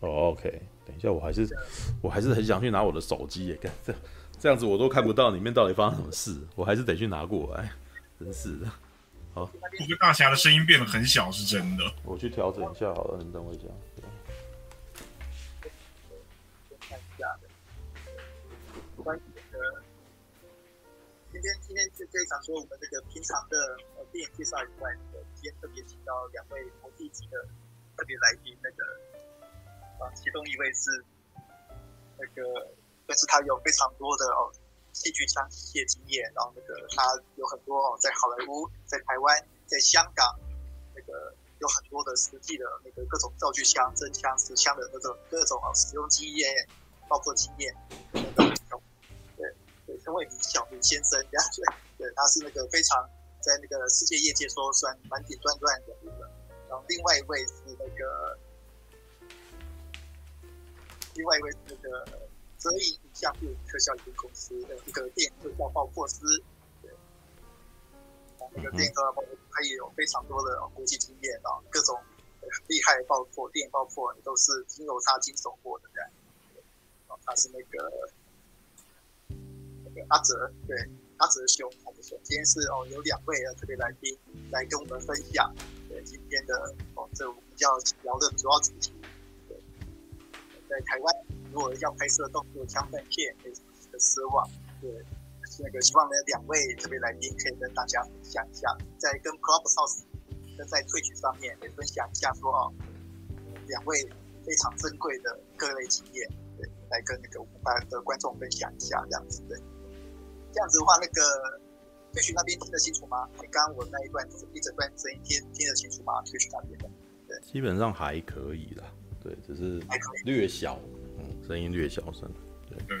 哦，OK，等一下，我还是我还是很想去拿我的手机耶，干这这样子我都看不到里面到底发生什么事，我还是得去拿过来，真是的。好，我觉得大侠的声音变得很小，是真的。我去调整一下好了，你等我一下。关于这个，今天今天这这一场，除了我们这个平常的呃电影介绍以外，今天特别请到两位国际级的特别来宾，那个啊，其中一位是那个，但是他有非常多的哦戏剧枪械经验，然后那个他有很多哦在好莱坞、在台湾、在香港，那个有很多的实际的那个各种道具枪、真枪实枪的那种各种哦使用经验，包括经验。对对称为李小明先生这样子，对，他是那个非常在那个世界业界说算蛮顶端端的人物。然后另外一位是那个，另外一位是那个泽影影像部特效有限公司的一个电影特效爆破师。对，那个电影爆破，他也有非常多的国际经验啊，各种很厉害的爆破、电影爆破都是经由他经手过的这样。他是那个那个。阿泽，对，阿泽兄，阿泽兄，今天是哦，有两位的特别来宾来跟我们分享，对今天的哦，这我们要聊的主要主题，对，在台湾如果要拍摄动作枪战片，非常的失望，对，那个希望呢两位特别来宾可以跟大家分享一下，在跟 Clubhouse 跟在 Twitch 上面也分享一下说哦，两位非常珍贵的各类经验，对，来跟那个我们的观众分享一下这样子，对。这样子的话，那个退群那边听得清楚吗？刚刚我那一段一整段声音听听得清楚吗？退群那边的，对，基本上还可以啦，对，只是略小，嗯，声音略小声，对，对，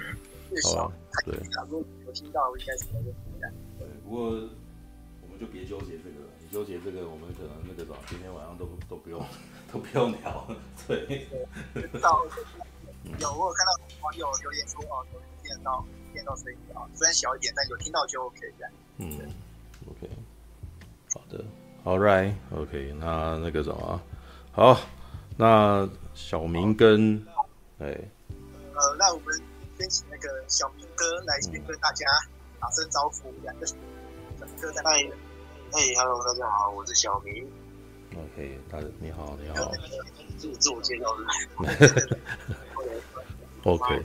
略小，对，如果有听到应该是没问题的，对，不过我们就别纠结这个了，你纠结这个，我们可能那个什么，今天晚上都都不用都不用聊，对，到有我有看到网友留言说哦，有听得到。听到声音啊，虽然小一点，但有听到就 OK 这样。嗯，OK，好的，All right，OK，那那个什么，好，那小明跟，哎，呃，那我们先请那个小明哥来先跟大家打声招呼，两个小明哥在那里。嘿，Hello，大家好，我是小明。OK，大家你好，你好。自我自我介绍是。OK。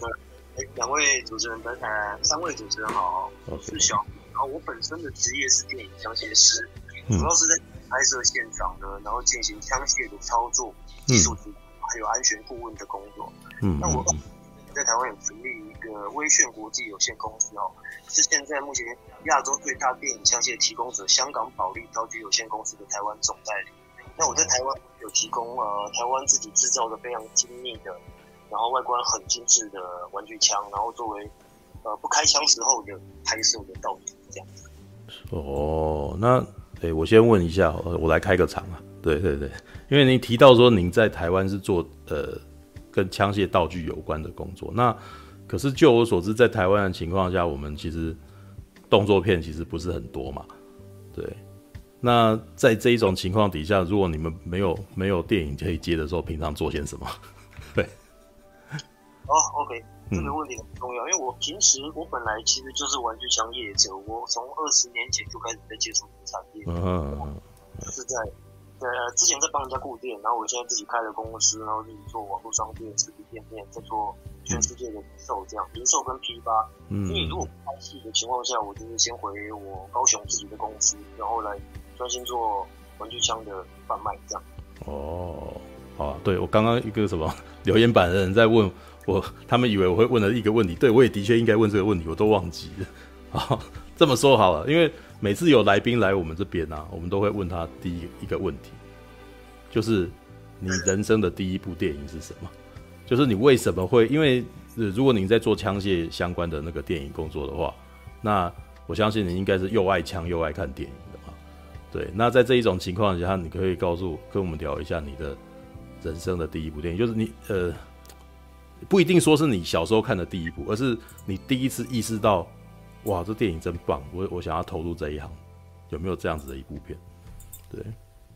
两位主持人，呃，三位主持人好，我是小明。然后我本身的职业是电影枪械师，主要是在拍摄现场的，然后进行枪械的操作、技术指导，还有安全顾问的工作。嗯，那我在台湾有成立一个威炫国际有限公司哦，是现在目前亚洲最大电影枪械提供者香港保利刀具有限公司的台湾总代理。那我在台湾有提供呃台湾自己制造的非常精密的。然后外观很精致的玩具枪，然后作为呃不开枪时候的拍摄的道具这样子。哦，那哎，我先问一下，我来开个场啊。对对对，因为您提到说您在台湾是做呃跟枪械道具有关的工作，那可是就我所知，在台湾的情况下，我们其实动作片其实不是很多嘛。对，那在这一种情况底下，如果你们没有没有电影可以接的时候，平常做些什么？对。哦、oh，OK，这个问题很重要，嗯，因为我平时我本来其实就是玩具枪业者，我从二十年前就开始在接触产业，嗯，是在在之前在帮人家顾店，然后我现在自己开了公司，然后自己做网络商店、实体店面，在做全世界的零售，这样零售跟批发。嗯，所以如果拍戏的情况下，我就是先回我高雄自己的公司，然后来专心做玩具枪的贩卖，这样。哦，好啊，对我刚刚一个什么留言板的人在问。我他们以为我会问了一个问题，对我也的确应该问这个问题，我都忘记了。好，这么说好了，因为每次有来宾来我们这边啊，我们都会问他第一一个问题，就是你人生的第一部电影是什么？就是你为什么会？因为如果您在做枪械相关的那个电影工作的话，那我相信你应该是又爱枪又爱看电影的嘛。对，那在这一种情况下，你可以告诉跟我们聊一下你的人生的第一部电影，就是你呃。不一定说是你小时候看的第一部，而是你第一次意识到，哇，这电影真棒，我我想要投入这一行，有没有这样子的一部片？对，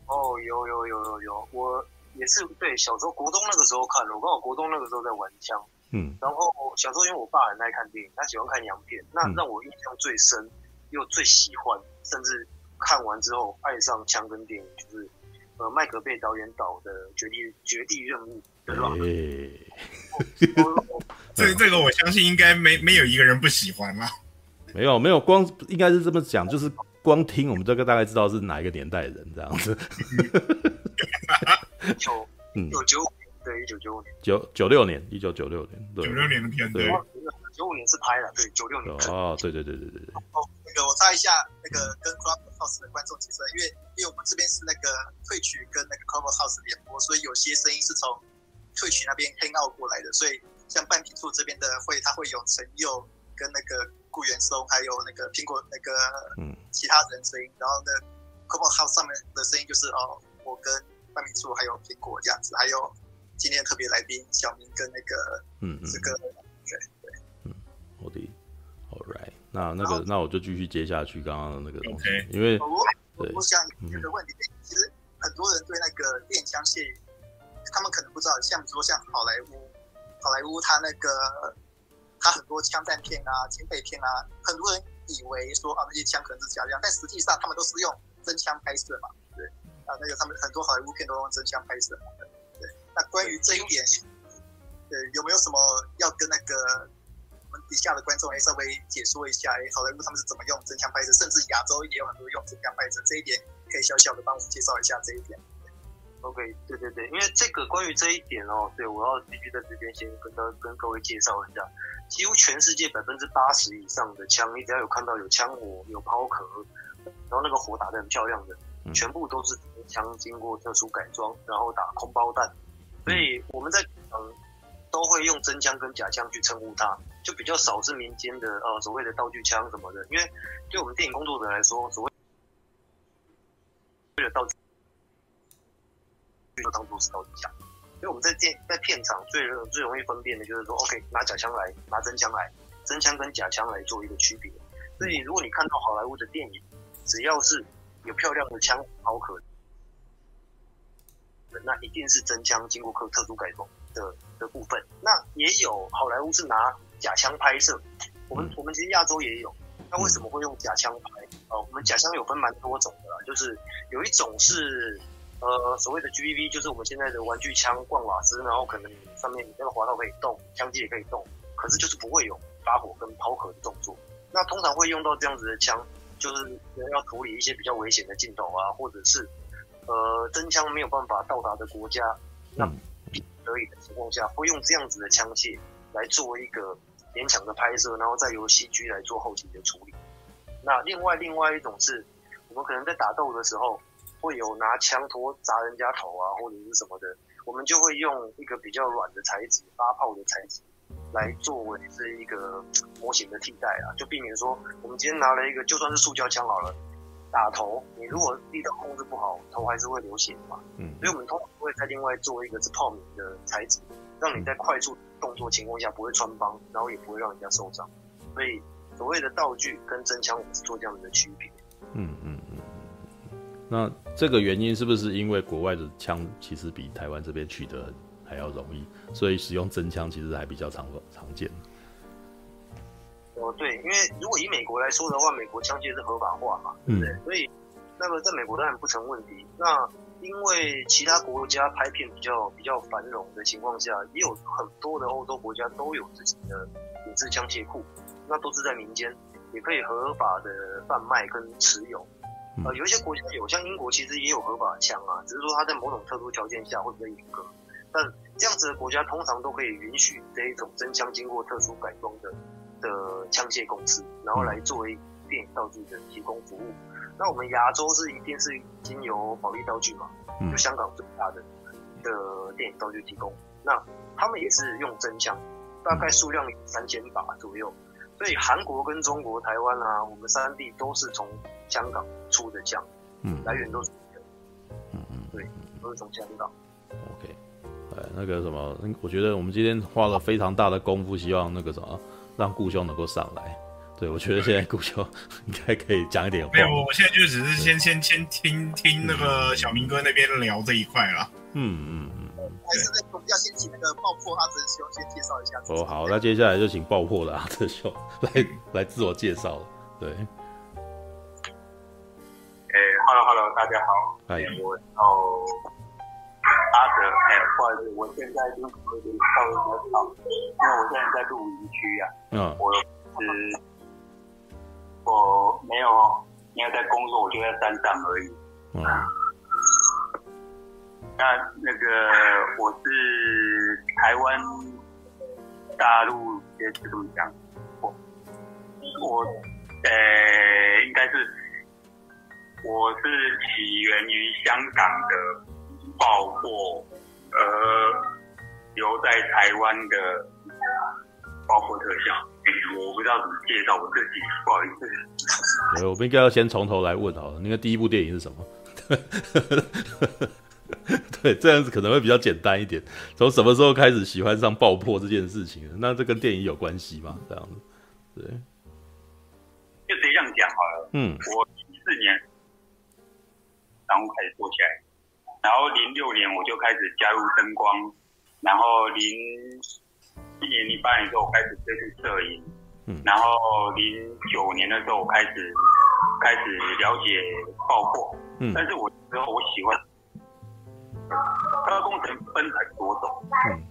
哦，有有有有有，我也是对小时候国中那个时候看的，我刚好国中那个时候在玩枪，嗯，然后小时候因为我爸很爱看电影，他喜欢看洋片，那让我印象最深又最喜欢，甚至看完之后爱上枪跟电影，就是呃麦克贝导演导的《绝地绝地任务》，对吧？这这个我相信应该没没有一个人不喜欢啦。没有没有，光应该是这么讲，就是光听我们这个大概知道是哪一个年代的人这样子。九 嗯，九九五对，一九九五年，九九六年，一九九六年，对，九六年的片，对，九五年是拍了，对，九六年。哦，对对对对对对。哦，那个我插一下，那个跟 Clubhouse 的观众其实，因为因为我们这边是那个 Twitch 跟那个 Clubhouse 联播，所以有些声音是从 Twitch 那边 hang out 过来的，所以像半瓶醋这边的会，它会有陈佑跟那个顾元松，还有那个苹果那个嗯。其他人声音，然后呢 Clubhouse 上面的声音就是哦，我跟。范明柱还有苹果这样子，还有今天特别来宾小明跟那个嗯这个对对。嗯好的，All right，那那个那我就继续接下去刚刚的那个东西，Okay. 因为我我想这个问题，嗯、其实很多人对那个电枪械，他们可能不知道，像比如说像好莱坞，好莱坞他那个他很多枪弹片啊、警匪片啊，很多人以为说啊那些枪可能是假枪，但实际上他们都是用真枪拍摄嘛。对啊，那个他们很多好莱坞片都用真枪拍摄。对，那关于这一点，呃，有没有什么要跟那个我们底下的观众哎稍微解说一下？哎，好莱坞他们是怎么用真枪拍摄？甚至亚洲也有很多用真枪拍摄，这一点可以小小的帮我们介绍一下这一点。OK，对对对，因为这个关于这一点哦，对，我要必须在这边先跟大跟各位介绍一下，几乎全世界百分之八十以上的枪，你只要有看到有枪火、有抛壳，然后那个火打得很漂亮的。全部都是枪经过特殊改装，然后打空包弹，所以我们在嗯都会用真枪跟假枪去称呼它，就比较少是民间的呃所谓的道具枪什么的，因为对我们电影工作者来说，所谓的道具就当做是道具枪，所以我们在电在片场最最容易分辨的就是说，OK 拿假枪来，拿真枪来，真枪跟假枪来做一个区别。所以如果你看到好莱坞的电影，只要是有漂亮的枪好可，那一定是真枪经过特特殊改装的的部分。那也有好莱坞是拿假枪拍摄，我们我们其实亚洲也有。那为什么会用假枪拍？哦，我们假枪有分蛮多种的啦，就是有一种是呃所谓的 GVV，就是我们现在的玩具枪灌瓦斯，然后可能上面那个滑道可以动，枪机也可以动，可是就是不会有发火跟抛壳的动作。那通常会用到这样子的枪。就是要处理一些比较危险的镜头啊，或者是呃真枪没有办法到达的国家，那必得已的情况下，会用这样子的枪械来做一个勉强的拍摄，然后再由 CG 来做后期的处理。那另外另外一种是，我们可能在打斗的时候会有拿枪托砸人家头啊，或者是什么的，我们就会用一个比较软的材质，发泡的材质。来作为这一个模型的替代啊，就避免说我们今天拿了一个就算是塑胶枪好了，打头你如果力道控制不好，头还是会流血嘛。嗯，所以我们通常会再另外做一个是泡棉的材质，让你在快速动作情况下不会穿帮，然后也不会让人家受伤。所以所谓的道具跟真枪，我们是做这样子的区别。嗯嗯嗯。那这个原因是不是因为国外的枪其实比台湾这边取得还要容易，所以使用真枪其实还比较常常见。哦，对，因为如果以美国来说的话，美国枪械是合法化嘛，对不对？嗯、所以那么在美国当然不成问题。那因为其他国家拍片比较比较繁荣的情况下，也有很多的欧洲国家都有自己的品质枪械库，那都是在民间，也可以合法的贩卖跟持有。呃、嗯，有一些国家有，像英国其实也有合法枪啊，只是说它在某种特殊条件下会比较严格。但这样子的国家通常都可以允许这一种真枪经过特殊改装的的枪械公司，然后来作为电影道具的提供服务。那我们亚洲是一定是经由保利道具嘛，就香港最大的的电影道具提供。那他们也是用真枪，大概数量有三千把左右。所以韩国跟中国、台湾啊，我们三地都是从香港出的酱，嗯，来源都是，嗯嗯，对，都是从香港。OK。哎，那个什么，我觉得我们今天花了非常大的功夫，希望那个什么，让顾兄能够上来。对，我觉得现在顾兄应该可以讲一点话。没有，我现在就只是先先先听听那个小明哥那边聊这一块了。嗯嗯嗯，还是那个要先请那个爆破阿哲兄先介绍一下。哦，好，那接下来就请爆破的阿哲兄来来自我介绍了。对，诶，Hello Hello，大家好，哎，我叫阿德，哎，不好意思，我现在就有点稍微比较吵，因为我现在在露营区呀，嗯，我是我没有，因为在工作，我就在山上而已，嗯。那那个我是台湾大陆，也是这么讲，我我呃应该是我是起源于香港的爆破，而留在台湾的爆破特效，我不知道怎么介绍我自己，不好意思。我们应该要先从头来问好了，那个第一部电影是什么？对，这样子可能会比较简单一点。从什么时候开始喜欢上爆破这件事情？那这跟电影有关系吗？这样子，对，就直接这样讲好了。嗯，我一四年，然后开始做起来，然后零六年我就开始加入灯光，然后零一年、零八年的时候我开始接触摄影，嗯，然后零九年的时候我开始开始了解爆破，嗯，但是我之后我喜欢。科学工程分很多种，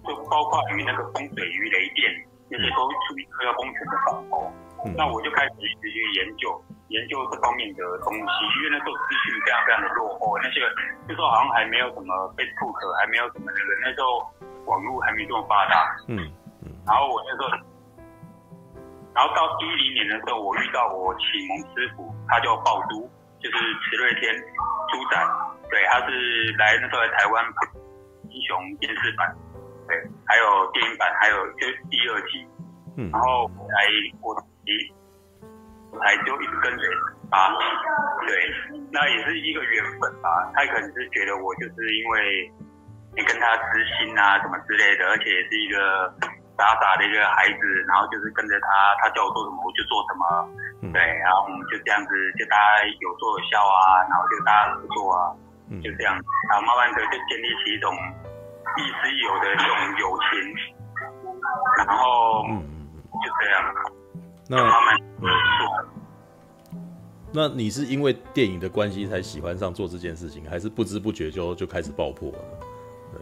就包括于那个风水鱼雷电，那些都属于科学工程的范畴。那我就开始一直去研究研究这方面的东西，因为那时候资讯非常非常的落后，那些那时候好像还没有什么 Facebook，还没有什么那个，那时候网络还没这么发达。嗯嗯。然后我那时候，然后到一零年的时候，我遇到我启蒙师傅，他叫鲍都，就是池瑞天猪仔。对，他是来那时候来台湾拍英雄电视版，对，还有电影版，还有就第二集，嗯，然后来我一我还就一直跟随啊，对，那也是一个缘分吧。他可能是觉得我就是因为你跟他知心啊什么之类的，而且也是一个傻傻的一个孩子，然后就是跟着他，他叫我做什么我就做什么，嗯、对，然后我们就这样子，就大家有说有笑啊，然后就大家合作啊。就这样，然后慢慢的就建立起一种亦师亦友的这种友情，然后就这样，那。那你是因为电影的关系才喜欢上做这件事情，还是不知不觉就就开始爆破了？对，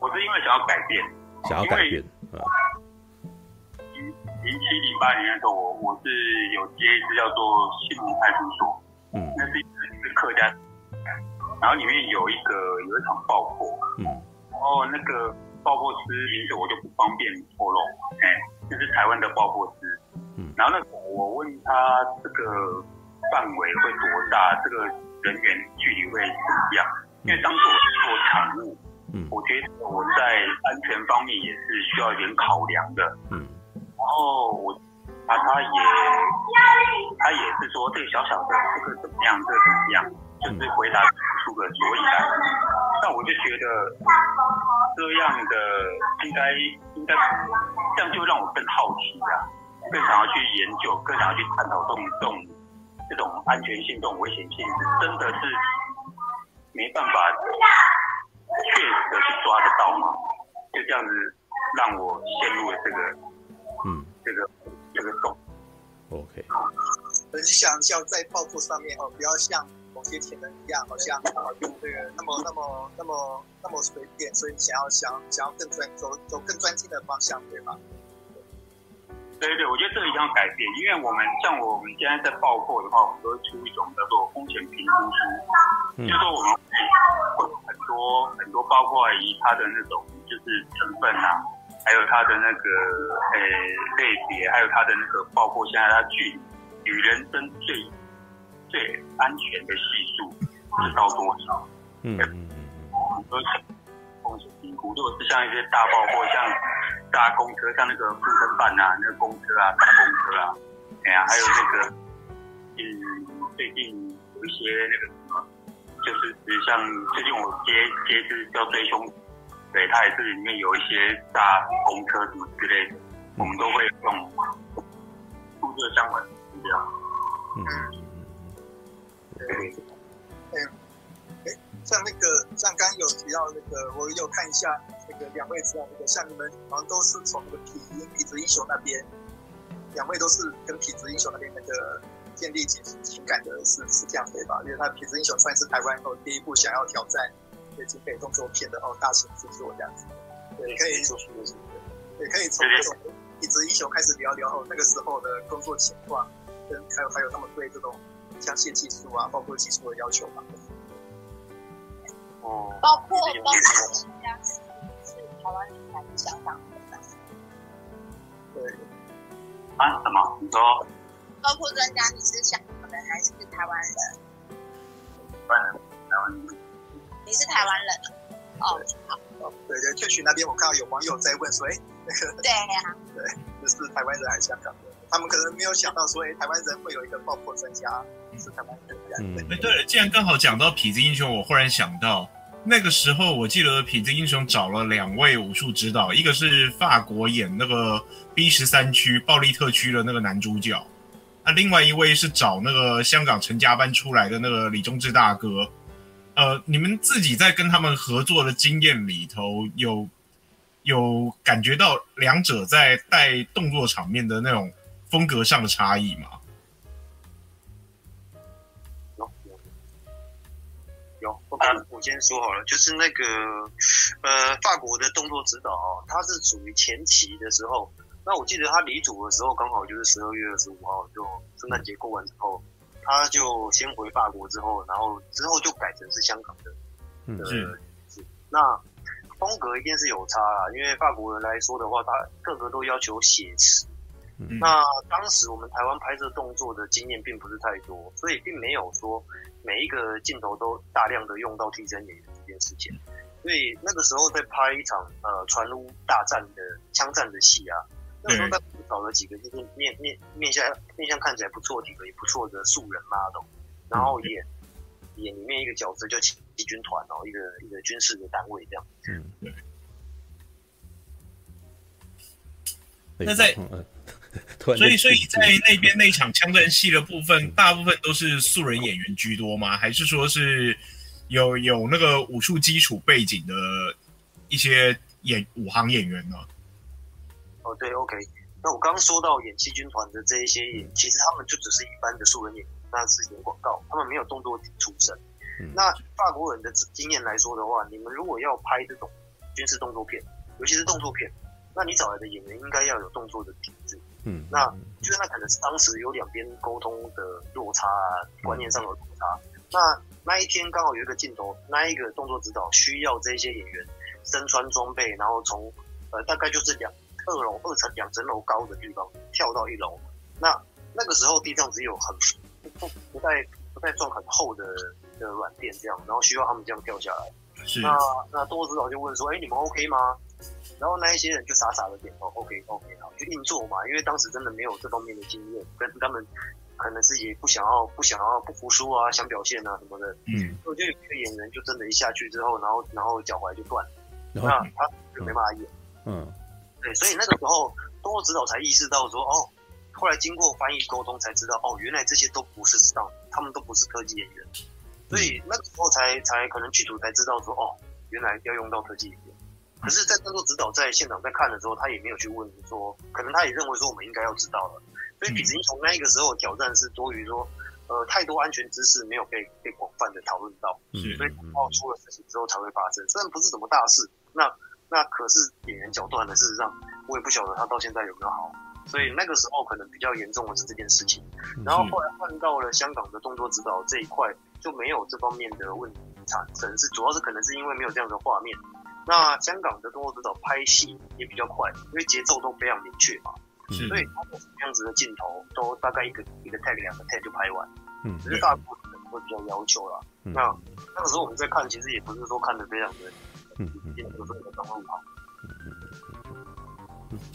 我是因为想要改变，想要改变啊。零零七零八年的时候，我我是有接一支叫做《新闻派出所》，嗯，那是。客家，然后里面有一个有一场爆破，嗯，然后那个爆破师名字我就不方便透露，哎，就是台湾的爆破师，嗯，然后那个我问他这个范围会多大，这个人员距离会怎么样？因为当时我是做产物，嗯，我觉得我在安全方面也是需要一点考量的，嗯，然后我。他他也他也是说这个小小的这个怎么样，这个怎么样，就是回答出个所以然。那我就觉得这样的应该应该这样就让我更好奇啊，更想要去研究，更想要去探讨这种这种这种安全性、这种危险性，真的是没办法确实的去抓得到吗？就这样子让我陷入了这个嗯这个。这个洞，OK。你想像在爆破上面哦，不要像某些潜能一样，好像啊用这个那么那么那么那么随便，所以想要想想要更专走走更专精的方向，对吗？对对对，我觉得这个一定要改变，因为我们像我们现在在爆破的话，我们都会出一种叫做风险评估书，嗯、就是说我们会有很多很多，包括以它的那种就是成分啊。还有它的那个呃类别，还有它的那个，包括现在它距离与人生最最安全的系数是到多少？嗯嗯嗯，很多风险评估，如果是像一些大爆破，像大公车，像那个富分版啊，那个公车啊，大公车啊，哎呀，还有那个嗯，最近有一些那个什么，就是像最近我接接是叫追凶。对，它也是里面有一些大公车什么之类的，我们都会用注册相关的资料。嗯，对。哎，哎，像那个像刚刚有提到那个，我有看一下那个两位知道那个，像你们好像都是从那个痞子痞子英雄那边，两位都是跟痞子英雄那边那个建立情情感的是是这样对吧？因为他痞子英雄算是台湾后第一部想要挑战北京北动作片的哦大型制作这样子，对，可以说说的是，对，可以从这种痞子英雄开始聊聊哦那个时候的工作情况，跟还有还有他们对这种枪械技术啊，包括技术的要求嘛。哦，包括包括专家是台湾人还是香港人？对啊？什么？你说？包括专家，你是香港人还是台湾人？台湾人，台湾人。你是台湾人？哦，好。对对，确实那边我看到有网友在问说，哎，那个对呀，对，这是台湾人还是香港人？他们可能没有想到说，哎，台湾人会有一个爆破专家。是台湾人。哎，对了，既然刚好讲到痞子英雄，我忽然想到。那个时候，我记得痞子英雄找了两位武术指导，一个是法国演那个 B 十三区暴力特区的那个男主角，那另外一位是找那个香港陈家班出来的那个李忠志大哥。呃，你们自己在跟他们合作的经验里头，有有感觉到两者在带动作场面的那种风格上的差异吗？有我先说好了，就是那个，呃，法国的动作指导哦，他是属于前期的时候。那我记得他离组的时候，刚好就是十二月二十五号，就圣诞节过完之后，他就先回法国，之后，然后之后就改成是香港的。嗯，是。那风格一定是有差啦，因为法国人来说的话，他个个都要求写实。嗯。那当时我们台湾拍摄动作的经验并不是太多，所以并没有说。每一个镜头都大量的用到替身演员这件事情，所以那个时候在拍一场呃船坞大战的枪战的戏啊，那时候他找了几个就是面面面相面相看起来不错几个也不错的素人 model，然后演演里面一个角色叫七军团哦，一个一个军事的单位这样。嗯，对。那在。所以，所以在那边那场枪战戏的部分，大部分都是素人演员居多吗？还是说是有有那个武术基础背景的一些演武行演员呢？哦，对，OK。那我刚刚说到演戏军团的这一些演，其实他们就只是一般的素人演员，那是演广告，他们没有动作出身。那法国人的经验来说的话，你们如果要拍这种军事动作片，尤其是动作片，那你找来的演员应该要有动作的底子。嗯，那就是那可能是当时有两边沟通的落差啊，观念上的落差。那那一天刚好有一个镜头，那一个动作指导需要这些演员身穿装备，然后从呃大概就是两二楼二层两层楼高的地方跳到一楼。那那个时候地上只有很不不太不太算很厚的的软垫这样，然后需要他们这样跳下来。是。那那动作指导就问说：“哎，你们 OK 吗？”然后那一些人就傻傻的点头，OK OK 好，就硬做嘛，因为当时真的没有这方面的经验，跟他们可能自己不想要不想要不服输啊，想表现啊什么的。嗯，我觉得有一个演员就真的一下去之后，然后然后脚踝就断了，那他就没办法演。嗯，对，所以那个时候动作指导才意识到说，哦，后来经过翻译沟通才知道，哦，原来这些都不是 stunt，他们都不是特技演员，所以那个时候才才可能剧组才知道说，哦，原来要用到特技。可是，在动作指导在现场在看的时候，他也没有去问说，可能他也认为说我们应该要知道了。所以，痞子英雄那个时候挑战是多于说，呃，太多安全知识没有被被广泛的讨论到，所以然后出了事情之后才会发生。虽然不是什么大事，那那可是演员脚断的，事实上我也不晓得他到现在有没有好。所以那个时候可能比较严重的是这件事情。然后后来换到了香港的动作指导这一块，就没有这方面的问题产生，是主要是可能是因为没有这样的画面。那香港的动作指导拍戏也比较快，因为节奏都非常明确嘛，所以他们这样子的镜头都大概一个一个 take 两个 take 就拍完，嗯，只是大部分会比较要求啦。嗯、那那个时候我们在看，其实也不是说看的非常的，嗯嗯，就是那个刚刚好。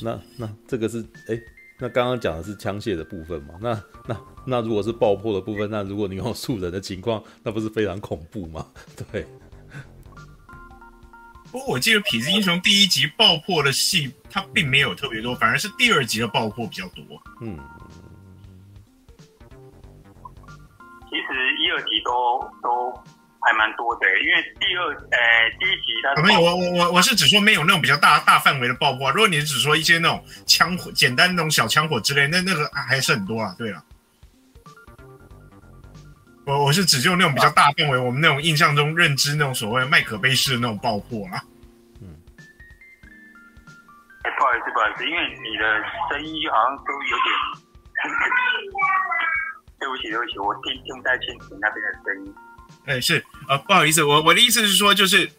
那那这个是哎、欸，那刚刚讲的是枪械的部分嘛？那那那如果是爆破的部分，那如果你有素人的情况，那不是非常恐怖吗？对。不过我记得《痞子英雄》第一集爆破的戏，它并没有特别多，反而是第二集的爆破比较多。嗯，其实一二集都都还蛮多的，因为第二呃第一集它没有我我我我是只说没有那种比较大大范围的爆破。如果你只说一些那种枪火简单那种小枪火之类，那那个还是很多啊。对了，我我是只就那种比较大范围，我们那种印象中认知那种所谓麦可贝式的那种爆破啊。嗯，哎，不好意思不好意思，因为你的声音好像都有点。对不起，对不起，我听听不太清楚那边的声音。哎，是呃，不好意思，我我的意思是说，就是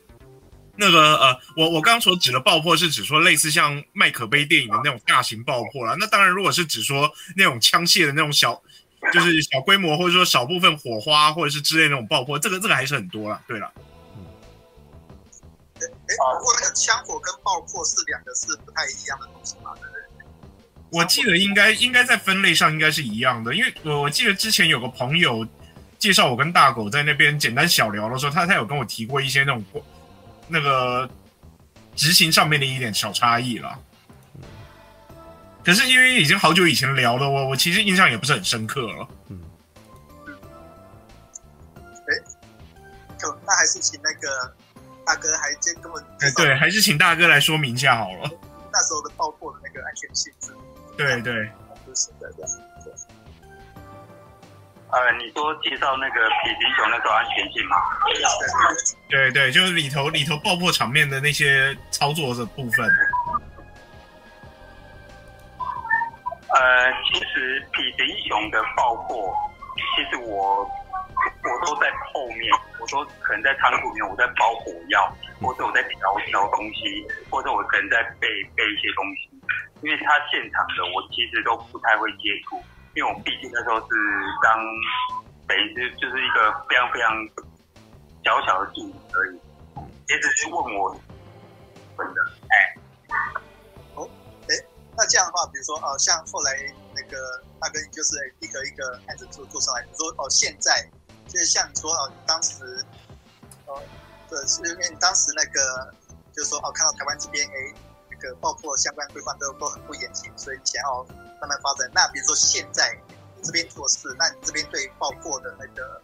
那个呃，我我刚刚所指的爆破是指说类似像麦可杯电影的那种大型爆破啦。那当然，如果是指说那种枪械的那种小，就是小规模或者说少部分火花或者是之类那种爆破，这个这个还是很多了。对了，嗯，哎哎，不过那个枪火跟爆破是两个是不太一样的东西嘛，对不对？我记得应该应该在分类上应该是一样的，因为我我记得之前有个朋友介绍我跟大狗在那边简单小聊的时候，他他有跟我提过一些那种那个执行上面的一点小差异了。可是因为已经好久以前聊了，我我其实印象也不是很深刻了。嗯。哎，就那还是请那个大哥还先跟我哎对，还是请大哥来说明一下好了。那时候的爆破的那个安全性是。对对，就是的，对。呃，你说介绍那个痞子英雄那个安全性吗？对对，就是里头里头爆破场面的那些操作的部分。呃，其实痞子英雄的爆破，其实我我都在后面，我都可能在仓库里面，我在包火药，或者我在调调东西，或者我可能在备备一些东西。因为他现场的我其实都不太会接触，因为我毕竟那时候是刚，等于是就是一个非常非常小小的助理而已，也只是问我问的，哎，哦，哎，那这样的话，比如说哦，像后来那个大哥就是一个一个案子做做上来，比如说哦，现在就是像你说哦，当时哦，对，是因为当时那个就是说哦，看到台湾这边哎。那个爆破相关规范都都很不严谨，所以想要慢慢发展。那比如说现在你这边做事，那你这边对爆破的那个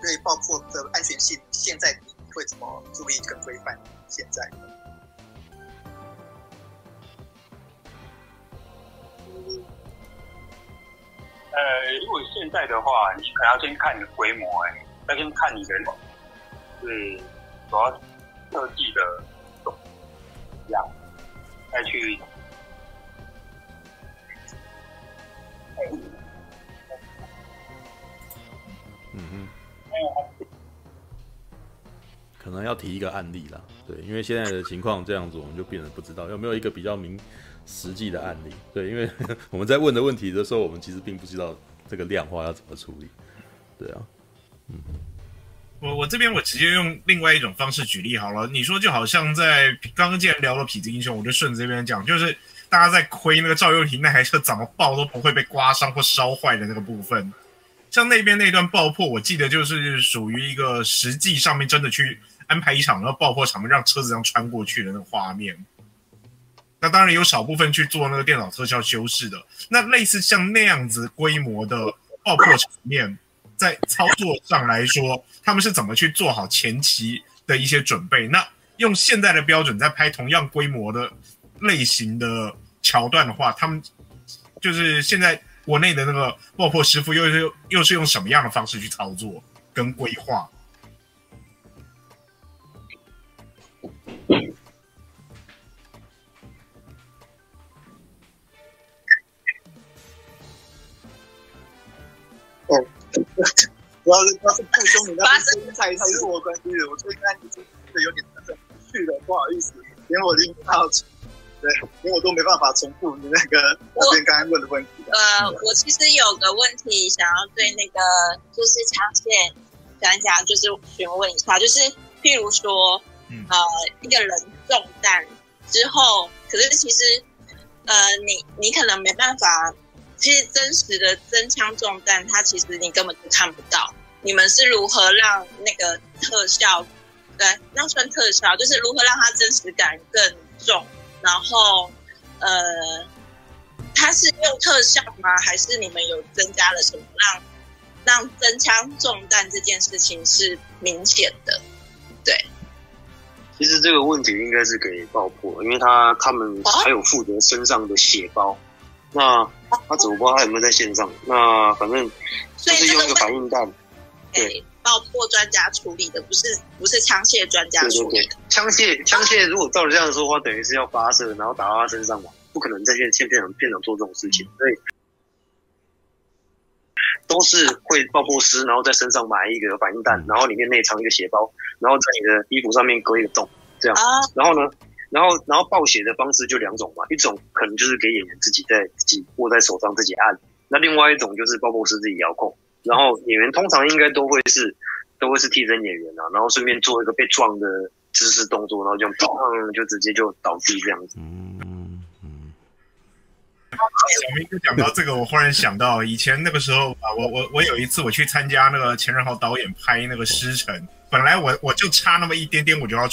对爆破的安全性，现在你会怎么注意跟规范？现在？呃，如果现在的话，你可要先看你的规模，哎，要先看你的是主要设计的。样，再去，嗯哼，可能要提一个案例啦，对，因为现在的情况这样子，我们就变得不知道有没有一个比较明实际的案例，对，因为我们在问的问题的时候，我们其实并不知道这个量化要怎么处理，对啊，嗯。我我这边我直接用另外一种方式举例好了。你说就好像在刚刚既然聊了痞子英雄，我就顺着这边讲，就是大家在亏那个赵又廷那台车怎么爆都不会被刮伤或烧坏的那个部分。像那边那段爆破，我记得就是属于一个实际上面真的去安排一场那个爆破场面，让车子这样穿过去的那个画面。那当然有少部分去做那个电脑特效修饰的。那类似像那样子规模的爆破场面。在操作上来说，他们是怎么去做好前期的一些准备？那用现在的标准在拍同样规模的类型的桥段的话，他们就是现在国内的那个爆破师傅又是又是用什么样的方式去操作跟规划？哦。主要是，主要是不兄弟那边才才是我关心的，我所以刚才你是有点太去了，不好意思，连我听不到，对，连我都没办法重复你那个那边刚刚问的问题。呃，我其实有个问题想要对那个就是枪械讲一讲，就是询问一下，就是譬如说，呃，一个人中弹之后，可是其实呃，你你可能没办法。其实真实的真枪中弹，它其实你根本就看不到。你们是如何让那个特效，对，那算特效，就是如何让它真实感更重？然后，呃，它是用特效吗？还是你们有增加了什么让让真枪中弹这件事情是明显的。对，其实这个问题应该是给爆破，因为他他们还有负责身上的血包。那他怎么不知道他有没有在线上？那反正就是用一个反应弹，对，爆破专家处理的，不是不是枪械专家处理的。枪械枪械如果照这样说的话，等于是要发射，然后打到他身上嘛，不可能在现现片场片场做这种事情，所以都是会爆破师，然后在身上埋一个反应弹，然后里面内藏一个血包，然后在你的衣服上面割一个洞，这样，啊然后呢？然后，然后爆血的方式就两种嘛，一种可能就是给演员自己在自己握在手上自己按，那另外一种就是爆破师自己遥控。然后演员通常应该都会是都会是替身演员啊，然后顺便做一个被撞的姿势动作，然后就砰就直接就倒地这样子。嗯嗯嗯。小明就讲到这个，我忽然想到以前那个时候啊，我我我有一次我去参加那个钱仁豪导演拍那个《师承》，本来我我就差那么一点点，我就要。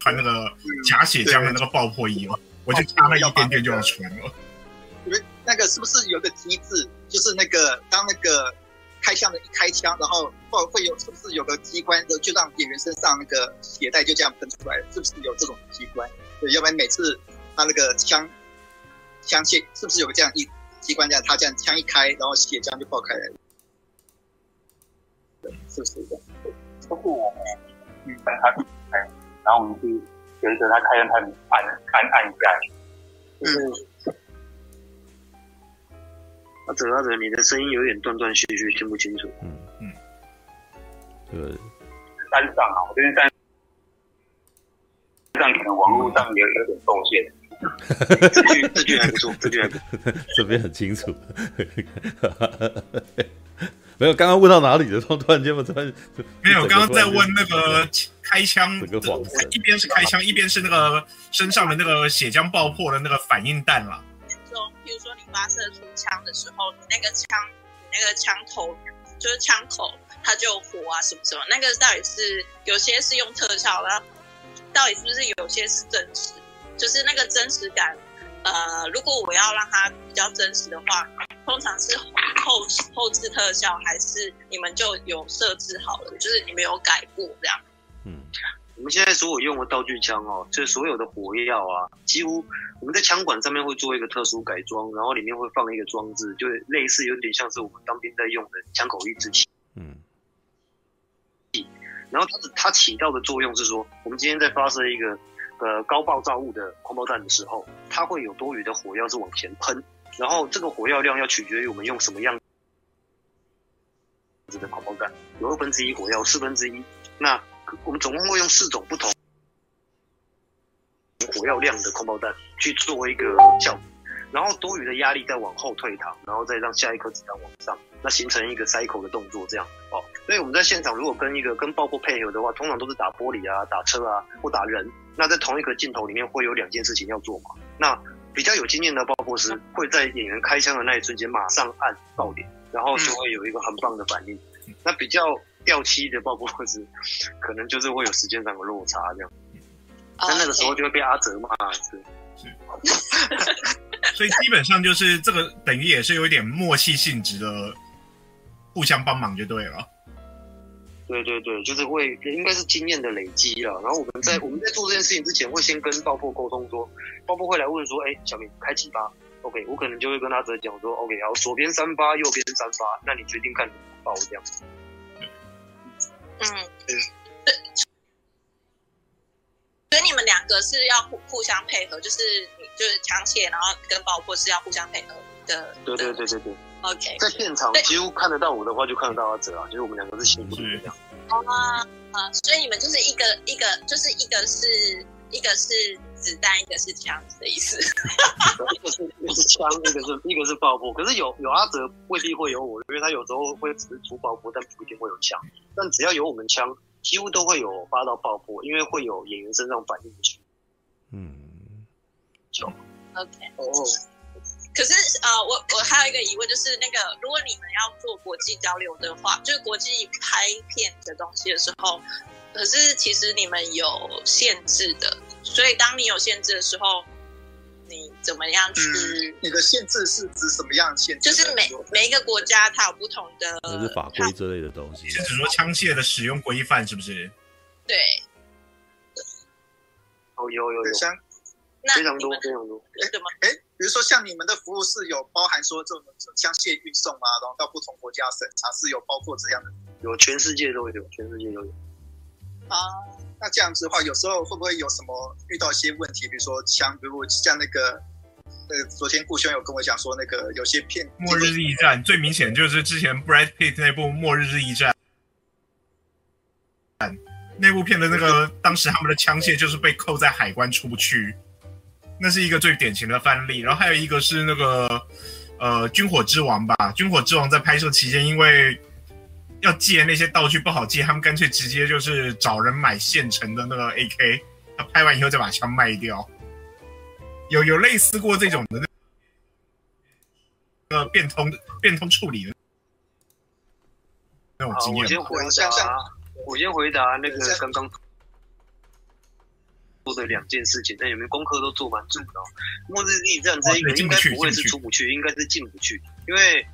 穿那个假血浆的那个爆破衣了，我就差那一点点就要穿了。你们那个是不是有个机制？就是那个当那个开枪的一开枪，然后会会有是不是有个机关，就就让演员身上那个血袋就这样喷出来？是不是有这种机关？对，要不然每次他那个枪枪械是不是有个这样一机关，这样他这样枪一开，然后血浆就爆开来了？对，是不是这样？不过我们嗯，他。然后我们就随着他开灯，他按按按下去。嗯。阿哲阿哲，你的声音有点断断续续，听不清楚。嗯嗯。对。山上啊，我这边山上可能网络上有有点受限。这句这句还不错，这句还不错。这边很清楚。没有，刚刚问到哪里的时候，突然间我突然没有，刚刚在问那个开枪，一边是开枪，一边是那个身上的那个血浆爆破的那个反应弹了。中，比如说你发射出枪的时候，你那个枪，你那个枪头就是枪口，它就火啊什么什么，那个到底是有些是用特效的，到底是不是有些是真实？就是那个真实感。呃，如果我要让它比较真实的话，通常是后后置特效，还是你们就有设置好了，就是你们有改过这样？嗯，我们现在所有用的道具枪哦，就是所有的火药啊，几乎我们在枪管上面会做一个特殊改装，然后里面会放一个装置，就类似有点像是我们当兵在用的枪口抑制器。嗯，然后它它起到的作用是说，我们今天在发射一个。呃，高爆炸物的空包弹的时候，它会有多余的火药是往前喷，然后这个火药量要取决于我们用什么样子的空包弹，有二分之一火药，四分之一。那我们总共会用四种不同火药量的空包弹去做一个效果。然后多余的压力再往后退膛，然后再让下一颗子弹往上，那形成一个塞口的动作，这样哦。所以我们在现场如果跟一个跟爆破配合的话，通常都是打玻璃啊、打车啊或打人。那在同一个镜头里面会有两件事情要做嘛？那比较有经验的爆破师会在演员开枪的那一瞬间马上按爆点，然后就会有一个很棒的反应。那比较掉漆的爆破师，可能就是会有时间上的落差这样。那那个时候就会被阿哲骂。是。是所以基本上就是这个，等于也是有一点默契性质的，互相帮忙就对了。对对对，就是会应该是经验的累积了。然后我们在、嗯、我们在做这件事情之前，会先跟爆破沟通说，爆破会来问说，哎，小明开几发？OK，我可能就会跟他直接讲说，OK，好，左边三发，右边三发，那你决定看怎么爆这样子。嗯，对。所以你们两个是要互互相配合，就是就是枪械，然后跟爆破是要互相配合的。对对对对对。OK。在现场几乎看得到我的话，就看得到阿哲啊，就是我们两个是形影不离这样。啊啊！所以你们就是一个一个，就是一个是一个是子弹，一个是枪的意思。一个是一个是枪，一个是一个是爆破。可是有有阿哲未必会有我，因为他有时候会只是出爆破，但不一定会有枪。但只要有我们枪。几乎都会有发到爆破，因为会有演员身上反应去。嗯，就 OK 哦。可是呃，我我还有一个疑问，就是那个如果你们要做国际交流的话，就是国际拍片的东西的时候，可是其实你们有限制的，所以当你有限制的时候，你怎么样去？嗯、你的限制是指什么样的限制？就是每每一个国家它有不同的，就是法规之类的东西。是指说枪械的使用规范是不是？对。哦，有有有，像非常多非常多。哎，怎么？哎，比如说像你们的服务是有包含说这种枪械运送啊，然后到不同国家审查是有包括这样的？有，全世界都有，全世界都有。啊，那这样子的话，有时候会不会有什么遇到一些问题？比如说枪，比如像那个，呃，昨天顾兄有跟我讲说，那个有些片《末日日役战》最明显就是之前 Brad Pitt 那部《末日日役战》。那部片的那个当时他们的枪械就是被扣在海关出不去，那是一个最典型的范例。然后还有一个是那个呃《军火之王》吧，《军火之王》在拍摄期间因为要借那些道具不好借，他们干脆直接就是找人买现成的那个 AK，他拍完以后再把枪卖掉。有有类似过这种的那个变通变通处理的那种经验我先回答？我先回答那个刚刚做的两件事情，那有没有功课都做蛮足的？末日日役战这一个应该不会是出不去，应该是进不去，因为遇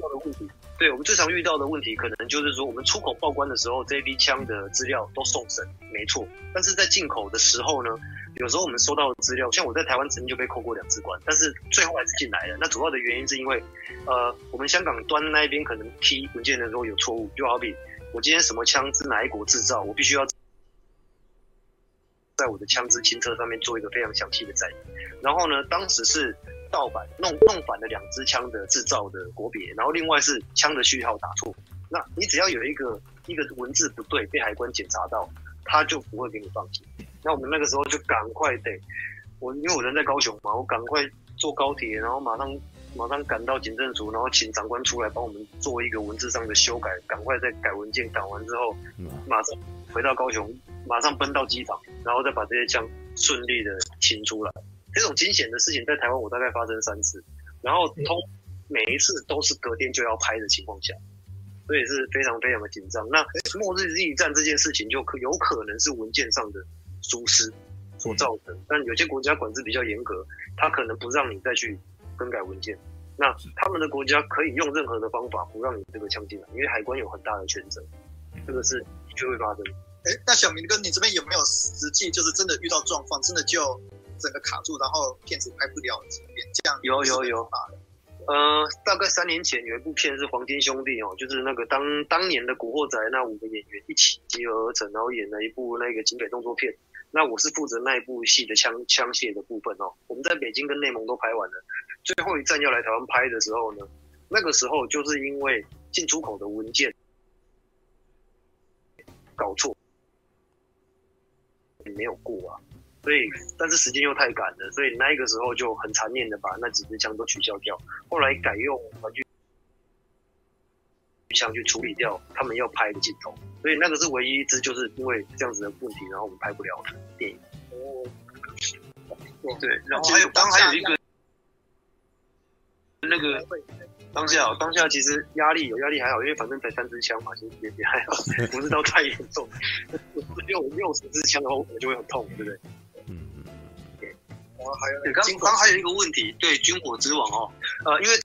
到的问题，对我们最常遇到的问题，可能就是说我们出口报关的时候，这批枪的资料都送审，没错，但是在进口的时候呢，有时候我们收到的资料，像我在台湾曾经就被扣过两次关，但是最后还是进来了。那主要的原因是因为，呃，我们香港端那一边可能批文件的时候有错误，就好比。我今天什么枪是哪一国制造？我必须要在我的枪支清册上面做一个非常详细的载明。然后呢，当时是盗版弄弄反了两支枪的制造的国别，然后另外是枪的序号打错。那你只要有一个一个文字不对，被海关检查到，他就不会给你放行。那我们那个时候就赶快得，我因为我人在高雄嘛，我赶快坐高铁，然后马上。马上赶到警政署，然后请长官出来帮我们做一个文字上的修改，赶快再改文件，改完之后，马上回到高雄，马上奔到机场，然后再把这些枪顺利的清出来。这种惊险的事情在台湾我大概发生三次，然后通每一次都是隔天就要拍的情况下，所以是非常非常的紧张。那末日日役战这件事情就可有可能是文件上的疏失所造成，但有些国家管制比较严格，他可能不让你再去。更改文件，那他们的国家可以用任何的方法不让你这个枪进来，因为海关有很大的权责，这个是的确会发生。哎，那小明哥，你这边有没有实际就是真的遇到状况，真的就整个卡住，然后片子拍不了这样？有有有。呃，大概三年前有一部片是黄金兄弟哦，就是那个当当年的古惑仔那五个演员一起集合而成，然后演了一部那个警匪动作片。那我是负责那一部戏的枪枪械的部分哦。我们在北京跟内蒙都拍完了。最后一站要来台湾拍的时候呢，那个时候就是因为进出口的文件搞错，没有过啊，所以但是时间又太赶了，所以那个时候就很残念的把那几支枪都取消掉，后来改用玩具枪去处理掉他们要拍的镜头，所以那个是唯一一支就是因为这样子的问题，然后我们拍不了的电影。哦，对，然后还有当还有一个。那个当下，当下其实压力有压力还好，因为反正才三支枪嘛，其实也也还好，不是到太严重。六六十支枪的话，我就会很痛，对不对？刚刚还有一个问题，对军火之王哦，呃，因为。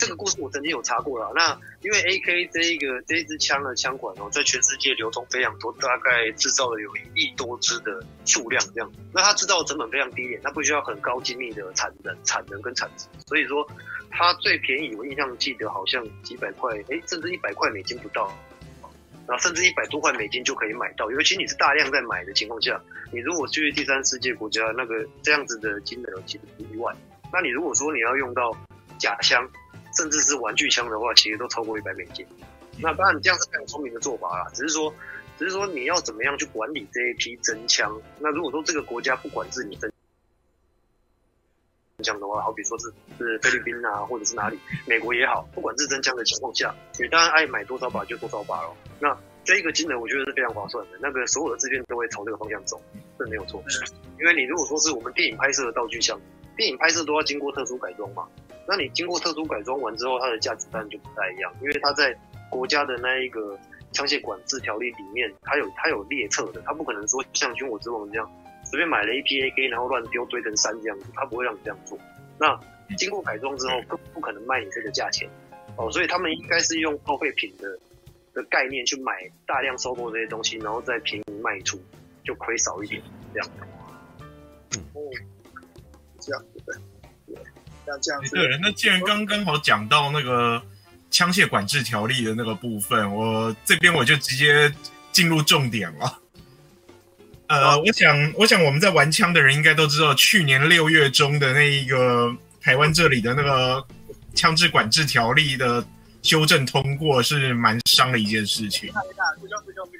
这个故事我曾经有查过了，那因为 AK 这一个这一支枪的枪管哦，在全世界流通非常多，大概制造了有一亿多支的数量这样。那它制造成本非常低廉，它不需要很高精密的产能、产能跟产值，所以说它最便宜，我印象记得好像几百块，哎，甚至一百块美金不到，然后甚至一百多块美金就可以买到。尤其你是大量在买的情况下，你如果去第三世界国家，那个这样子的金额其实不意外。那你如果说你要用到假枪，甚至是玩具枪的话，其实都超过一百美金。那当然，这样是非常聪明的做法啦。只是说，只是说你要怎么样去管理这一批真枪？那如果说这个国家不管制你真枪的话，好比说是是菲律宾啊，或者是哪里，美国也好，不管是真枪的情况下，你当然爱买多少把就多少把咯。那这一个金额，我觉得是非常划算的。那个所有的制片都会朝这个方向走，这没有错。因为你如果说是我们电影拍摄的道具枪，电影拍摄都要经过特殊改装嘛。那你经过特殊改装完之后，它的价值当然就不太一样，因为它在国家的那一个枪械管制条例里面，它有它有列册的，它不可能说像军火之王这样随便买了一批 AK，然后乱丢堆成山这样子，他不会让你这样做。那经过改装之后，更不可能卖你这个价钱哦，所以他们应该是用报废品的的概念去买大量收购这些东西，然后再便宜卖出，就亏少一点这样。哦，这样子的。那这样子，对，那既然刚刚好讲到那个枪械管制条例的那个部分，我这边我就直接进入重点了。呃，我想，我想我们在玩枪的人应该都知道，去年六月中的那一个台湾这里的那个枪支管制条例的修正通过，是蛮伤的一件事情。不不不不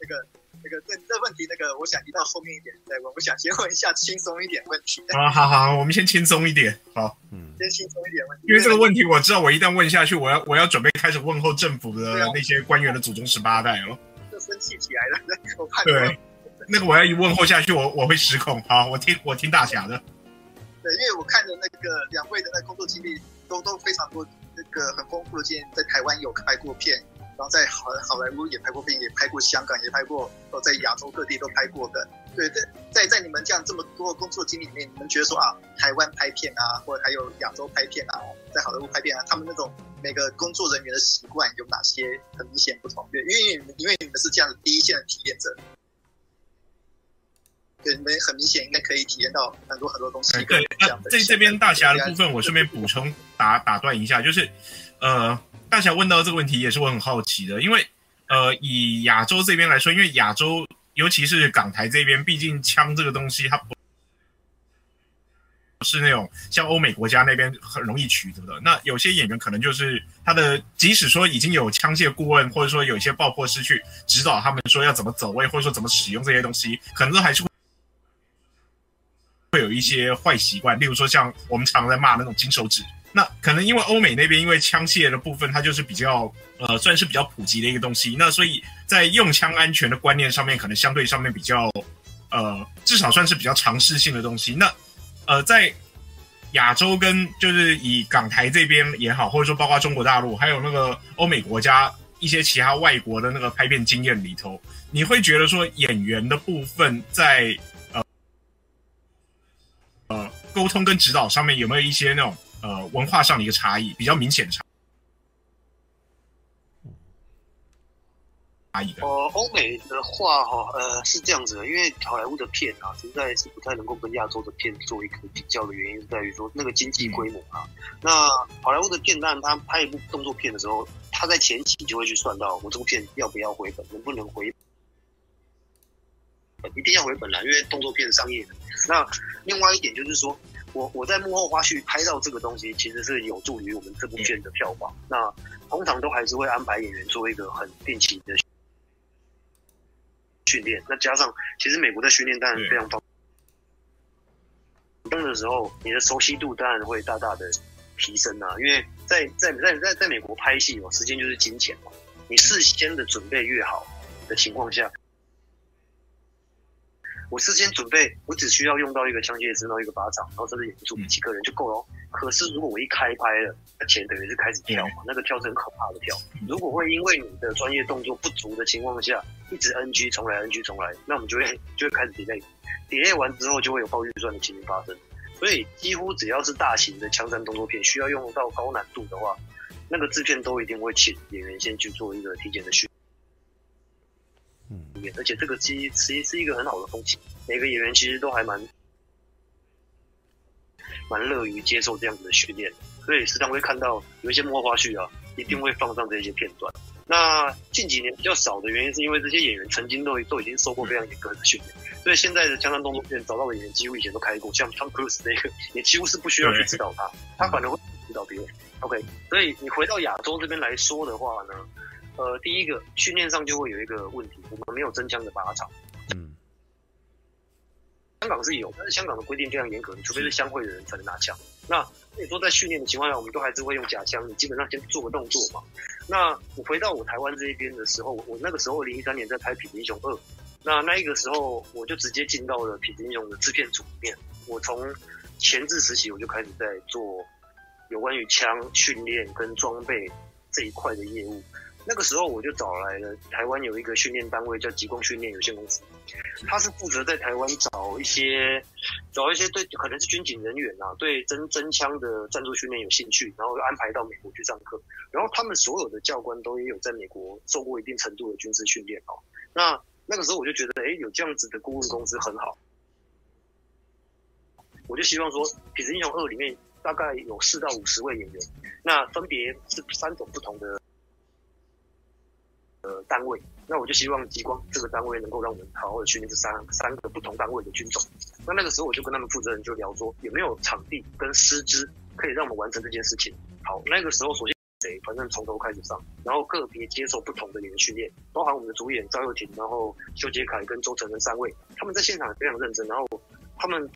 那个。那个这这问题，那个我想移到后面一点再问。我想先问一下轻松一点问题。啊，好好，我们先轻松一点，好，嗯，先轻松一点问题。因为这个问题我知道，我一旦问下去，我要我要准备开始问候政府的那些官员的祖宗十八代了。就生气起来了，我怕。对，那个我要一问候下去，我我会失控。好，我听我听大侠的。对，因为我看的那个两位的那工作经历都都非常多，那个很丰富的经验，在台湾有拍过片。然后在好好莱坞也拍过片，也拍过香港，也拍过，哦，在亚洲各地都拍过的。对，在在在你们这样这么多工作经历里面，你们觉得说啊，台湾拍片啊，或者还有亚洲拍片啊，在好莱坞拍片啊，他们那种每个工作人员的习惯有哪些很明显不同？对，因为因为你们是这样的第一线的体验者，们很明显应该可以体验到很多很多东西。对，那在这边大侠的部分，我顺便补充打打断一下，就是呃。大侠问到这个问题也是我很好奇的，因为，呃，以亚洲这边来说，因为亚洲尤其是港台这边，毕竟枪这个东西它不是那种像欧美国家那边很容易取得的。那有些演员可能就是他的，即使说已经有枪械顾问，或者说有一些爆破师去指导他们说要怎么走位，或者说怎么使用这些东西，可能都还是会会有一些坏习惯，例如说像我们常常在骂那种金手指。那可能因为欧美那边，因为枪械的部分，它就是比较呃，算是比较普及的一个东西。那所以在用枪安全的观念上面，可能相对上面比较呃，至少算是比较常识性的东西。那呃，在亚洲跟就是以港台这边也好，或者说包括中国大陆，还有那个欧美国家一些其他外国的那个拍片经验里头，你会觉得说演员的部分在沟通跟指导上面有没有一些那种？呃，文化上的一个差异比较明显的差异的。呃，欧美的话哈，呃，是这样子的，因为好莱坞的片啊，实在是不太能够跟亚洲的片做一个比较的原因，是在于说那个经济规模啊。那好莱坞的片，当然他拍一部动作片的时候，他在前期就会去算到我这部片要不要回本，能不能回本，一定要回本啦，因为动作片商业的。那另外一点就是说。我我在幕后花絮拍到这个东西，其实是有助于我们这部片的票房。那通常都还是会安排演员做一个很定期的训练。那加上，其实美国的训练当然非常方便。动的时候，你的熟悉度当然会大大的提升啊。因为在在在在在美国拍戏哦，时间就是金钱嘛。你事先的准备越好的情况下。我事先准备，我只需要用到一个枪械师，然后一个巴掌，然后甚至演出几个人就够了。可是如果我一开拍了，那钱等于是开始跳嘛，那个跳是很可怕的跳。如果会因为你的专业动作不足的情况下，一直 NG 重来 NG 重来，那我们就会就会开始 delay，delay 完之后就会有爆预算的情形发生。所以几乎只要是大型的枪战动作片需要用到高难度的话，那个制片都一定会请演员先去做一个体检的训练。嗯，而且这个其实其实是一个很好的风气，每个演员其实都还蛮蛮乐于接受这样子的训练，所以时常会看到有一些幕后花絮啊，一定会放上这些片段。那近几年比较少的原因，是因为这些演员曾经都都已经受过非常严格的训练，所以现在的枪战动作片找到的演员几乎以前都开过，像 Tom Cruise 那个也几乎是不需要去指导他，他反而会指导别人。OK，所以你回到亚洲这边来说的话呢？呃，第一个训练上就会有一个问题，我们没有真枪的靶场。嗯，香港是有，但是香港的规定非常严格，你除非是相会的人才能拿枪。那你说在训练的情况下，我们都还是会用假枪，你基本上先做个动作嘛。那我回到我台湾这一边的时候，我那个时候二零一三年在拍《痞子英雄二》，那那一个时候我就直接进到了《痞子英雄》的制片组里面。我从前置时期我就开始在做有关于枪训练跟装备这一块的业务。那个时候我就找来了台湾有一个训练单位叫极光训练有限公司，他是负责在台湾找一些找一些对可能是军警人员啊，对真真枪的战术训练有兴趣，然后安排到美国去上课。然后他们所有的教官都也有在美国受过一定程度的军事训练哦。那那个时候我就觉得，哎，有这样子的顾问公司很好，我就希望说《痞子英雄二》里面大概有四到五十位演员，那分别是三种不同的。呃，单位，那我就希望极光这个单位能够让我们好好的训练这三三个不同单位的军种。那那个时候我就跟他们负责人就聊说，有没有场地跟师资可以让我们完成这件事情。好，那个时候首先谁，反正从头开始上，然后个别接受不同的演训练，包含我们的主演赵又廷，然后修杰楷跟周成恩三位，他们在现场非常认真，然后他们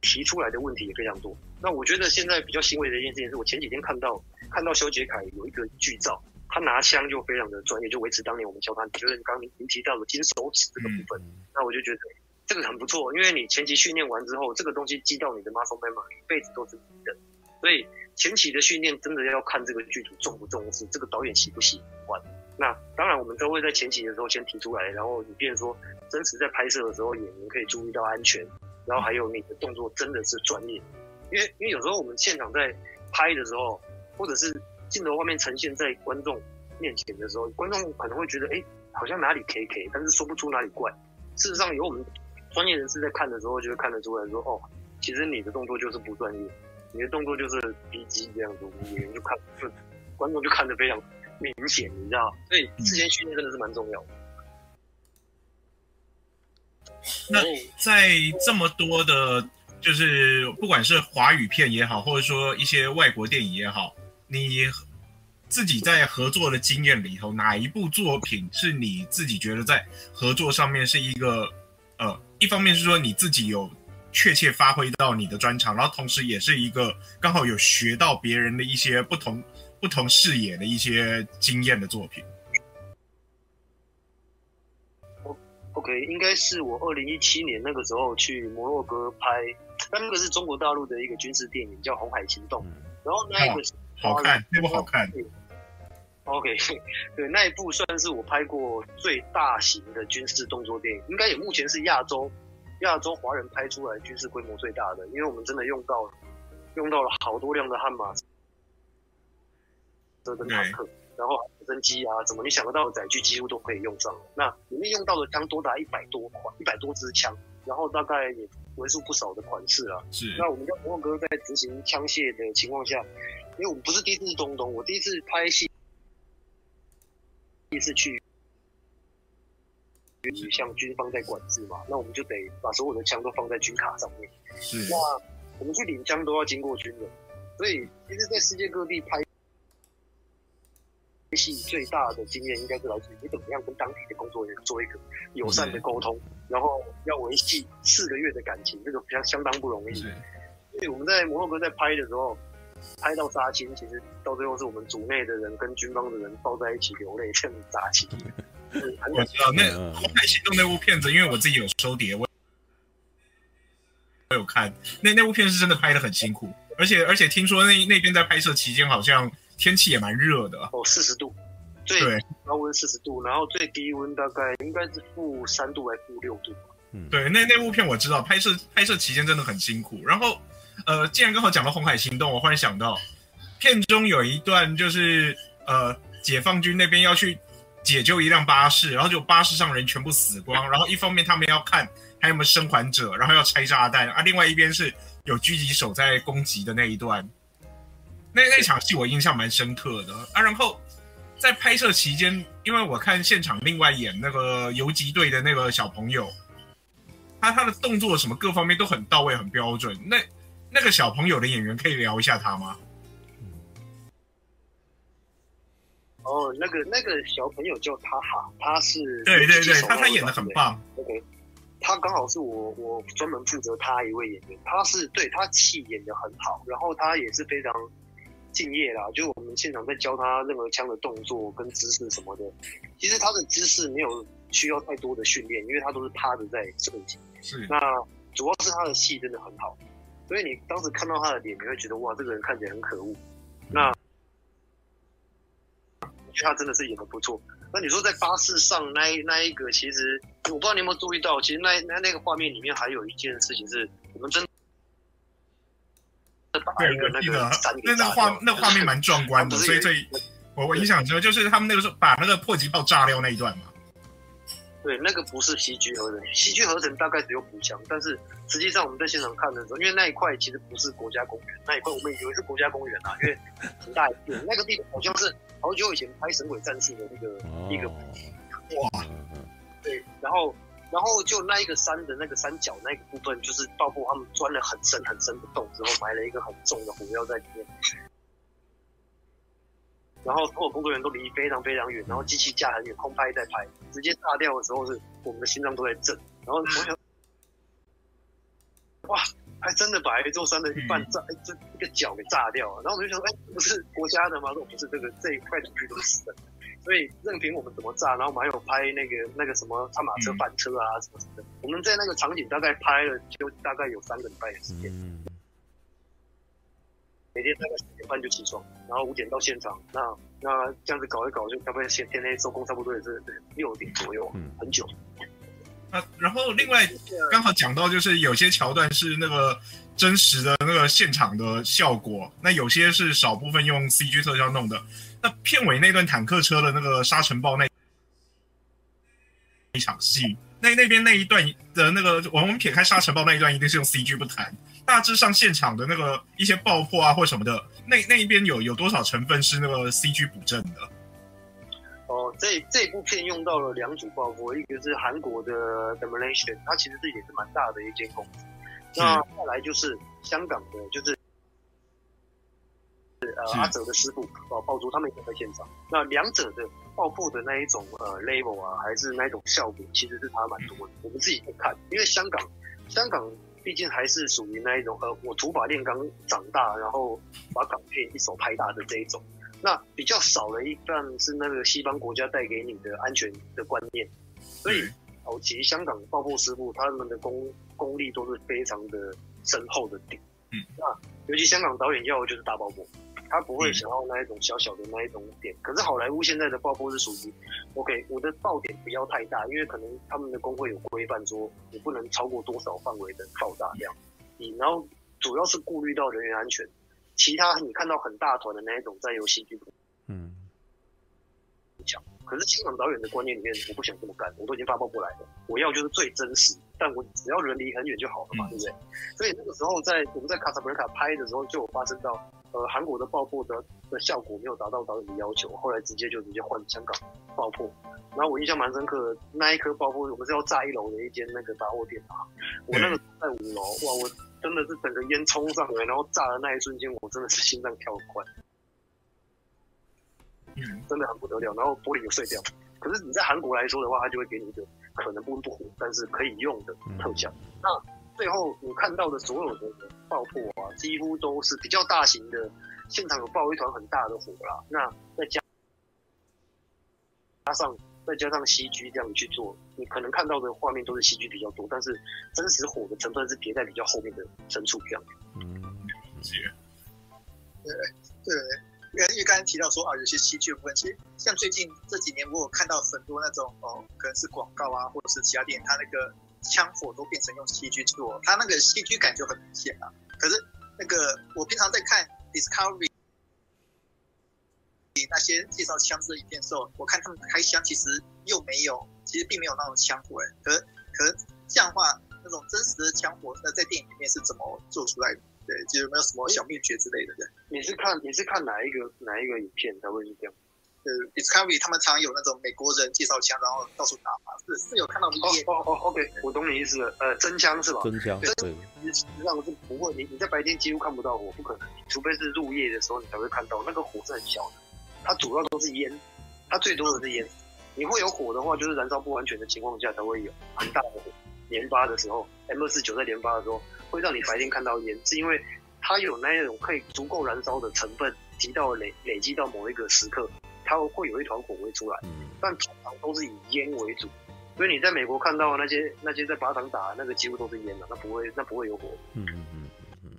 提出来的问题也非常多。那我觉得现在比较欣慰的一件事情是我前几天看到看到修杰楷有一个剧照。他拿枪就非常的专业，就维持当年我们教他，就是刚刚您提到的金手指这个部分。嗯、那我就觉得这个很不错，因为你前期训练完之后，这个东西记到你的 muscle memory，一辈子都是你的。所以前期的训练真的要看这个剧组重不重视，这个导演喜不喜欢。那当然，我们都会在前期的时候先提出来，然后以便说真实在拍摄的时候，演员可以注意到安全，然后还有你的动作真的是专业。因为因为有时候我们现场在拍的时候，或者是。镜头画面呈现在观众面前的时候，观众可能会觉得，哎、欸，好像哪里 K K，但是说不出哪里怪。事实上，有我们专业人士在看的时候，就会看得出来说，哦，其实你的动作就是不专业，你的动作就是逼机这样子，我们演员就看，就观众就看得非常明显，你知道？所以事先训练真的是蛮重要的。那在这么多的，就是不管是华语片也好，或者说一些外国电影也好。你自己在合作的经验里头，哪一部作品是你自己觉得在合作上面是一个，呃，一方面是说你自己有确切发挥到你的专长，然后同时也是一个刚好有学到别人的一些不同不同视野的一些经验的作品。OK，应该是我二零一七年那个时候去摩洛哥拍，但那个是中国大陆的一个军事电影，叫《红海行动》，然后那一个。好看，那部好看。OK，对，那一部算是我拍过最大型的军事动作电影，应该也目前是亚洲亚洲华人拍出来军事规模最大的，因为我们真的用到了用到了好多辆的悍马车跟坦克，然后直升机啊，怎么你想得到的载具几乎都可以用上了。那里面用到的枪多达一百多款，一百多支枪，然后大概也为数不少的款式啊。是。那我们在摩洛哥在执行枪械的情况下。因为我们不是第一次去中东，我第一次拍戏，第一次去，像军方在管制嘛，那我们就得把所有的枪都放在军卡上面。是，那我们去领枪都要经过军人，所以其实，在世界各地拍戏最大的经验，应该是来自于你怎么样跟当地的工作人员做一个友善的沟通，然后要维系四个月的感情，这个相相当不容易。所以我们在摩洛哥在拍的时候。拍到杀青，其实到最后是我们组内的人跟军方的人抱在一起流泪，这样杀青。我知道那《红海行动》那部片子，因为我自己有收碟，我我有看。那那部片是真的拍的很辛苦，而且而且听说那那边在拍摄期间好像天气也蛮热的哦，四十度，最高温四十度，然后最低温大概应该是负三度还是负六度。嗯，对，那那部片我知道，拍摄拍摄期间真的很辛苦，然后。呃，既然刚好讲到红海行动，我忽然想到，片中有一段就是呃，解放军那边要去解救一辆巴士，然后就巴士上人全部死光，然后一方面他们要看还有没有生还者，然后要拆炸弹啊，另外一边是有狙击手在攻击的那一段，那那场戏我印象蛮深刻的啊。然后在拍摄期间，因为我看现场另外演那个游击队的那个小朋友，他他的动作什么各方面都很到位，很标准，那。那个小朋友的演员可以聊一下他吗？哦，那个那个小朋友叫他哈，他是对对对，他他演的很棒。OK，他刚好是我我专门负责他一位演员，他是对他戏演的很好，然后他也是非常敬业啦。就是我们现场在教他任何枪的动作跟姿势什么的，其实他的姿势没有需要太多的训练，因为他都是趴着在射击。是，那主要是他的戏真的很好。所以你当时看到他的脸，你会觉得哇，这个人看起来很可恶。那他真的是演的不错。那你说在巴士上那那一个，其实我不知道你有没有注意到，其实那那那个画面里面还有一件事情是，我们真的把一个那个那那画那画面蛮壮观的，所以所以我我印象中就是他们那个时候把那个迫击炮炸掉那一段嘛。对，那个不是 CG 合成，CG 合成大概只有补强，但是实际上我们在现场看的时候，因为那一块其实不是国家公园，那一块我们以为是国家公园啊，因为很大一片，那个地方好像是好久以前拍《神鬼战士》的那个、哦、一个，哇，对，然后然后就那一个山的那个山脚那个部分，就是爆破他们钻了很深很深的洞之后，埋了一个很重的火药在里面。然后所有工作人员都离非常非常远，然后机器架很远，空拍在拍，直接炸掉的时候是我们的心脏都在震。然后我想，哇，还真的把一座山的一半炸，这一个角给炸掉了。然后我就想，哎，不是国家的吗？说不是这个这一块土地都是的，所以任凭我们怎么炸，然后我们还有拍那个那个什么悍马车翻车啊什么什么的。我们在那个场景大概拍了就大概有三个礼拜的时间。每天大概四点半就起床，然后五点到现场。那那这样子搞一搞，就差不多天天黑收工，差不多也是六点左右，嗯，很久。啊，然后另外刚好讲到，就是有些桥段是那个真实的那个现场的效果，那有些是少部分用 CG 特效弄的。那片尾那段坦克车的那个沙尘暴那一场戏，那那边那一段的那个，我们撇开沙尘暴那一段，一定是用 CG 不谈。大致上现场的那个一些爆破啊或什么的，那那一边有有多少成分是那个 CG 补正的？哦，这这部片用到了两组爆破，一个是韩国的 Demolition，它其实是也是蛮大的一间公司。那再来就是香港的，就是呃阿哲的师傅哦，爆竹他们也在现场。那两者的爆破的那一种呃 level 啊，还是那一种效果，其实是差蛮多的。我们自己去看，因为香港香港。毕竟还是属于那一种，呃，我土法炼钢长大，然后把港片一手拍大的这一种。那比较少的一段是那个西方国家带给你的安全的观念。所以，早期香港爆破师傅他们的功功力都是非常的深厚的底。嗯，那尤其香港导演要的就是大爆破。他不会想要那一种小小的那一种点，可是好莱坞现在的爆破是属于，OK，我的爆点不要太大，因为可能他们的工会有规范说你不能超过多少范围的爆炸量，你然后主要是顾虑到人员安全，其他你看到很大团的那一种在游戏剧，嗯，强，可是香港导演的观念里面，我不想这么干，我都已经发爆过来了，我要就是最真实，但我只要人离很远就好了嘛，对不对？所以那个时候在我们在卡萨布兰卡拍的时候，就有发生到。呃，韩国的爆破的的效果没有达到导演的要求，后来直接就直接换香港爆破。然后我印象蛮深刻的，那一颗爆破，我们是要炸一楼的一间那个杂货店啊。我那个在五楼，哇，我真的是整个烟冲上来，然后炸的那一瞬间，我真的是心脏跳得快，嗯，真的很不得了。然后玻璃有碎掉，可是你在韩国来说的话，他就会给你一个可能不温不火，但是可以用的特效。嗯、那。最后我看到的所有的爆破啊，几乎都是比较大型的，现场有爆一团很大的火啦。那再加加上再加上 CG 这样去做，你可能看到的画面都是 CG 比较多，但是真实火的成分是叠在比较后面的深处这样。嗯，对对，因为因为刚才提到说啊，有些 CG 的部分，其实像最近这几年我有看到很多那种哦，可能是广告啊，或者是其他电影，它那个。枪火都变成用 CG 做，它那个 CG 感就很明显啊。可是那个我平常在看 Discovery 那些介绍枪支的影片的时候，我看他们开枪其实又没有，其实并没有那种枪火。可可这样的话，那种真实的枪火，那在电影里面是怎么做出来的？对，就有没有什么小秘诀之类的？对，你是看你是看哪一个哪一个影片才会是这样？呃，Discovery 他们常有那种美国人介绍枪，然后到处打嘛，是是有看到一点。哦哦，OK，我懂你意思了。呃，真枪是吧？真枪，对。实际上是不会，你你在白天几乎看不到火，不可能，除非是入夜的时候你才会看到。那个火是很小的，它主要都是烟，它最多的是烟。你会有火的话，就是燃烧不完全的情况下才会有很大的火。连发的时候，M 二四九在连发的时候，会让你白天看到烟，是因为它有那一种可以足够燃烧的成分，积到累累积到某一个时刻。它会有一团火会出来，但通常都是以烟为主，所以你在美国看到那些那些在靶场打的那个几乎都是烟的，那不会那不会有火。嗯嗯嗯嗯。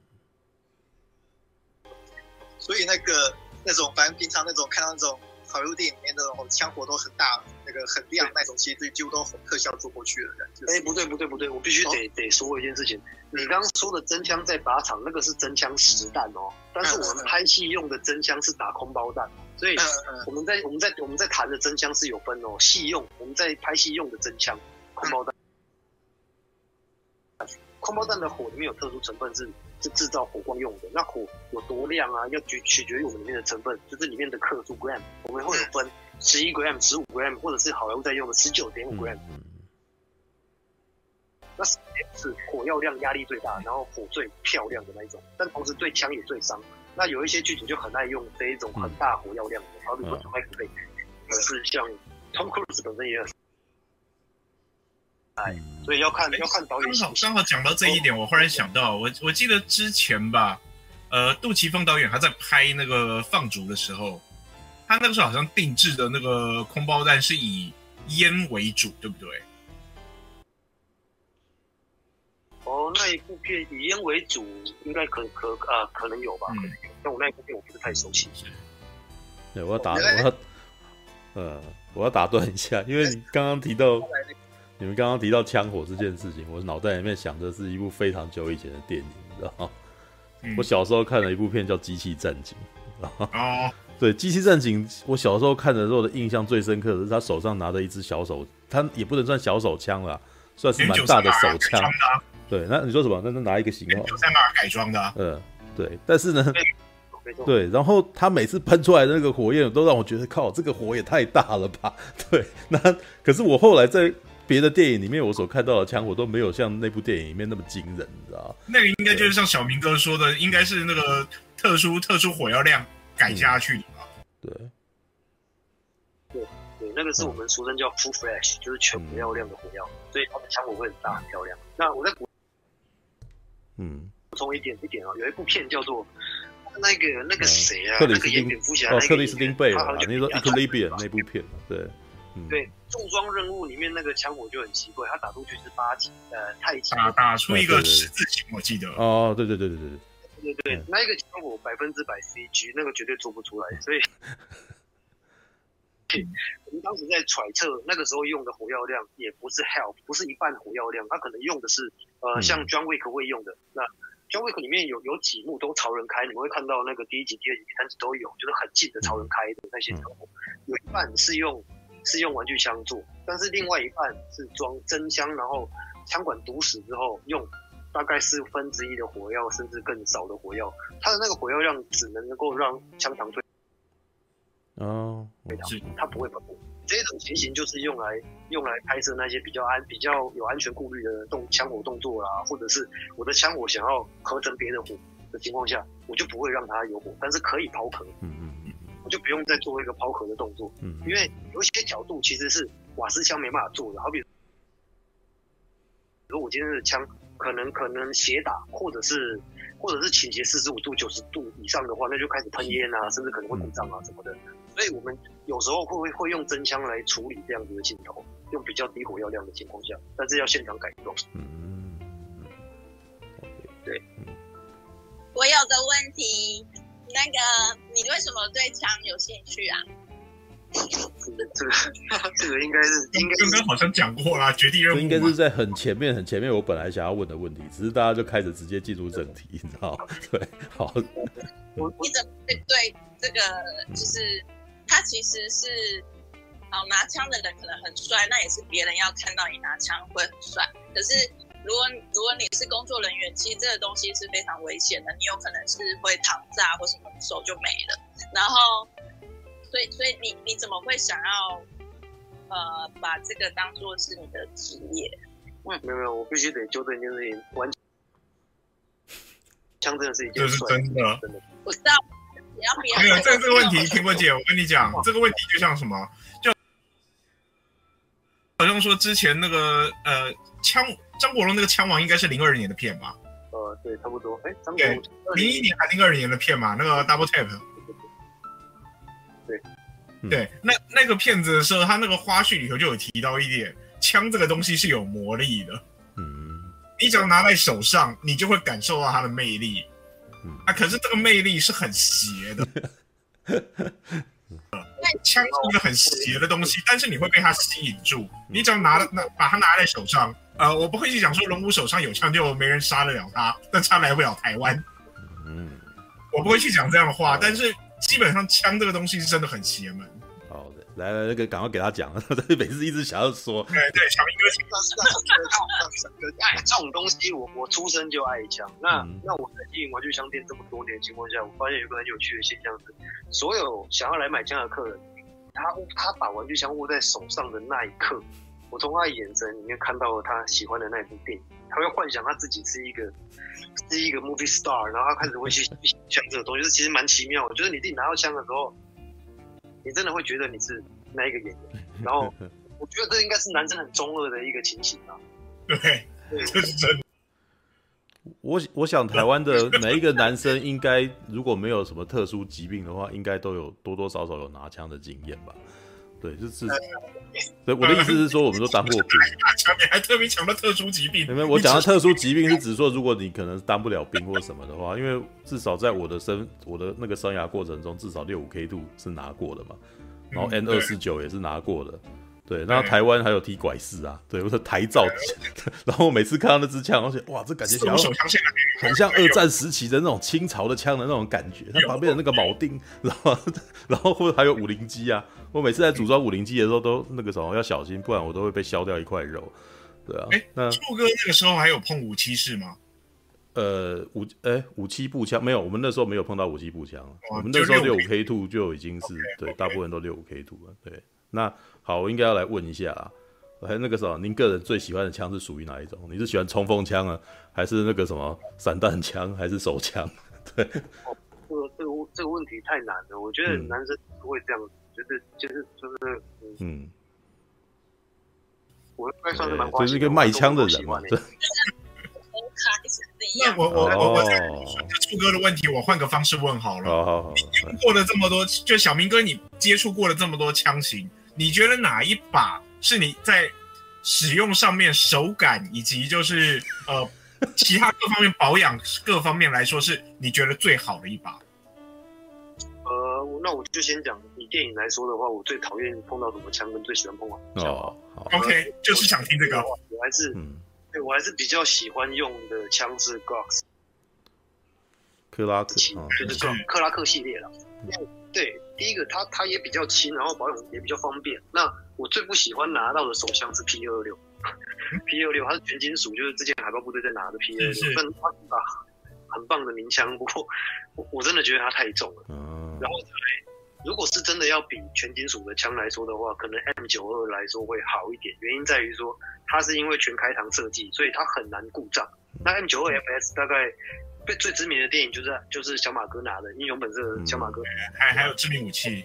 所以那个那种反正平常那种看到那种好莱坞电影里面那种枪火都很大，那个很亮那种，其实几乎都很特效做过去的感觉。哎，不对不对不对，我必须得、哦、得说一件事情，你刚刚说的真枪在靶场那个是真枪实弹哦，但是我们拍戏用的真枪是打空包弹，所以我们在我们在我们在谈的真枪是有分哦，戏用我们在拍戏用的真枪空包弹。空包弹的火里面有特殊成分是是制造火光用的，那火有多亮啊？要取取决于我们里面的成分，就是里面的克数 gram，我们会有分十一 gram、十五 gram，或者是好莱坞在用的十九点五 gram。那是火药量压力最大，然后火最漂亮的那一种，但同时对枪也最伤。那有一些剧组就很爱用这一种很大火药量的，好比说麦克贝，或是像 Tom Cruise 本身也很。所以要看要看导演。刚好刚好讲到这一点，我忽然想到，我我记得之前吧，呃，杜琪峰导演他在拍那个放逐的时候，他那个时候好像定制的那个空包弹是以烟为主，对不对？哦，那一部片以烟为主，应该可可啊、呃，可能有吧？嗯。但我那一部片我不是太熟悉。对，我要打，我要，呃，我要打断一下，因为你刚刚提到。你们刚刚提到枪火这件事情，我脑袋里面想的是一部非常久以前的电影，你知道吗？嗯、我小时候看了一部片叫《机器战警》，哦，对，《机器战警》，我小时候看的时候的印象最深刻的是他手上拿着一支小手，他也不能算小手枪了，算是蛮大的手枪。对，那你说什么？那那拿一个型号？九三八改装的、啊。嗯，对，但是呢，对，然后他每次喷出来的那个火焰，都让我觉得靠，这个火也太大了吧？对，那可是我后来在。别的电影里面，我所看到的枪火都没有像那部电影里面那么惊人，你知道那个应该就是像小明哥说的，应该是那个特殊特殊火药量改下去的吧？对，对对，那个是我们俗称叫 full flash，就是全火药量的火药，嗯、所以它的枪火会很大很漂亮。那我再补，嗯，补充一点一点啊，有一部片叫做那个那个谁啊，那个演蝙蝠侠，哦，克里斯汀贝尔，你说 Equilibrium 那部片，对。对，重装任务里面那个枪火就很奇怪，他打出去是八级，呃，太极打打出一个十字形，我记得。哦，对对对对对对对对，那一个枪火百分之百 CG，那个绝对做不出来。所以 我们当时在揣测，那个时候用的火药量也不是 help，不是一半火药量，他可能用的是呃，像 John Wick 会用的。那 John Wick 里面有有几幕都朝人开，你们会看到那个第一集、第二集、第三集都有，就是很近的朝人开的那些枪火，有一半是用。是用玩具枪做，但是另外一半是装真枪，然后枪管堵死之后用大概四分之一的火药，甚至更少的火药，它的那个火药量只能够让枪膛退。哦，是，它不会喷火。这种情形就是用来用来拍摄那些比较安、比较有安全顾虑的动枪火动作啦，或者是我的枪火想要合成别的火的情况下，我就不会让它有火，但是可以抛壳。嗯嗯我。就不用再做一个抛壳的动作，嗯，因为有一些角度其实是瓦斯枪没办法做的，好比，如果我今天的枪可能可能斜打，或者是或者是倾斜四十五度、九十度以上的话，那就开始喷烟啊，甚至可能会故障啊什么的。所以我们有时候会会用真枪来处理这样子的镜头，用比较低火药量的情况下，但是要现场改装。嗯，对，我有个问题。那个，你为什么对枪有兴趣啊？这个，这个应该是 应该刚刚好像讲过啦，绝地任务应该是在很前面很前面，我本来想要问的问题，只是大家就开始直接进入正题，你知道？对，好。你怎么会对这个？就是他其实是，好拿枪的人可能很帅，那也是别人要看到你拿枪会很帅，可是。如果如果你是工作人员，其实这个东西是非常危险的，你有可能是会膛炸或什么手就没了。然后，所以所以你你怎么会想要呃把这个当做是你的职业？嗯，没有没有，我必须得纠正一件事情，完枪真的是一件这是真的，真的。我知道，没有这个这个问题，苹果姐，我跟你讲，这个问题就像什么，就好像说之前那个呃枪。张国荣那个枪王应该是零二年的片吧？呃，对，差不多。哎，张国荣零一年还零二年的片嘛？那个 Double Tap。对，对，那那个片子的时候，他那个花絮里头就有提到一点，枪这个东西是有魔力的。嗯，你只要拿在手上，你就会感受到它的魅力。嗯，啊，可是这个魅力是很邪的。对，枪是一个很邪的东西，但是你会被它吸引住。你只要拿拿把它拿在手上，呃，我不会去讲说龙武手上有枪就没人杀得了他，但他来不了台湾。嗯，我不会去讲这样的话，但是基本上枪这个东西是真的很邪门。来来，那个赶快给他讲，他每次一直想要说。对对，小明哥，爱这种东西，我我出生就爱枪。那、那我在经营玩具商店这么多年的情况下，我发现有个很有趣的现象是，所有想要来买枪的客人，他他把玩具枪握在手上的那一刻，我从他的眼神里面看到了他喜欢的那部电影，他会幻想他自己是一个是一个 movie star，然后他开始会去枪这个东西，是其实蛮奇妙的。就是你自己拿到枪的时候。你真的会觉得你是那一个演员，然后我觉得这应该是男生很中二的一个情形吧。对，这是真的。我我想台湾的每一个男生应该如果没有什么特殊疾病的话，应该都有多多少少有拿枪的经验吧。对，就是。所以我的意思是说，我们都当过兵。你还特别强调特殊疾病？因为我讲的特殊疾病是指说，如果你可能当不了兵或什么的话，因为至少在我的生我的那个生涯过程中，至少六五 K two 是拿过的嘛，然后 N 二四九也是拿过的。对，然后台湾还有踢拐式啊，对，我说台造，然后我每次看到那支枪，而且哇，这感觉像很像二战时期的那种清朝的枪的那种感觉，它旁边的那个铆钉，然后 然后或者还有五零机啊，我每次在组装五零机的时候都那个什么要小心，不然我都会被削掉一块肉，对啊。哎，那柱哥那个时候还有碰五七式吗？呃，五哎五七步枪没有，我们那时候没有碰到五七步枪，我们那时候六五 K two 就已经是对，大部分都六五 K two 了，对，那。好，我应该要来问一下啊，还有那个什么，您个人最喜欢的枪是属于哪一种？你是喜欢冲锋枪啊，还是那个什么散弹枪，还是手枪？对，哦，这个这个这个问题太难了。我觉得男生不会这样，就是就是就是嗯，我应该算是蛮就是一个卖枪的人嘛。对。那我我我我柱哥的问题，我换个方式问好了。好好好。你过了这么多，就小明哥，你接触过了这么多枪型。你觉得哪一把是你在使用上面手感以及就是呃其他各方面保养各方面来说是你觉得最好的一把？呃，那我就先讲以电影来说的话，我最讨厌碰到什么枪，跟最喜欢碰到什么枪。，OK，就是想听这个。我还是，嗯，对我还是比较喜欢用的枪是 Glock，克拉克，就是克拉克系列了。对，第一个它它也比较轻，然后保养也比较方便。那我最不喜欢拿到的手枪是 P 二六，P 二六它是全金属，就是之前海豹部队在拿的 P 二六，但它是把很棒的名枪，不过我我真的觉得它太重了。嗯。然后如果是真的要比全金属的枪来说的话，可能 M 九二来说会好一点，原因在于说它是因为全开膛设计，所以它很难故障。那 M 九二 FS 大概。最最知名的电影就是就是小马哥拿的英雄本色的小马哥，还还有致命武器，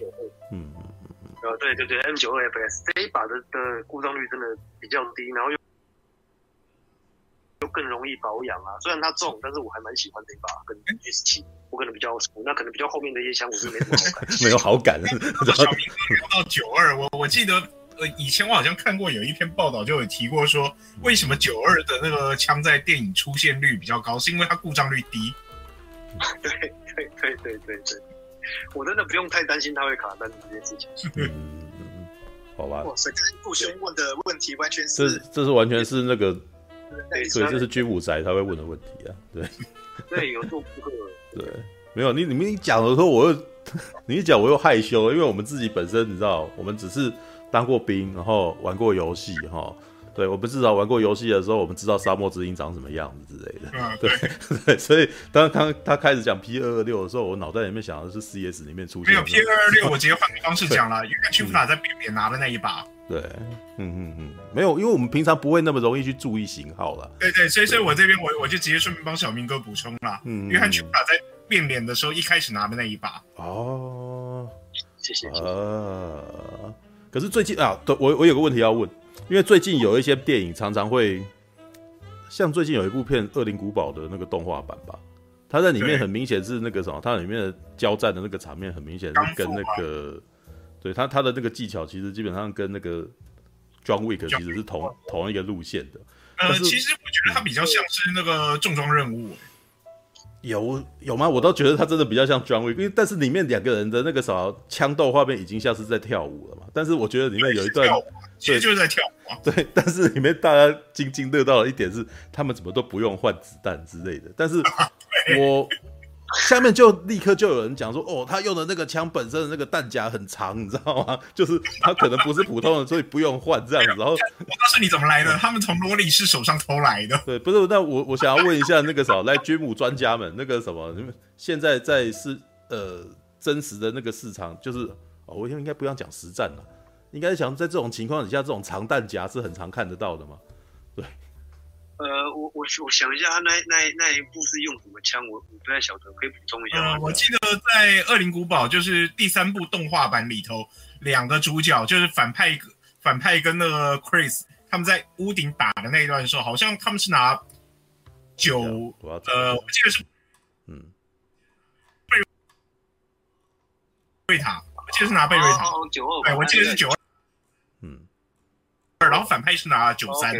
嗯嗯嗯，呃对对对，M 九二 FS 这一把的的故障率真的比较低，然后又又更容易保养啊。虽然它重，但是我还蛮喜欢这一把跟 G 十七，我可能比较熟那可能比较后面的一些枪我是没什么好感，没有好感。小明哥聊到九二，我我记得。呃，以前我好像看过有一篇报道，就有提过说，为什么九二的那个枪在电影出现率比较高，是因为它故障率低。对对对对对对，我真的不用太担心它会卡弹这件事情。嗯，好吧。哇塞，顾兄问的问题完全是，这这是完全是那个，对，这是军武宅他会问的问题啊。对，对，有做功课。对，没有你，你们一讲的时候，我又你一讲我又害羞，因为我们自己本身你知道，我们只是。当过兵，然后玩过游戏，哈，对，我们至少玩过游戏的时候，我们知道沙漠之鹰长什么样子之类的，嗯、对 对，所以当他他开始讲 P 二二六的时候，我脑袋里面想的是 CS 里面出现的。没有 P 二二六，我直接换个方式讲了，因为屈普塔在边边拿的那一把。对，嗯嗯嗯，没有，因为我们平常不会那么容易去注意型号了。对对，所以所以我这边我我就直接顺便帮小明哥补充了，嗯，约翰屈普塔在变脸的时候一开始拿的那一把。哦，谢谢。啊。可是最近啊，对，我我有个问题要问，因为最近有一些电影常常会，像最近有一部片《恶灵古堡》的那个动画版吧，它在里面很明显是那个什么，它里面的交战的那个场面很明显是跟那个，对它它的那个技巧其实基本上跟那个 John Wick 其实是同同一个路线的。呃，其实我觉得它比较像是那个重装任务。有有吗？我倒觉得他真的比较像 John Wick，因为但是里面两个人的那个啥枪斗画面已经像是在跳舞了嘛。但是我觉得里面有一段，其实就是在跳舞啊。对，但是里面大家津津乐道的一点是，他们怎么都不用换子弹之类的。但是我。下面就立刻就有人讲说，哦，他用的那个枪本身的那个弹夹很长，你知道吗？就是他可能不是普通的，所以不用换这样子。然后我告诉你怎么来的，他们从罗里士手上偷来的。对，不是，那我我想要问一下那个什么，来军武专家们，那个什么，你们现在在是呃真实的那个市场，就是哦，我应该不要讲实战了，应该想在这种情况底下，这种长弹夹是很常看得到的嘛？对。呃，我我我想一下，他那那那一部是用什么枪？我我不太晓得，可以补充一下吗？呃，我记得在《恶灵古堡》就是第三部动画版里头，两个主角就是反派反派跟那个 Chris 他们在屋顶打的那一段的时候，好像他们是拿九呃，我记得是嗯贝瑞塔，我记得是拿贝瑞塔九二，对，我记得是九二，嗯，然后反派是拿九三。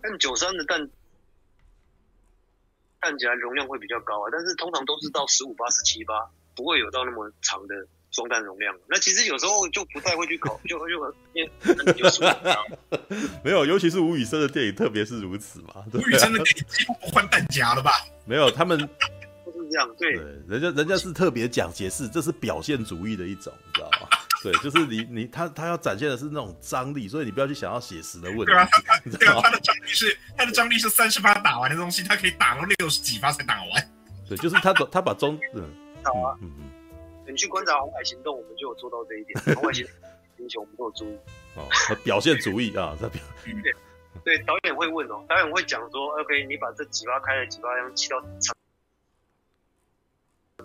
但九三的弹弹夹容量会比较高啊，但是通常都是到十五八、十七八，不会有到那么长的装弹容量。那其实有时候就不太会去考，就就因为就数 没有，尤其是吴宇森的电影，特别是如此嘛。吴宇森的电影几乎不换弹夹了吧？没有，他们都是这样。对，对人家人家是特别讲解释，这是表现主义的一种，你知道吗？对，就是你你他他要展现的是那种张力，所以你不要去想要写实的问题。对啊，他对啊，他的张力是他的张力是三十发打完的东西，他可以打到六十几发才打完。对，就是他他把中嗯 好啊，嗯嗯，你去观察红海行动，我们就有做到这一点。红海行动英雄，我们都有注意。哦，表现主义啊，在表。对对，导演会问哦，导演会讲说，OK，你把这几发开了几发，让气到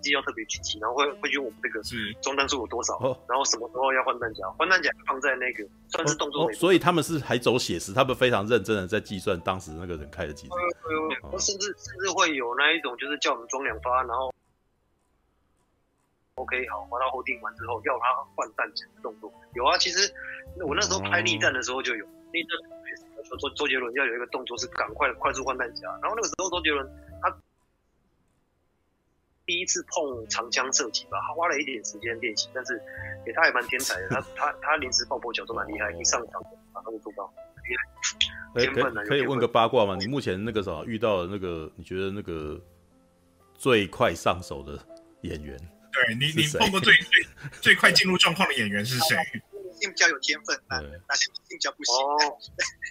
长。要特别具体，然后会会用我们这个是装弹数有多少，哦、然后什么时候要换弹夹，换弹夹放在那个算是动作、哦哦。所以他们是还走写实，他们非常认真的在计算当时那个人开的几次。甚至甚至会有那一种，就是叫我们装两发，然后 OK 好，滑到后定完之后要他换弹夹的动作。有啊，其实我那时候拍逆战的时候就有逆战，说周周杰伦要有一个动作是赶快快速换弹夹，然后那个时候周杰伦他。第一次碰长枪射击吧，他花了一点时间练习，但是，也他也蛮天才的，他他他临时抱佛脚都蛮厉害，一上场马上就做到。哎，可以可以问个八卦吗？你目前那个啥遇到的那个，你觉得那个最快上手的演员？对你你碰过最最最快进入状况的演员是谁？性比较有天分，那那些性比较不行。哦，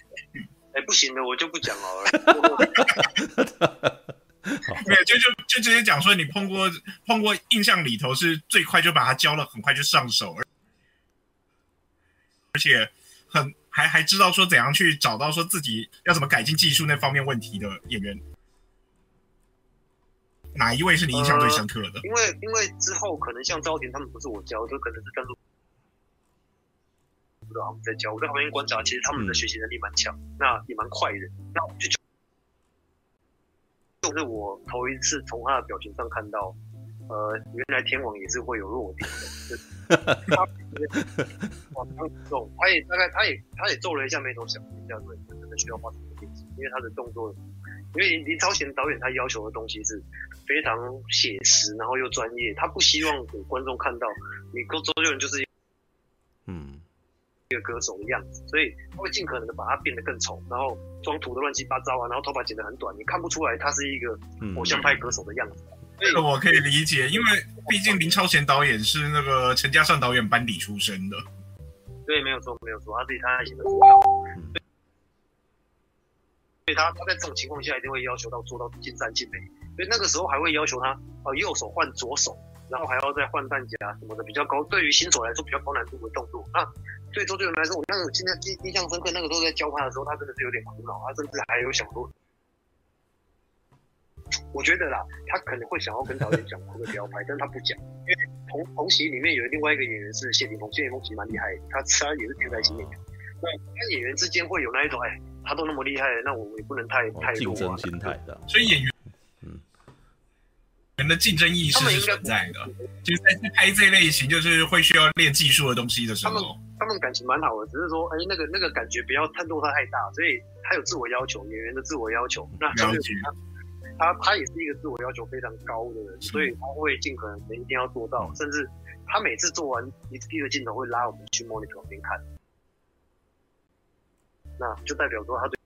哎，不行的我就不讲了。没有，就就就直接讲说，你碰过碰过印象里头是最快就把它教了，很快就上手，而且很还还知道说怎样去找到说自己要怎么改进技术那方面问题的演员，哪一位是你印象最深刻的？呃、因为因为之后可能像朝田他们不是我教，就可能是但是不知道他们在教，我在旁边观察，其实他们的学习能力蛮强，嗯、那也蛮快的，那我就。就是我头一次从他的表情上看到，呃，原来天王也是会有弱点的。就是、他 往上揍，他也大概，他也他也皱了一下眉头，想了一下，对，真的需要花什么力气？因为他的动作，因为林超贤导演他要求的东西是非常写实，然后又专业，他不希望给观众看到你跟周杰伦就是。一个歌手的样子，所以他会尽可能的把它变得更丑，然后妆涂的乱七八糟啊，然后头发剪得很短，你看不出来他是一个偶像派歌手的样子。这个、嗯、我可以理解，因为毕竟林超贤导演是那个陈嘉上导演班底出身的。对，没有错，没有错，他自己他爱写的。所以他他在这种情况下一定会要求到做到尽善尽美，所以那个时候还会要求他呃右手换左手，然后还要再换弹夹什么的，比较高，对于新手来说比较高难度的动作。那对周杰伦来说，我那个今天印印象深刻。那个时候在教他的时候，他真的是有点苦恼，他甚至还有想说，我觉得啦，他可能会想要跟导演讲这个不要拍，但是他不讲，因为同同席里面有另外一个演员是谢霆锋，谢霆锋其实蛮厉害的，他他也是天才型演员。那他演员之间会有那一种，哎，他都那么厉害，那我也不能太太竞争心态的。所以演员，嗯，人的竞争意识是存在的，就是在拍这类型，就是会需要练技术的东西的时候。他们感情蛮好的，只是说，哎，那个那个感觉不要太落差太大，所以他有自我要求，演员的自我要求。那周杰伦，他他也是一个自我要求非常高的人，所以他会尽可能的一定要做到，甚至他每次做完一第一个镜头会拉我们去 monitor 旁边看，那就代表说他对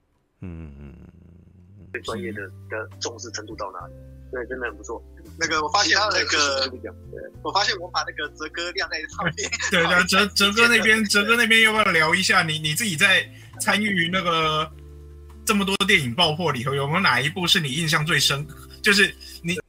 嗯嗯嗯对专业的的重视程度到哪里？对，真的很不错。那个我发现他那个，我发现我把那个哲哥晾在旁边。对对，哲哲哥那边，哲哥那边要不要聊一下？你你自己在参与那个这么多电影爆破里头，有没有哪一部是你印象最深？就是你，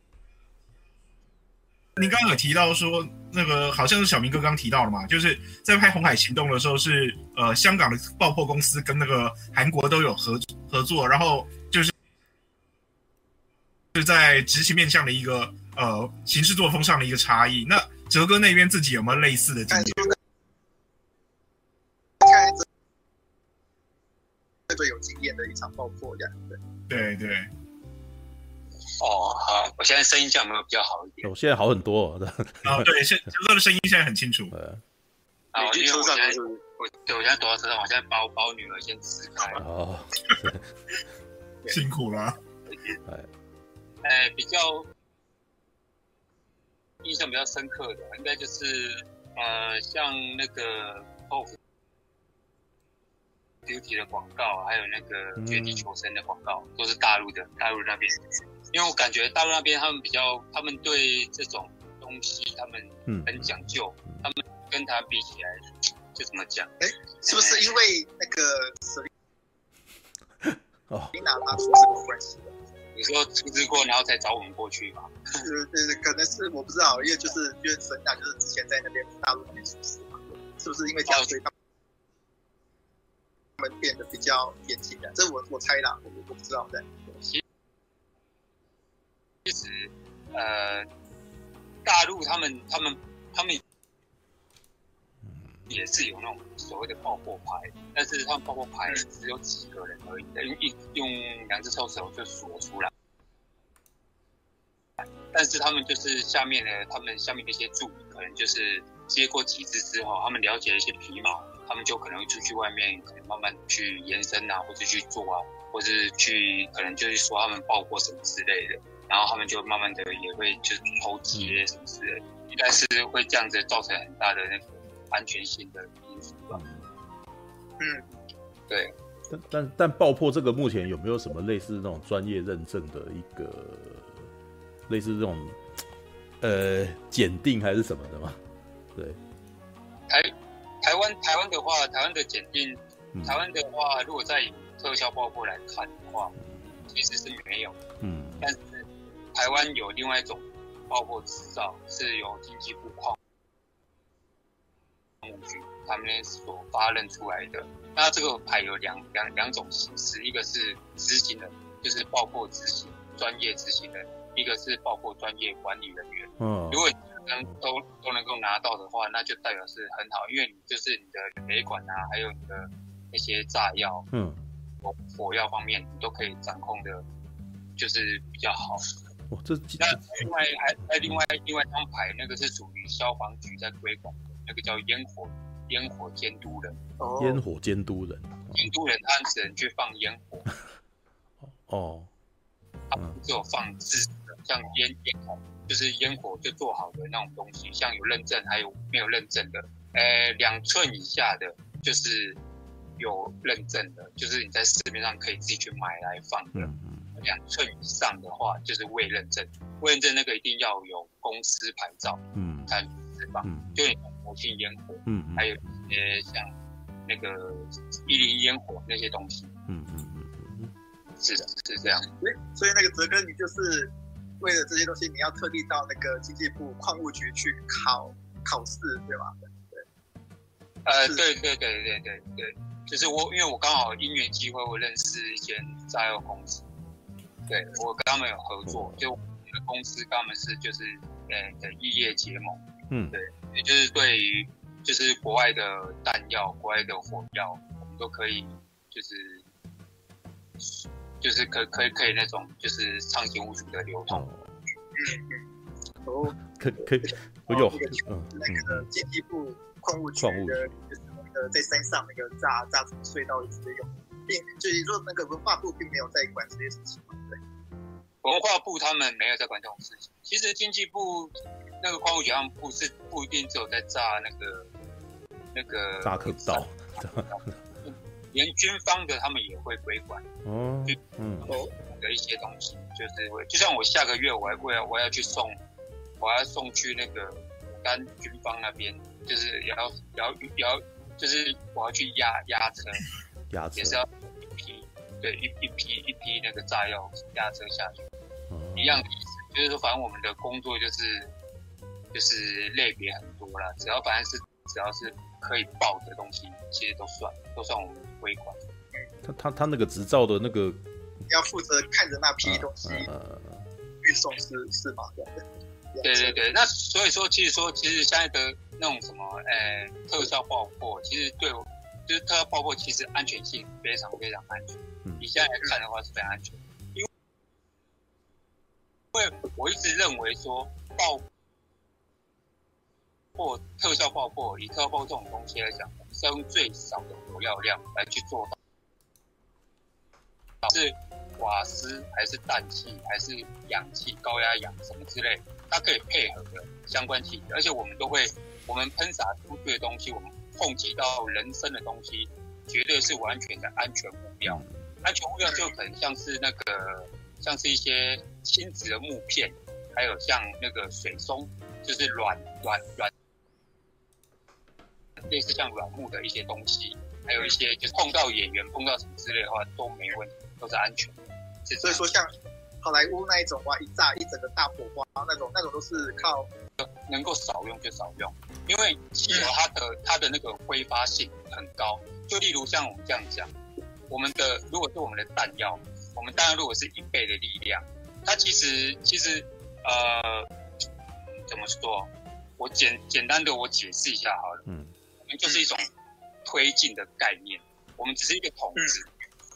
你刚刚有提到说，那个好像是小明哥刚提到了嘛，就是在拍《红海行动》的时候是，是呃香港的爆破公司跟那个韩国都有合合作，然后。是在执行面向的一个呃行事作风上的一个差异。那哲哥那边自己有没有类似的经验？最有经验的一场爆破这样子。对对。哦，好，我现在声音这样有没有比较好一点？我现在好很多哦。哦，对，现哲哥的声音现在很清楚。啊，因为我现在我对我现在躲在车上，我现在把我把我女儿先支开。哦。辛苦了。哎，比较印象比较深刻的，应该就是呃，像那个 Off Duty 的广告，还有那个绝地求生的广告，嗯、都是大陆的，大陆那边。因为我感觉大陆那边他们比较，他们对这种东西他们很讲究，嗯、他们跟他比起来，就怎么讲？哎，是不是因为那个？哦，你拿他出什么关系？你说出资过，然后才找我们过去吧？对对对，可能是我不知道，因为就是因为沈长就是之前在那边大陆那边出事嘛，是不是因为这样所以他们变得比较严谨的？这我我猜啦，我我不知道的。其实，呃，大陆他们他们他们也是有那种所谓的爆破牌，但是他们爆破牌只有几个人而已，用一用两只臭手就数出来。但是他们就是下面的，他们下面那些助理，可能就是接过几次之后，他们了解一些皮毛，他们就可能会出去外面，可能慢慢去延伸啊，或者去做啊，或是去可能就是说他们爆过什么之类的，然后他们就慢慢的也会就是偷接什么之类的，应该是会这样子造成很大的那个安全性的因素吧。嗯，对。但但但爆破这个目前有没有什么类似那种专业认证的一个？类似这种，呃，检定还是什么的吗？对，台台湾台湾的话，台湾的检定，嗯、台湾的话，如果在特效爆破来看的话，其实是没有。嗯，但是台湾有另外一种爆破执照，是由经济部矿他们所发认出来的。那这个牌有两两两种形式，一个是执行的，就是包括执行专业执行的。一个是包括专业管理人员，嗯，如果你能都都能够拿到的话，那就代表是很好，因为你就是你的雷管啊，还有你的那些炸药，嗯，火火药方面，你都可以掌控的，就是比较好。那另外还还另外另外一张牌，那个是属于消防局在推广的，那个叫烟火烟火监督人。哦，烟火监督人，监督人他只能去放烟火。哦，他不只有放字。像烟烟筒，就是烟火就做好的那种东西，像有认证还有没有认证的，呃，两寸以下的，就是有认证的，就是你在市面上可以自己去买来放的。两寸以上的话，就是未认证，未认证那个一定要有公司牌照，嗯，才能放。就你国庆烟火，嗯，还有一些像那个一零一烟火那些东西，嗯嗯嗯嗯，是的，是这样。所以那个哲哥，你就是。为了这些东西，你要特地到那个经济部矿务局去考考试，对吧？对。呃，对对对对对对，就是我，因为我刚好因缘机会，我认识一间炸药公司，对，我跟他们有合作，就我们公司跟他们是就是呃的异业结盟，嗯，对，也就是对于就是国外的弹药、国外的火药，我们都可以就是。就是可可以可以那种就是畅行无阻的流通。哦，可可以，我有嗯，那个经济部矿物局的，就是那个在山上那个炸炸什么隧道一直在用，并就是说那个文化部并没有在管这些事情。文化部他们没有在管这种事情。其实经济部那个矿物检验部是不一定只有在炸那个那个炸可道，连军方的他们也会归管。哦，嗯，的一些东西就是会，就像我下个月我还我要我要去送，我要送去那个牡丹军方那边，就是也要也要也要，就是我要去压压车，压车 也是要一批，对，一一批一批那个炸药压车下去，嗯，一样的意思，就是说反正我们的工作就是就是类别很多啦，只要反正是只要是可以报的东西，其实都算都算我们规管。他他他那个执照的那个。要负责看着那批东西运送是是吗？对对对，那所以说，其实说，其实现在的那种什么，呃，特效爆破，其实对我，就是特效爆破，其实安全性非常非常安全。你现在来看的话是非常安全，因为因为我一直认为说爆破特效爆破，以特效爆破这种东西来讲，是要用最少的火药量来去做到，是。瓦斯还是氮气还是氧气高压氧什么之类，它可以配合的相关气体，而且我们都会，我们喷洒出去的东西，我们碰及到人身的东西，绝对是完全的安全目标。安全物料就可能像是那个，像是一些轻质的木片，还有像那个水松，就是软软软，类似像软木的一些东西，还有一些就是碰到演员碰到什么之类的话都没问题，都是安全的。所以说，像好莱坞那一种哇，一炸一整个大火花那种，那种都是靠能够少用就少用，因为汽油它的它的那个挥发性很高。就例如像我们这样讲，我们的如果是我们的弹药，我们弹药如果是一倍的力量，它其实其实呃怎么说？我简简单的我解释一下好了，嗯，我们就是一种推进的概念，我们只是一个桶子，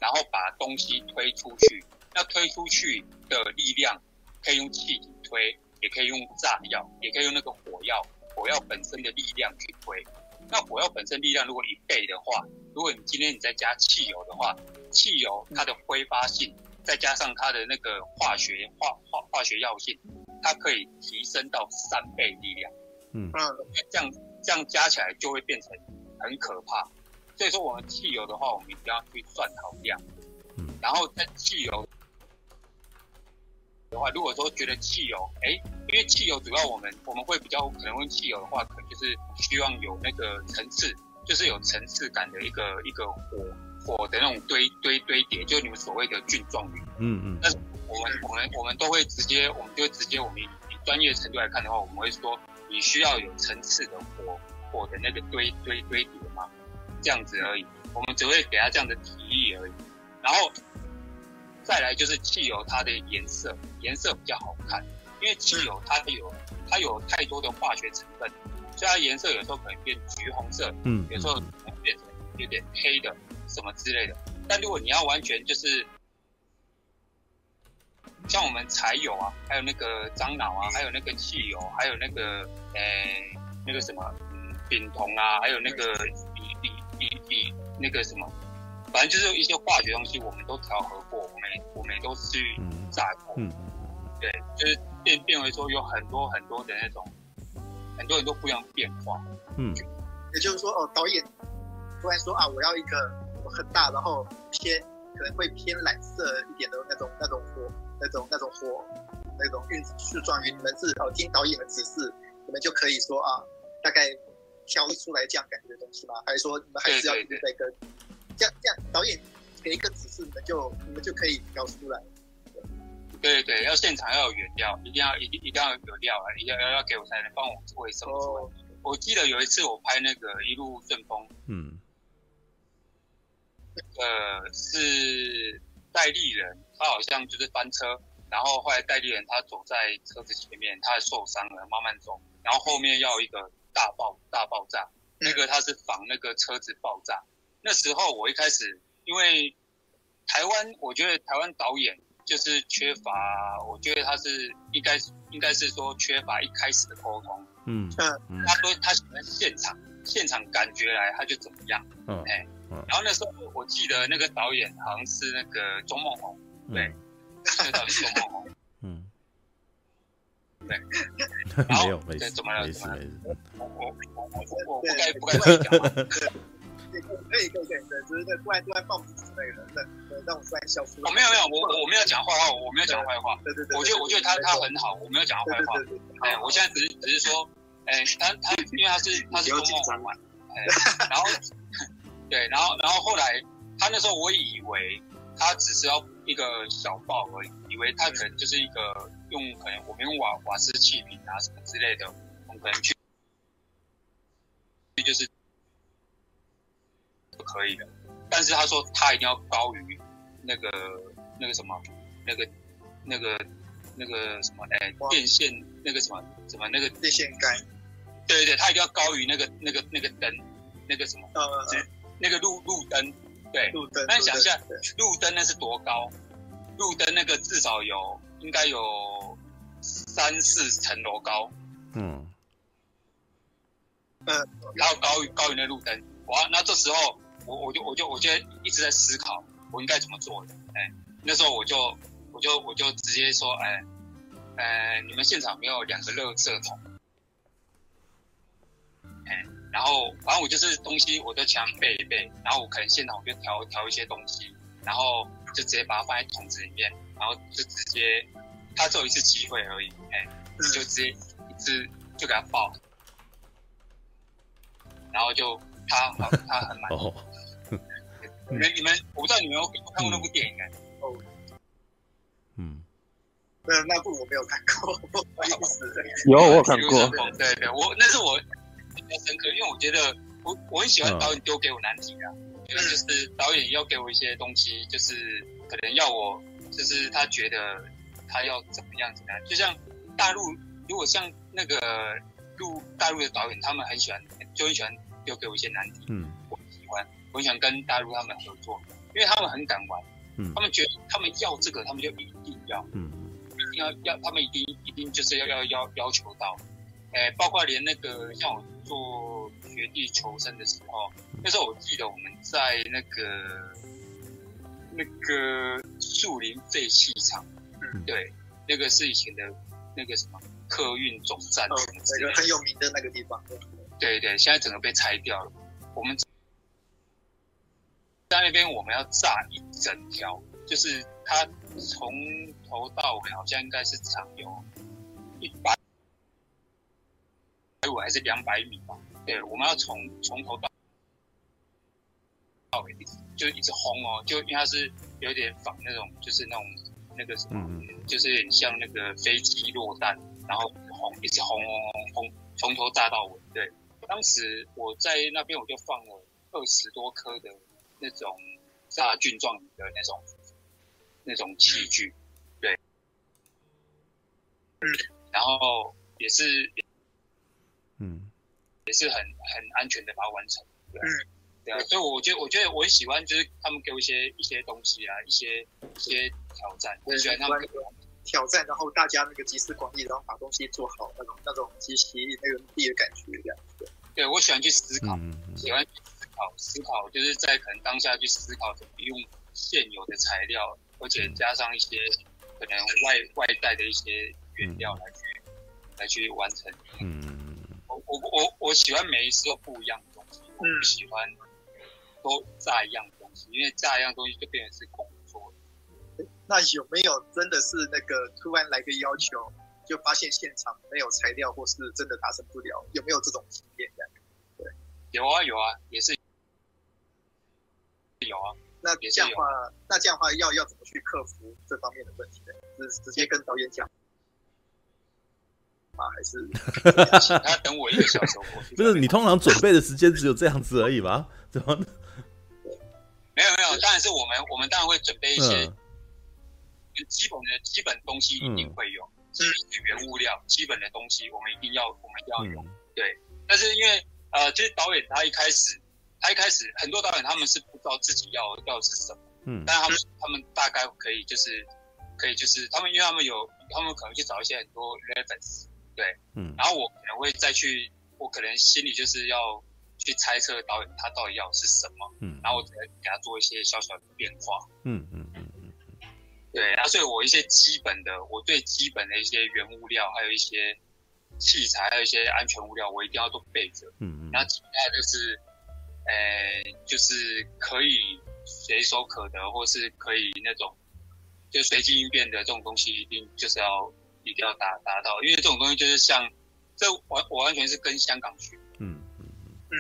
然后把东西推出去。那推出去的力量可以用气体推，也可以用炸药，也可以用那个火药，火药本身的力量去推。那火药本身力量如果一倍的话，如果你今天你再加汽油的话，汽油它的挥发性再加上它的那个化学化化化学药性，它可以提升到三倍力量。嗯嗯，这样这样加起来就会变成很可怕。所以说我们汽油的话，我们一定要去算好量。嗯，然后在汽油。的话，如果说觉得汽油，哎，因为汽油主要我们我们会比较可能用汽油的话，可能就是希望有那个层次，就是有层次感的一个一个火火的那种堆堆堆叠，就是你们所谓的菌状率。嗯嗯。但是我们我们我们都会直接，我们就会直接，我们以专业程度来看的话，我们会说你需要有层次的火火的那个堆堆堆叠嘛，这样子而已。我们只会给他这样的提议而已，然后。再来就是汽油，它的颜色颜色比较好看，因为汽油它有它有太多的化学成分，所以它颜色有时候可能变橘红色，嗯，有时候可能变成有点黑的什么之类的。但如果你要完全就是像我们柴油啊，还有那个樟脑啊，还有那个汽油，还有那个呃那个什么丙酮啊，还有那个乙乙乙乙那个什么。反正就是一些化学东西，我们都调和过，我们我们也都去炸过，嗯，对，就是变变为说有很多很多的那种，很多很多不一样的变化，嗯，也就是说哦，导演突然说啊，我要一个很大，然后偏可能会偏蓝色一点的那种那种火，那种那种火，那种运式状语，你们是哦听导演的指示，你们就可以说啊，大概挑出来这样感觉的东西吗？还是说你们还是要一个一个？这样这样，导演给一个指示，你们就你们就可以挑出来。对对对，要现场要有原料，一定要一定一定要有料啊！一定要要要给我才能帮我做卫生。哦。我记得有一次我拍那个一路顺风，嗯，呃，是戴立人，他好像就是翻车，然后后来戴立人他走在车子前面，他受伤了，慢慢走，然后后面要一个大爆大爆炸，那个他是防那个车子爆炸。那时候我一开始，因为台湾，我觉得台湾导演就是缺乏，我觉得他是应该应该是说缺乏一开始的沟通。嗯嗯，他说他喜欢现场，现场感觉来他就怎么样。嗯，哎，然后那时候我记得那个导演好像是那个钟孟宏，嗯，对，没有，没事，怎么了？没事，没事。我我我我我不该不该讲。可以可以可以，对，只是在突然突然放屁之类的，对对，让我突然笑出来。哦，没有没有，我我没有讲坏话，我没有讲坏话。对对对，我觉得我觉得他他很好，我没有讲坏话。哎，我现在只是只是说，哎，他他因为他是他是做梦嘛，哎，然后对，然后然后后来他那时候我以为他只是要一个小爆而已，以为他可能就是一个用可能我们用瓦瓦斯气瓶啊什么之类的，我们可能去就是。可以的，但是他说他一定要高于那个那个什么那个那个那个什么哎电线那个什么什么那个电线杆，对对对，他一定要高于那个那个那个灯那个什么呃那个路路灯对路灯，那你想一下路灯那是多高？路灯那个至少有应该有三四层楼高，嗯。嗯，然后高于高于那路灯，哇，那这时候。我我就我就我就一直在思考我应该怎么做的，哎，那时候我就我就我就直接说，哎，呃，你们现场没有两个垃圾桶，哎，然后反正我就是东西我都强背一背，然后我可能现场我就调调一些东西，然后就直接把它放在桶子里面，然后就直接他只有一次机会而已，哎，就直接一次就给他爆，然后就他他很满意。你们你们，我不知道你们有没有看过那部电影哎？哦，嗯，那那部我没有看过，不好意思。有我看过，对对，我那是我比较深刻，因为我觉得我我很喜欢导演丢给我难题啊，因为就是导演要给我一些东西，就是可能要我，就是他觉得他要怎么样怎么样，就像大陆，如果像那个陆大陆的导演，他们很喜欢，就很喜欢丢给我一些难题，嗯。我喜欢，我很想跟大陆他们合作，因为他们很敢玩，嗯，他们觉得他们要这个，他们就一定要，嗯，要要，他们一定一定就是要要要要求到，哎，包括连那个像我做绝地求生的时候，那时候我记得我们在那个那个树林废弃场，嗯，对，那个是以前的那个什么客运总站，哦，那个很有名的那个地方，对对，现在整个被拆掉了，我们。在那边我们要炸一整条，就是它从头到尾好像应该是长有一百五还是两百米吧？对，我们要从从头到到尾一直就一直轰哦，就因为它是有点仿那种，就是那种那个什么，嗯、就是很像那个飞机落弹，然后轰一直轰轰轰轰，从头炸到尾。对，当时我在那边我就放了二十多颗的。那种炸菌状的那种那种器具，对，嗯，然后也是，嗯，也是很很安全的把它完成，对，嗯，对啊，所以我觉得我觉得我很喜欢，就是他们给我一些一些东西啊，一些一些挑战，我喜欢他们挑战，然后大家那个集思广益，然后把东西做好那种那种集齐那个力的感觉，这样子，对，我喜欢去思考，喜欢。思考思考就是在可能当下去思考怎么用现有的材料，而且加上一些可能外外带的一些原料来去、嗯、来去完成。嗯，我我我我喜欢每一次都不一样的东西，我不喜欢都炸一样的东西，因为炸一样东西就变成是工作。那有没有真的是那个突然来个要求，就发现现场没有材料，或是真的达成不了？有没有这种经验？对，有啊有啊，也是。有啊，那这样的话，那这样的话要要怎么去克服这方面的问题呢？直直接跟导演讲啊，还是 请他等我一个小时？不是，你通常准备的时间只有这样子而已吗？怎么？没有没有，当然是我们我们当然会准备一些基本的基本东西一定会有，是原物料基本的东西我们一定要我们要有，对。但是因为呃，其实导演他一开始。他一开始很多导演他们是不知道自己要要的是什么，嗯，但是他们他们大概可以就是可以就是他们因为他们有他们可能去找一些很多 reference，对，嗯，然后我可能会再去，我可能心里就是要去猜测导演他到底要的是什么，嗯，然后我再给他做一些小小的变化，嗯嗯嗯嗯，对，啊，所以我一些基本的，我最基本的一些原物料，还有一些器材，还有一些安全物料，我一定要都备着。嗯嗯。然后其他就是，呃，就是可以随手可得，或是可以那种就随机应变的这种东西，一定就是要一定要达达到，因为这种东西就是像这完我完全是跟香港学。嗯嗯嗯。嗯，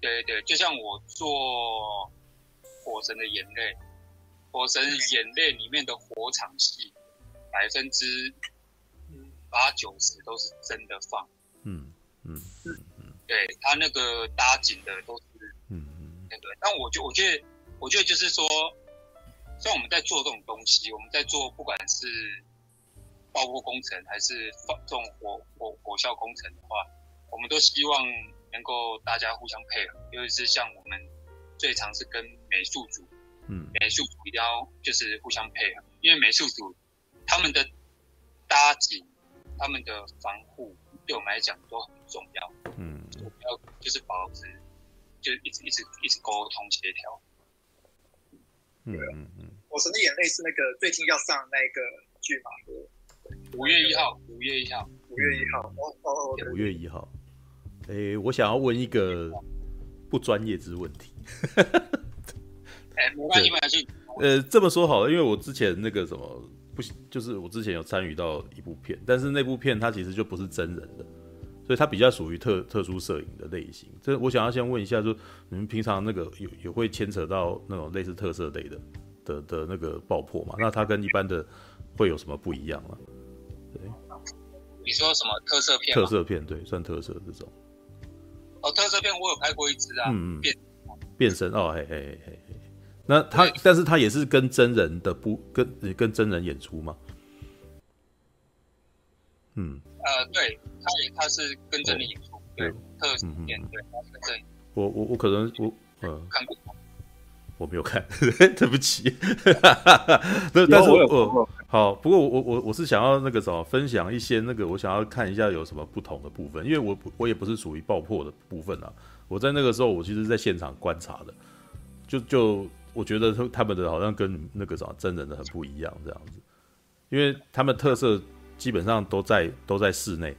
对对，就像我做火神的眼泪。火神眼泪里面的火场戏，百分之八九十都是真的放。嗯嗯嗯嗯，对他那个搭景的都是嗯嗯那个，但我就我觉得，我觉得就是说，像我们在做这种东西，我们在做不管是爆破工程还是放这种火火火效工程的话，我们都希望能够大家互相配合，尤其是像我们最常是跟美术组。嗯，美术组一定要就是互相配合，因为美术组他们的搭景、他们的防护对我们来讲都很重要。嗯，我们要就是保持，就一直一直一直沟通协调。嗯嗯嗯。火神的眼泪是那个最近要上那个剧嘛？五月一号，五月一号，五月一号。哦哦哦，五月一号。哎，我想要问一个不专业之问题。对，呃，这么说好了，因为我之前那个什么不，就是我之前有参与到一部片，但是那部片它其实就不是真人的，所以它比较属于特特殊摄影的类型。这我想要先问一下，就你们平常那个有有会牵扯到那种类似特色类的的的那个爆破嘛？那它跟一般的会有什么不一样吗？对，你说什么特色片？特色片对，算特色这种。哦，特色片我有拍过一支啊，嗯嗯，变变身哦，嘿嘿嘿嘿。那他，但是他也是跟真人的不跟跟真人演出吗？嗯，呃，对，他也他是跟真人演出，对，特色片，对，跟真人。我我我可能我嗯看过，我没有看，对不起。但但是我有好，不过我我我我是想要那个什么分享一些那个我想要看一下有什么不同的部分，因为我我也不是属于爆破的部分啊。我在那个时候我其实在现场观察的，就就。我觉得他他们的好像跟那个什么真人的很不一样这样子，因为他们特色基本上都在都在室内，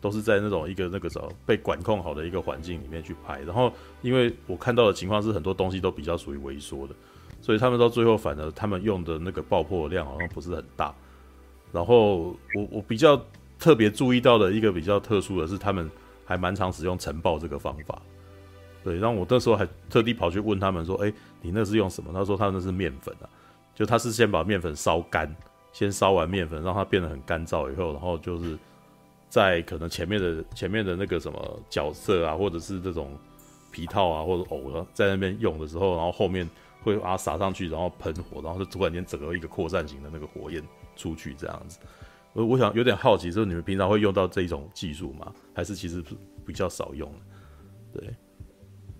都是在那种一个那个啥被管控好的一个环境里面去拍。然后，因为我看到的情况是很多东西都比较属于萎缩的，所以他们到最后反而他们用的那个爆破量好像不是很大。然后我我比较特别注意到的一个比较特殊的是，他们还蛮常使用尘爆这个方法。对，然后我那时候还特地跑去问他们说：“哎，你那是用什么？”他说：“他那是面粉啊，就他是先把面粉烧干，先烧完面粉，让它变得很干燥以后，然后就是在可能前面的前面的那个什么角色啊，或者是这种皮套啊，或者偶啊，在那边用的时候，然后后面会把它撒上去，然后喷火，然后就突然间整个一个扩散型的那个火焰出去这样子。我我想有点好奇，就是你们平常会用到这一种技术吗？还是其实比较少用？对。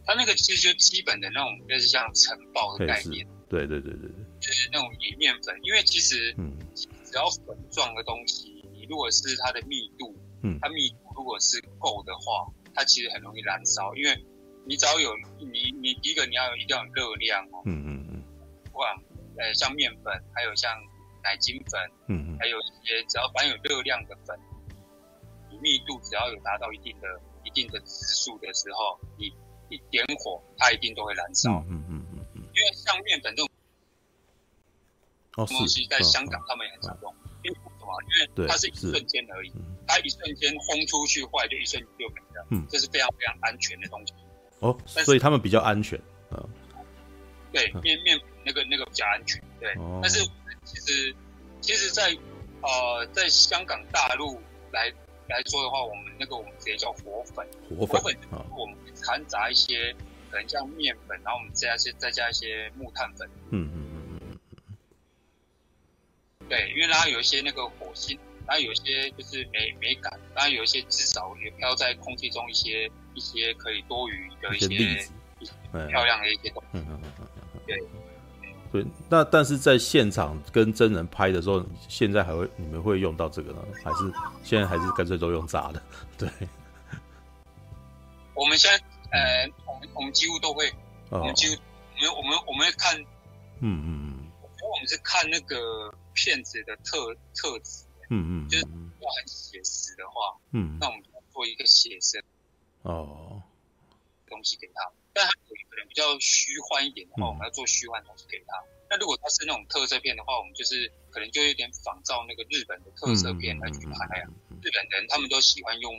它那个其实就基本的那种，就是像城堡的概念。对对对对对，就是那种以面粉，因为其实，嗯，只要粉状的东西，你如果是它的密度，嗯，它密度如果是够的话，它其实很容易燃烧，因为你只要有你你第一个你要有一定要有热量哦，嗯嗯嗯，不管呃像面粉，还有像奶精粉，嗯嗯，还有一些只要凡有热量的粉，你密度只要有达到一定的一定的指数的时候，你。一点火，它一定都会燃烧。嗯嗯嗯嗯，因为像面粉这种东西，在香港他们也很常用。因为什么？因为它是一瞬间而已，它一瞬间轰出去坏就一瞬间就没了。嗯，这是非常非常安全的东西。哦，所以他们比较安全。嗯，对，面面那个那个比较安全。对，但是其实其实，在呃，在香港大陆来来说的话，我们那个我们直接叫火粉。火粉啊，我们。掺杂一些可能像面粉，然后我们加一些再加一些木炭粉。嗯嗯。对，因为它有一些那个火星，然后有一些就是美美感，然后有一些至少也飘在空气中一些一些可以多余的一些，一些漂亮的一些东西。嗯嗯嗯嗯。对对，那但是在现场跟真人拍的时候，现在还会你们会用到这个呢？还是现在还是干脆都用炸的？对。我们现在。呃，我们我们几乎都会，我们几乎，我们我们我们会看，嗯嗯嗯，我们是看那个片子的特特质，嗯嗯，就是要很写实的话，嗯，那我们就要做一个写实哦。东西给他。但他有可能比较虚幻一点的话，我们要做虚幻东西给他。那如果他是那种特色片的话，我们就是可能就有点仿照那个日本的特色片来去拍啊。日本人他们都喜欢用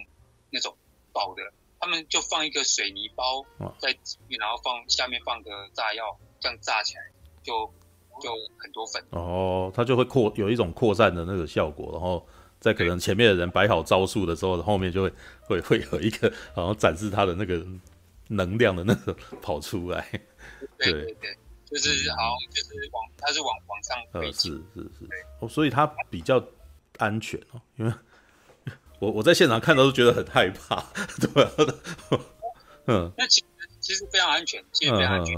那种爆的，他们就放一个水泥包在里面，然后放下面放个炸药，这样炸起来就就很多粉。哦，他就会扩有一种扩散的那个效果，然后在可能前面的人摆好招数的时候，后面就会 会会有一个然后展示他的那个。能量的那个跑出来，对对对，就是好，就是往它是往往上呃，是是是，哦，所以它比较安全哦，因为 我我在现场看到都觉得很害怕，对嗯，那其实其实非常安全，其实非常安全，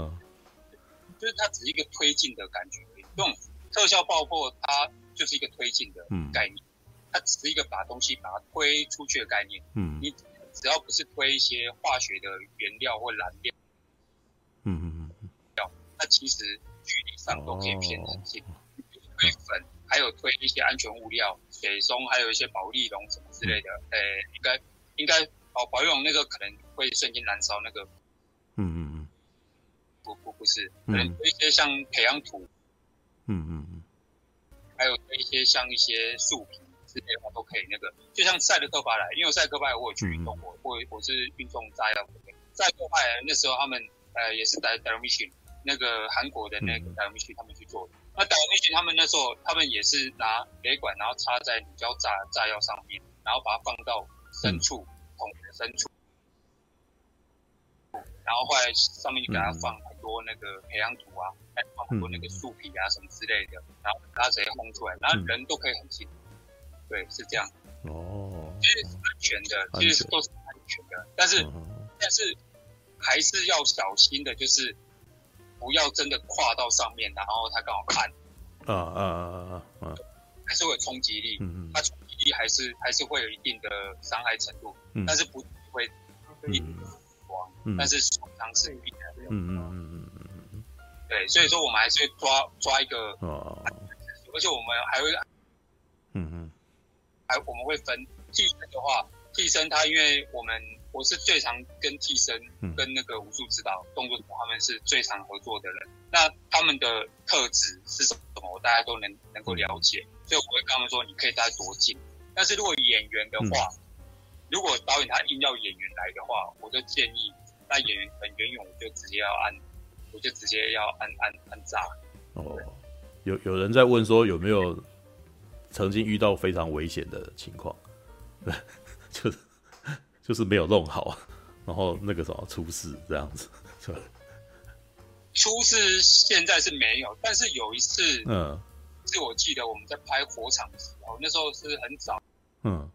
就是它只是一个推进的感觉而已，这种特效爆破它就是一个推进的概念，它只是一个把东西把它推出去的概念，嗯，你。只要不是推一些化学的原料或燃料，嗯嗯嗯，那其实距离上都可以偏很近。推粉，还有推一些安全物料，水松，还有一些保利龙什么之类的。呃，应该应该哦保利龙那个可能会瞬间燃烧那个。嗯嗯嗯，不不不是，可能推一些像培养土。嗯嗯嗯，还有推一些像一些树皮。之类的话都可以，那个就像赛德克巴莱，因为赛德克巴莱我有去运动过，我我是运动炸药的。赛德克巴莱那时候他们呃也是带带 mission 那个韩国的那个带 mission 他们去做的。那带 mission 他们那时候他们也是拿雷管，然后插在乳胶炸炸药上面，然后把它放到深处桶的深处，然后后来上面就给它放很多那个培养土啊，还放很多那个树皮啊什么之类的，然后它直接轰出来，然后人都可以很近。对，是这样。哦，其实是安全的，其实都是安全的，但是但是还是要小心的，就是不要真的跨到上面，然后它刚好看。啊啊啊啊啊！还是会有冲击力，嗯嗯，它冲击力还是还是会有一定的伤害程度，但是不会一定死亡，但是受伤是必然的。嗯嗯嗯嗯嗯对，所以说我们还是会抓抓一个，而且我们还会。嗯嗯还我们会分替身的话，替身他因为我们我是最常跟替身跟那个武术指导动作他们是最常合作的人，那他们的特质是什么，我大家都能能够了解，所以我会跟他们说，你可以带多近。但是如果演员的话，如果导演他硬要演员来的话，我就建议那演员很远远，我就直接要按，我就直接要按按按炸。哦，有有人在问说有没有？曾经遇到非常危险的情况，对，就是就是没有弄好，然后那个什么出事这样子，是吧？出事现在是没有，但是有一次，嗯，是我记得我们在拍火场的时候，那时候是很早，嗯，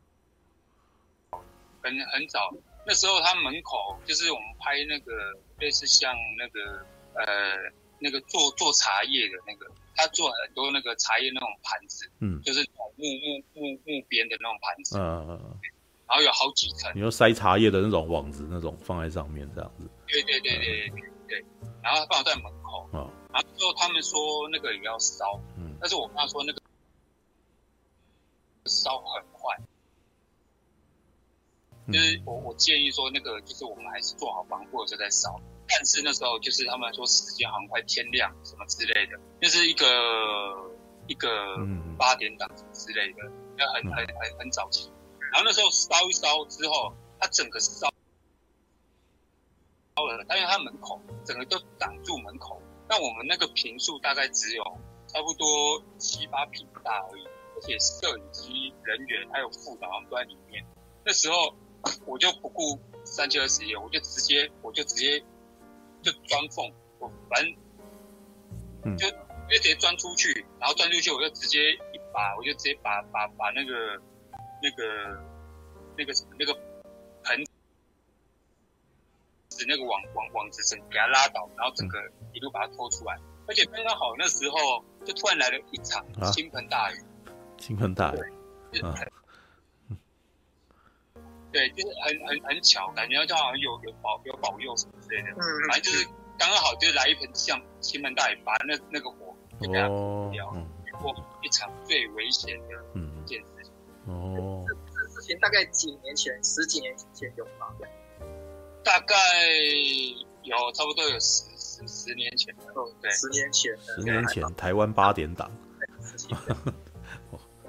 很很早，那时候他门口就是我们拍那个类似像那个呃那个做做茶叶的那个。他做很多那个茶叶那种盘子，嗯，就是木木木木边的那种盘子，嗯嗯，然后有好几层，你说塞茶叶的那种网子，那种放在上面这样子，对对对对对对，然后放在门口，啊，然后之后他们说那个也要烧，嗯，但是我跟他说那个烧很快，就是我我建议说那个就是我们还是做好防护的时候再烧。但是那时候就是他们说时间好像快天亮什么之类的，就是一个一个八点档之类的，要很很很很早期。然后那时候烧一烧之后，它整个烧烧了，但是它门口整个都挡住门口。那我们那个平数大概只有差不多七八平大而已，而且摄影机、人员还有副导都在里面。那时候我就不顾三七二十一，我就直接我就直接。就钻缝，我反正就直接钻出去，然后钻出去，我就直接一把，我就直接把把把那个那个那个什么那个盆子那个网网网子绳给它拉倒，然后整个一路把它拖出来，而且刚刚好那时候就突然来了一场倾盆大雨，倾盆大雨，对，就是很很很巧，感觉就好像有有保有保佑什么之类的，嗯，反正就是刚刚好就来一盆像倾盆大雨，把那那个火哦，遇过一场最危险的一件事情。哦，这这事情大概几年前，十几年前有吗？大概有，差不多有十十十年前了。对，十年前，十年前台湾八点档。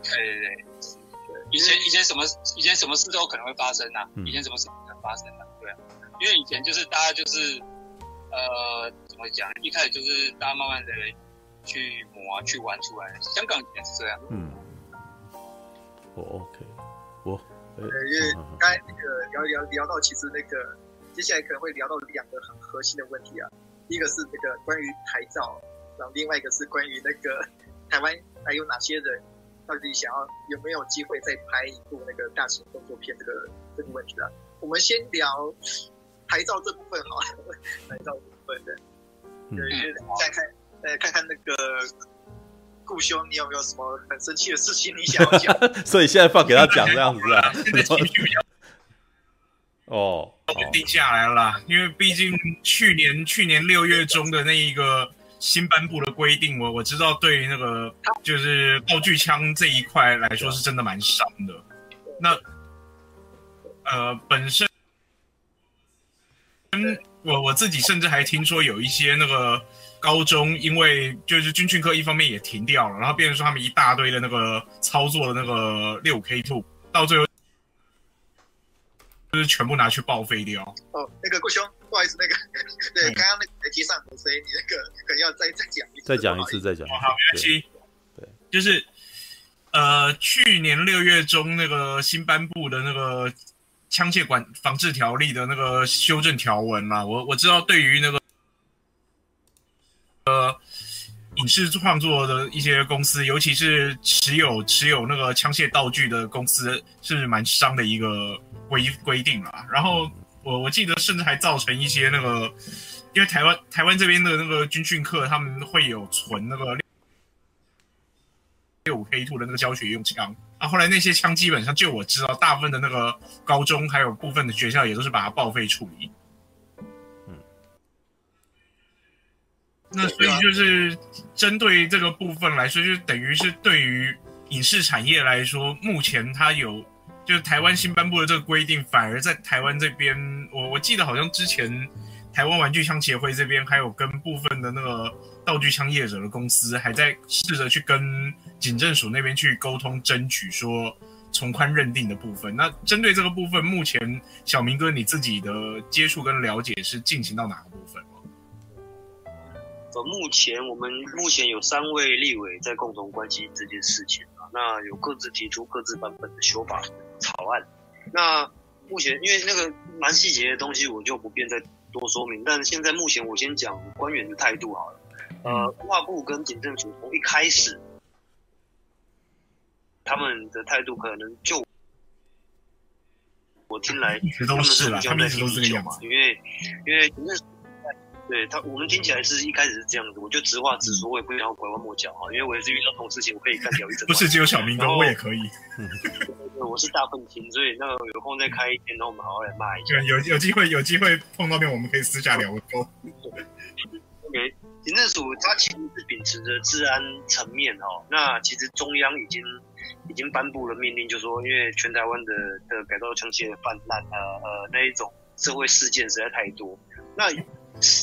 对对对，以前以前什么以前什么事都可能会发生呐，以前什么事都可能发生呐，对啊，因为以前就是大家就是呃怎么讲，一开始就是大家慢慢的去磨啊，去玩出来，香港以前是这样。嗯，我 OK，我呃，因为刚才那个聊聊聊到，其实那个接下来可能会聊到两个很核心的问题啊，第一个是那个关于台照，然后另外一个是关于那个台湾还有哪些人。到底想要有没有机会再拍一部那个大型动作片？这个这个问题啊，我们先聊台照这部分好了。台照部分的，对，再看，呃，看看那个顾兄，你有没有什么很生气的事情你想要讲？所以现在放给他讲这样子啊？现在情绪比较 哦，定下来了啦，因为毕竟去年去年六月中的那一个。新颁布的规定，我我知道，对于那个就是道具枪这一块来说，是真的蛮伤的。那呃，本身，嗯，我我自己甚至还听说有一些那个高中，因为就是军训课一方面也停掉了，然后变成说他们一大堆的那个操作的那个六 K Two，到最后就是全部拿去报废掉。哦，那个顾兄。不好意思，那个 对，刚刚那个台阶上，所以你那个可能要再再讲一次，再讲一次，再讲。好，没关系。对，就是呃，去年六月中那个新颁布的那个枪械管防治条例的那个修正条文嘛，我我知道对于那个呃影视创作的一些公司，尤其是持有持有那个枪械道具的公司，是蛮伤的一个规规定啦。然后。我我记得，甚至还造成一些那个，因为台湾台湾这边的那个军训课，他们会有存那个六五 K two 的那个教学用枪啊。后来那些枪基本上，就我知道，大部分的那个高中还有部分的学校也都是把它报废处理。嗯，那所以就是针对这个部分来说，就等于是对于影视产业来说，目前它有。就台湾新颁布的这个规定，反而在台湾这边，我我记得好像之前台湾玩具枪协会这边还有跟部分的那个道具枪业者的公司，还在试着去跟警政署那边去沟通，争取说从宽认定的部分。那针对这个部分，目前小明哥你自己的接触跟了解是进行到哪个部分？呃，目前我们目前有三位立委在共同关心这件事情，那有各自提出各自版本的修法。草案，那目前因为那个蛮细节的东西，我就不便再多说明。但是现在目前我先讲官员的态度好了。呃，文化部跟警政署从一开始，他们的态度可能就我听来，他们是比较在听进去嘛，因为因为警政署。对他，我们听起来是一开始是这样子，我就直话直说，我也不想拐弯抹角啊，因为我也是遇到这种事情，我可以干掉一整。不是只有小明哥，我也可以。对，我是大愤青，所以那个有空再开一天，然后我们好好来骂一下。有有机会有机会碰到面，我们可以私下聊。OK，警政署它其实是秉持着治安层面哦，那其实中央已经已经颁布了命令，就说因为全台湾的的改造枪械泛滥，呃呃那一种社会事件实在太多，那。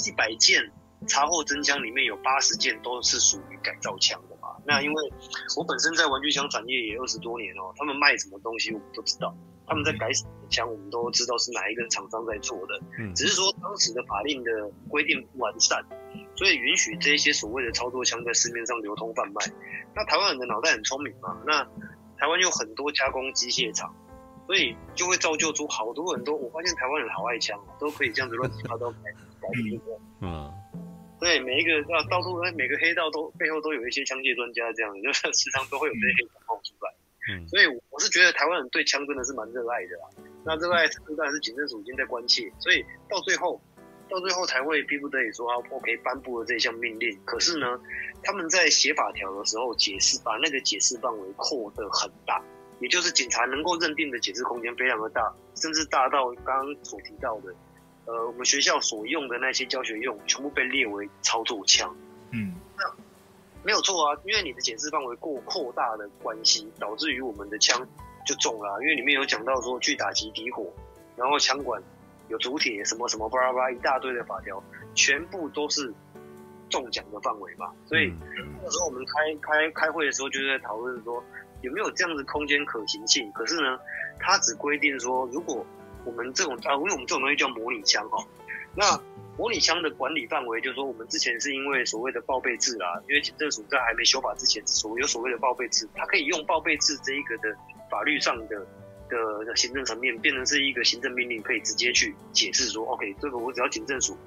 一百件查获真枪里面有八十件都是属于改造枪的嘛？那因为我本身在玩具枪产业也二十多年哦，他们卖什么东西我们都知道，他们在改什么枪我们都知道是哪一个厂商在做的。嗯，只是说当时的法令的规定不完善，所以允许这些所谓的操作枪在市面上流通贩卖。那台湾人的脑袋很聪明嘛？那台湾有很多加工机械厂。所以就会造就出好多很多，我发现台湾人好爱枪，都可以这样子乱七八糟改嗯，对，每一个啊，到处每个黑道都背后都有一些枪械专家，这样子就是 时常都会有这些黑道冒出来。嗯，所以我是觉得台湾人对枪真的是蛮热爱的啦。那热爱当然是警政署已经在关切，所以到最后，到最后才会逼不得已说啊，OK 颁布了这项命令。可是呢，他们在写法条的时候解释，把那个解释范围扩得很大。也就是警察能够认定的解释空间非常的大，甚至大到刚刚所提到的，呃，我们学校所用的那些教学用，全部被列为操作枪。嗯，那没有错啊，因为你的检视范围过扩大的关系，导致于我们的枪就中了，因为里面有讲到说去打击敌火，然后枪管有主铁什么什么巴拉巴拉一大堆的法条，全部都是中奖的范围嘛。所以那时候我们开开开会的时候，就是在讨论说有没有这样的空间可行性。可是呢，他只规定说，如果我们这种啊，因为我们这种东西叫模拟枪哈，那。模拟枪的管理范围，就是说，我们之前是因为所谓的报备制啦，因为警政署在还没修法之前，所有所谓的报备制，它可以用报备制这一个的法律上的的行政层面，变成是一个行政命令，可以直接去解释说，OK，这个我只要警政署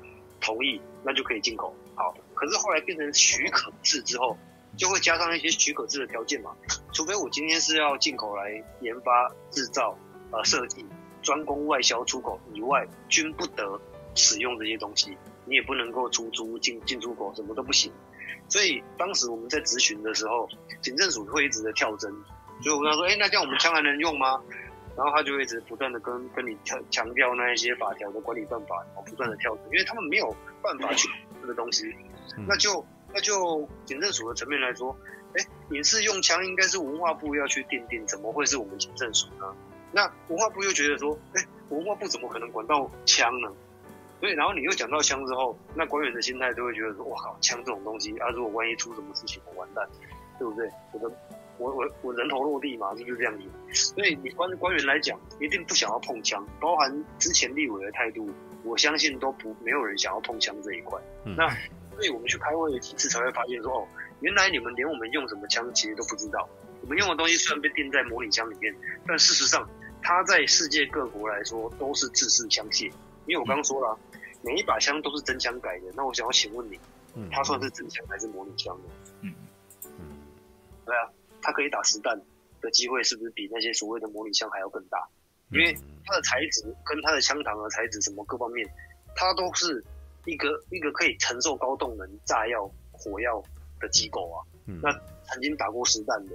同意，那就可以进口。好，可是后来变成许可制之后，就会加上一些许可制的条件嘛，除非我今天是要进口来研发、制造、呃设计、专攻外销、出口以外，均不得。使用这些东西，你也不能够出租进进出口，什么都不行。所以当时我们在咨询的时候，警政署会一直的跳针，所以我跟他说：“哎、欸，那这样我们枪还能用吗？”然后他就会一直不断的跟跟你强强调那一些法条的管理办法，然后不断的跳针，因为他们没有办法去这个东西。那就那就警政署的层面来说，哎、欸，影视用枪应该是文化部要去订定，怎么会是我们警政署呢？那文化部又觉得说：“哎、欸，文化部怎么可能管到枪呢？”所以，然后你又讲到枪之后，那官员的心态都会觉得说：“哇靠，枪这种东西啊，如果万一出什么事情，我完蛋，对不对？我的，我我我人头落地嘛，是不是这样子？所以，你官官员来讲，一定不想要碰枪，包含之前立委的态度，我相信都不没有人想要碰枪这一块。嗯、那所以我们去开会几次才会发现说：哦，原来你们连我们用什么枪其实都不知道。我们用的东西虽然被定在模拟枪里面，但事实上，它在世界各国来说都是制式枪械。因为我刚刚说了。嗯”每一把枪都是真枪改的，那我想要请问你，它算是真枪还是模拟枪呢？嗯嗯，对啊，它可以打实弹的机会是不是比那些所谓的模拟枪还要更大？因为它的材质跟它的枪膛的材质什么各方面，它都是一个一个可以承受高动能炸药火药的机构啊。那曾经打过实弹的，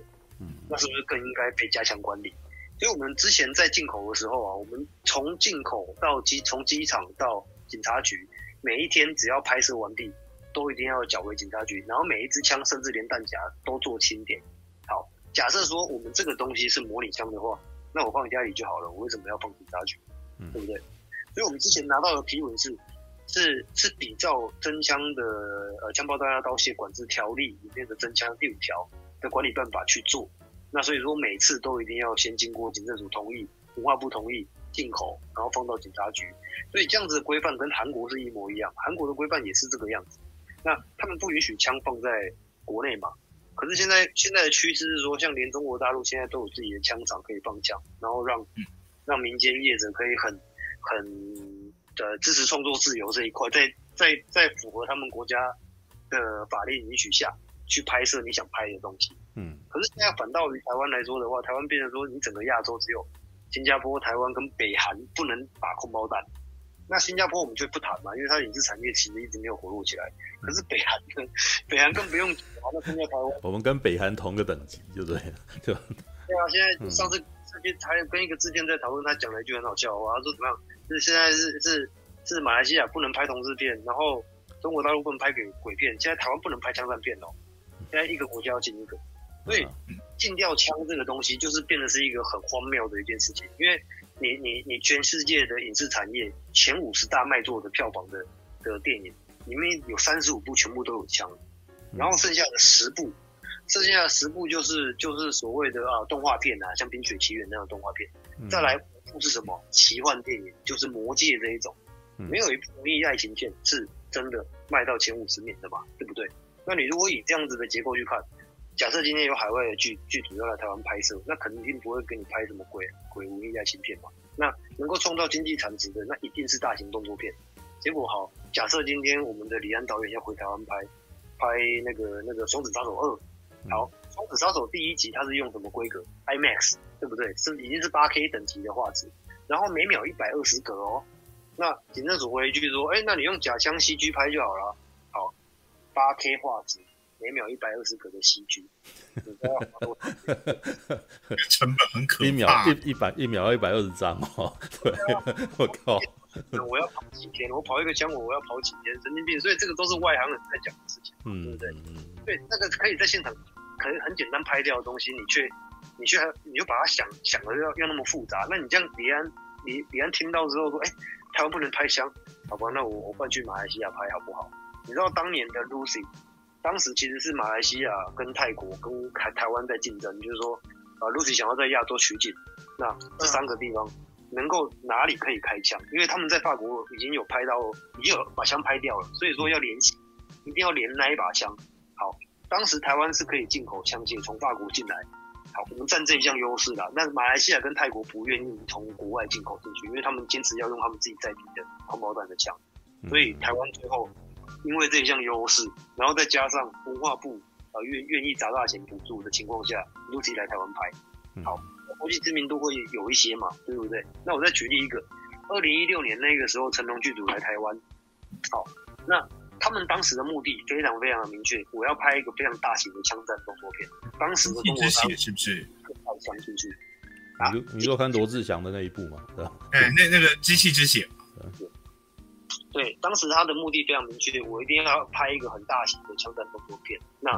那是不是更应该被加强管理？所以我们之前在进口的时候啊，我们从进口到机从机场到警察局每一天只要拍摄完毕，都一定要缴回警察局，然后每一支枪甚至连弹夹都做清点。好，假设说我们这个东西是模拟枪的话，那我放家里就好了，我为什么要放警察局？嗯，对不对？所以我们之前拿到的批文是，是是比照真枪的呃枪炮弹药刀械管制条例里面的真枪第五条的管理办法去做。那所以说每次都一定要先经过警政署同意、文化部同意。进口，然后放到警察局，所以这样子的规范跟韩国是一模一样。韩国的规范也是这个样子。那他们不允许枪放在国内嘛？可是现在现在的趋势是说，像连中国大陆现在都有自己的枪厂可以放枪，然后让让民间业者可以很很的支持创作自由这一块，在在在符合他们国家的法律允许下去拍摄你想拍的东西。嗯。可是现在反倒于台湾来说的话，台湾变成说你整个亚洲只有。新加坡、台湾跟北韩不能打空包弹，那新加坡我们就不谈嘛，因为它的影视产业其实一直没有活络起来。可是北韩跟 北韩更不用讲，那现在台湾 我们跟北韩同个等级，就对了，对吧？对啊，现在上次这边还有跟一个制片在讨论，他讲了一句很好笑话，他说怎么样？是现在是是是马来西亚不能拍同志片，然后中国大陆不能拍鬼鬼片，现在台湾不能拍枪战片哦，现在一个国家要进一个。所以禁掉枪这个东西，就是变得是一个很荒谬的一件事情。因为你你你全世界的影视产业前五十大卖座的票房的的电影里面有三十五部全部都有枪，然后剩下的十部，剩下的十部就是就是所谓的啊动画片啊，像《冰雪奇缘》那样的动画片。再来五部是什么？奇幻电影，就是《魔戒》这一种。没有一部文艺爱情片是真的卖到前五十名的嘛？对不对？那你如果以这样子的结构去看。假设今天有海外的剧剧组要来台湾拍摄，那肯定不会给你拍什么鬼鬼文艺爱情片嘛。那能够创造经济产值的，那一定是大型动作片。结果好，假设今天我们的李安导演要回台湾拍拍那个那个《双子杀手二》，好，《双子杀手》第一集它是用什么规格？IMAX，对不对？是已经是八 K 等级的画质，然后每秒一百二十格哦。那警政署回一句说，哎，那你用假枪 CG 拍就好了。好，八 K 画质。每秒一百二十格的 CG，成本很可怕。一秒一一百一秒一百二十张哦，对，我靠，我要跑几天，我跑一个枪我我要跑几天，神经病。所以这个都是外行人在讲的事情，嗯，对不对？嗯，对，那个可以在现场可能很简单拍掉的东西，你却你却你就把它想想的要要那么复杂，那你这样李安李李安听到之后说，哎，台湾不能拍枪，好吧，那我我换去马来西亚拍好不好？你知道当年的 Lucy，当时其实是马来西亚跟泰国跟台台湾在竞争，就是说啊，Lucy 想要在亚洲取景，那这三个地方。能够哪里可以开枪？因为他们在法国已经有拍到，已经有把枪拍掉了，所以说要连起，一定要连那一把枪。好，当时台湾是可以进口枪械从法国进来，好，我们占这一项优势啦。那马来西亚跟泰国不愿意从国外进口进去，因为他们坚持要用他们自己在地的空包弹的枪，所以台湾最后因为这一项优势，然后再加上文化部啊愿愿意砸大钱补助的情况下，陆续来台湾拍，好。国际知名度会有一些嘛，对不对？那我再举例一个，二零一六年那个时候，成龙剧组来台湾，好，那他们当时的目的非常非常的明确，我要拍一个非常大型的枪战动作片。当时的中国大陆是不是？好枪进去。你就你就看罗志祥的那一部嘛，对吧？哎，那那个机器之血。对，当时他的目的非常明确，我一定要拍一个很大型的枪战动作片。那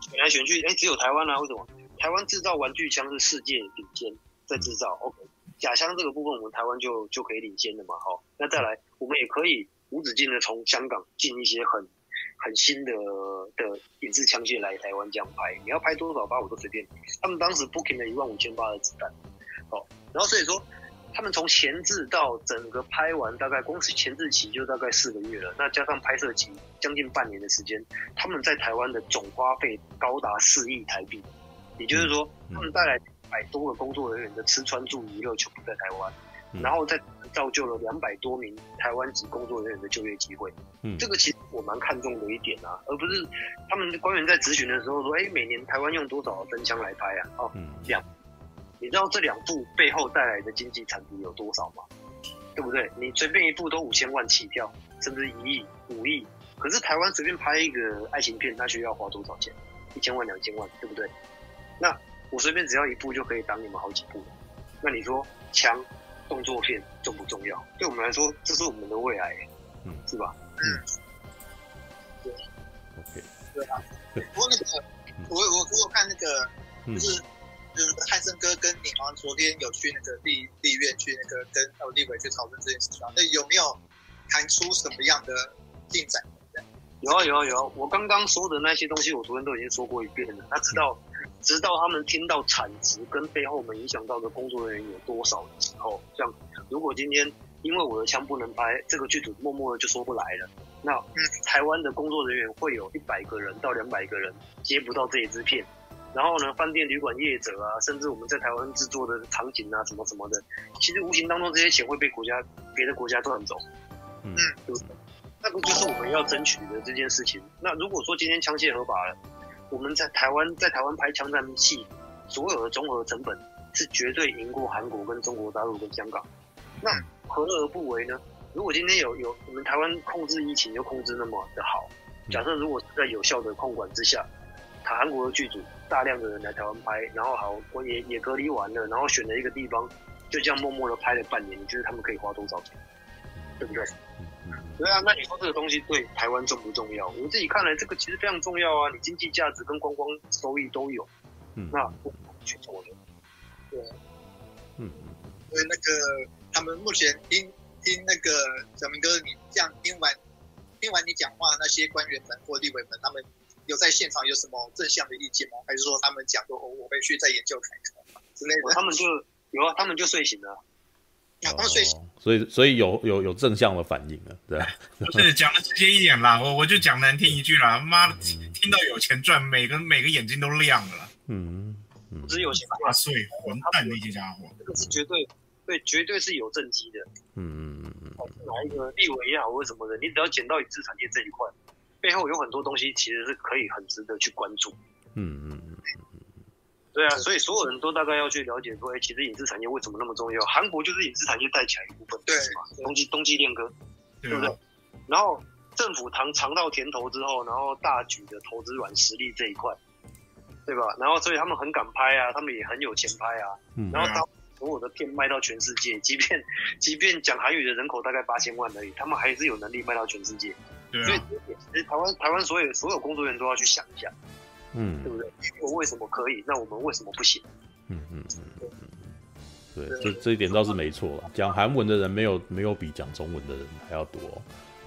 选来选去，哎，只有台湾啊？为什么？台湾制造玩具枪是世界顶尖在制造，OK，假枪这个部分我们台湾就就可以领先的嘛，好，那再来我们也可以无止境的从香港进一些很很新的的影视枪械来台湾这样拍，你要拍多少发我都随便。他们当时 booking 了一万五千发的子弹，好，然后所以说他们从前置到整个拍完，大概光是前置期就大概四个月了，那加上拍摄期将近半年的时间，他们在台湾的总花费高达四亿台币。也就是说，他们带来百多个工作人员的吃穿住娱乐全部在台湾，嗯、然后再造就了两百多名台湾籍工作人员的就业机会。嗯，这个其实我蛮看重的一点啊，而不是他们官员在咨询的时候说：“哎，每年台湾用多少真枪来拍啊？”哦，嗯，两，你知道这两部背后带来的经济产值有多少吗？对不对？你随便一部都五千万起跳，甚至一亿、五亿，可是台湾随便拍一个爱情片，它需要花多少钱？一千万、两千万，对不对？那我随便只要一部就可以挡你们好几部，那你说枪动作片重不重要？对我们来说，这是我们的未来，嗯，是吧？嗯，对，OK，对啊。不过那个，我我我有看那个，就是就是汉森哥跟你好像昨天有去那个立立院去那个跟呃立委去讨论这件事情，那有没有谈出什么样的进展？有啊有啊有啊，我刚刚说的那些东西，我昨天都已经说过一遍了。他知道。直到他们听到产值跟背后我们影响到的工作人员有多少的时候，像如果今天因为我的枪不能拍，这个剧组默默的就说不来了，那台湾的工作人员会有一百个人到两百个人接不到这一支片，然后呢，饭店旅馆业者啊，甚至我们在台湾制作的场景啊，什么什么的，其实无形当中这些钱会被国家别的国家赚走，嗯，对不对？那个就是我们要争取的这件事情。那如果说今天枪械合法了。我们在台湾，在台湾拍枪战戏，所有的综合成本是绝对赢过韩国、跟中国大陆、跟香港。那何乐而不为呢？如果今天有有我们台湾控制疫情又控制那么的好，假设如果在有效的控管之下，台韩国的剧组大量的人来台湾拍，然后好我也也隔离完了，然后选了一个地方，就这样默默的拍了半年，你觉得他们可以花多少钱？对不对？对啊，那你说这个东西对台湾重不重要？我自己看来，这个其实非常重要啊！你经济价值跟观光收益都有，嗯，那不去做的，对，嗯，所以那个他们目前听听那个小明哥，你这样听完听完你讲话，那些官员们或立委们，他们有在现场有什么正向的意见吗？还是说他们讲说哦，我回去再研究看看之类的？他们就有啊，他们就睡醒了。哦，所以所以有有有正向的反应了，对。不是讲的直接一点啦，我我就讲难听一句啦，妈的，听到有钱赚，每个每个眼睛都亮了。嗯嗯，不是有钱挂税混蛋那些家伙，这个是绝对对，绝对是有政绩的。嗯嗯嗯嗯，哪一个立委也好，或什么的，你只要捡到影视产业这一块，背后有很多东西，其实是可以很值得去关注。嗯嗯嗯。对啊，所以所有人都大概要去了解说，哎，其实影视产业为什么那么重要？韩国就是影视产业带起来一部分，对嘛？冬季冬季恋歌，对不对？然后政府尝尝到甜头之后，然后大举的投资软实力这一块，对吧？然后所以他们很敢拍啊，他们也很有钱拍啊。然后他所有的片卖到全世界，即便即便讲韩语的人口大概八千万而已，他们还是有能力卖到全世界。对啊。所以其实台湾台湾所有所有工作人员都要去想一下，嗯，对不对？我为什么可以？那我们为什么不行？嗯嗯嗯对，这这一点倒是没错了。讲韩文的人没有没有比讲中文的人还要多，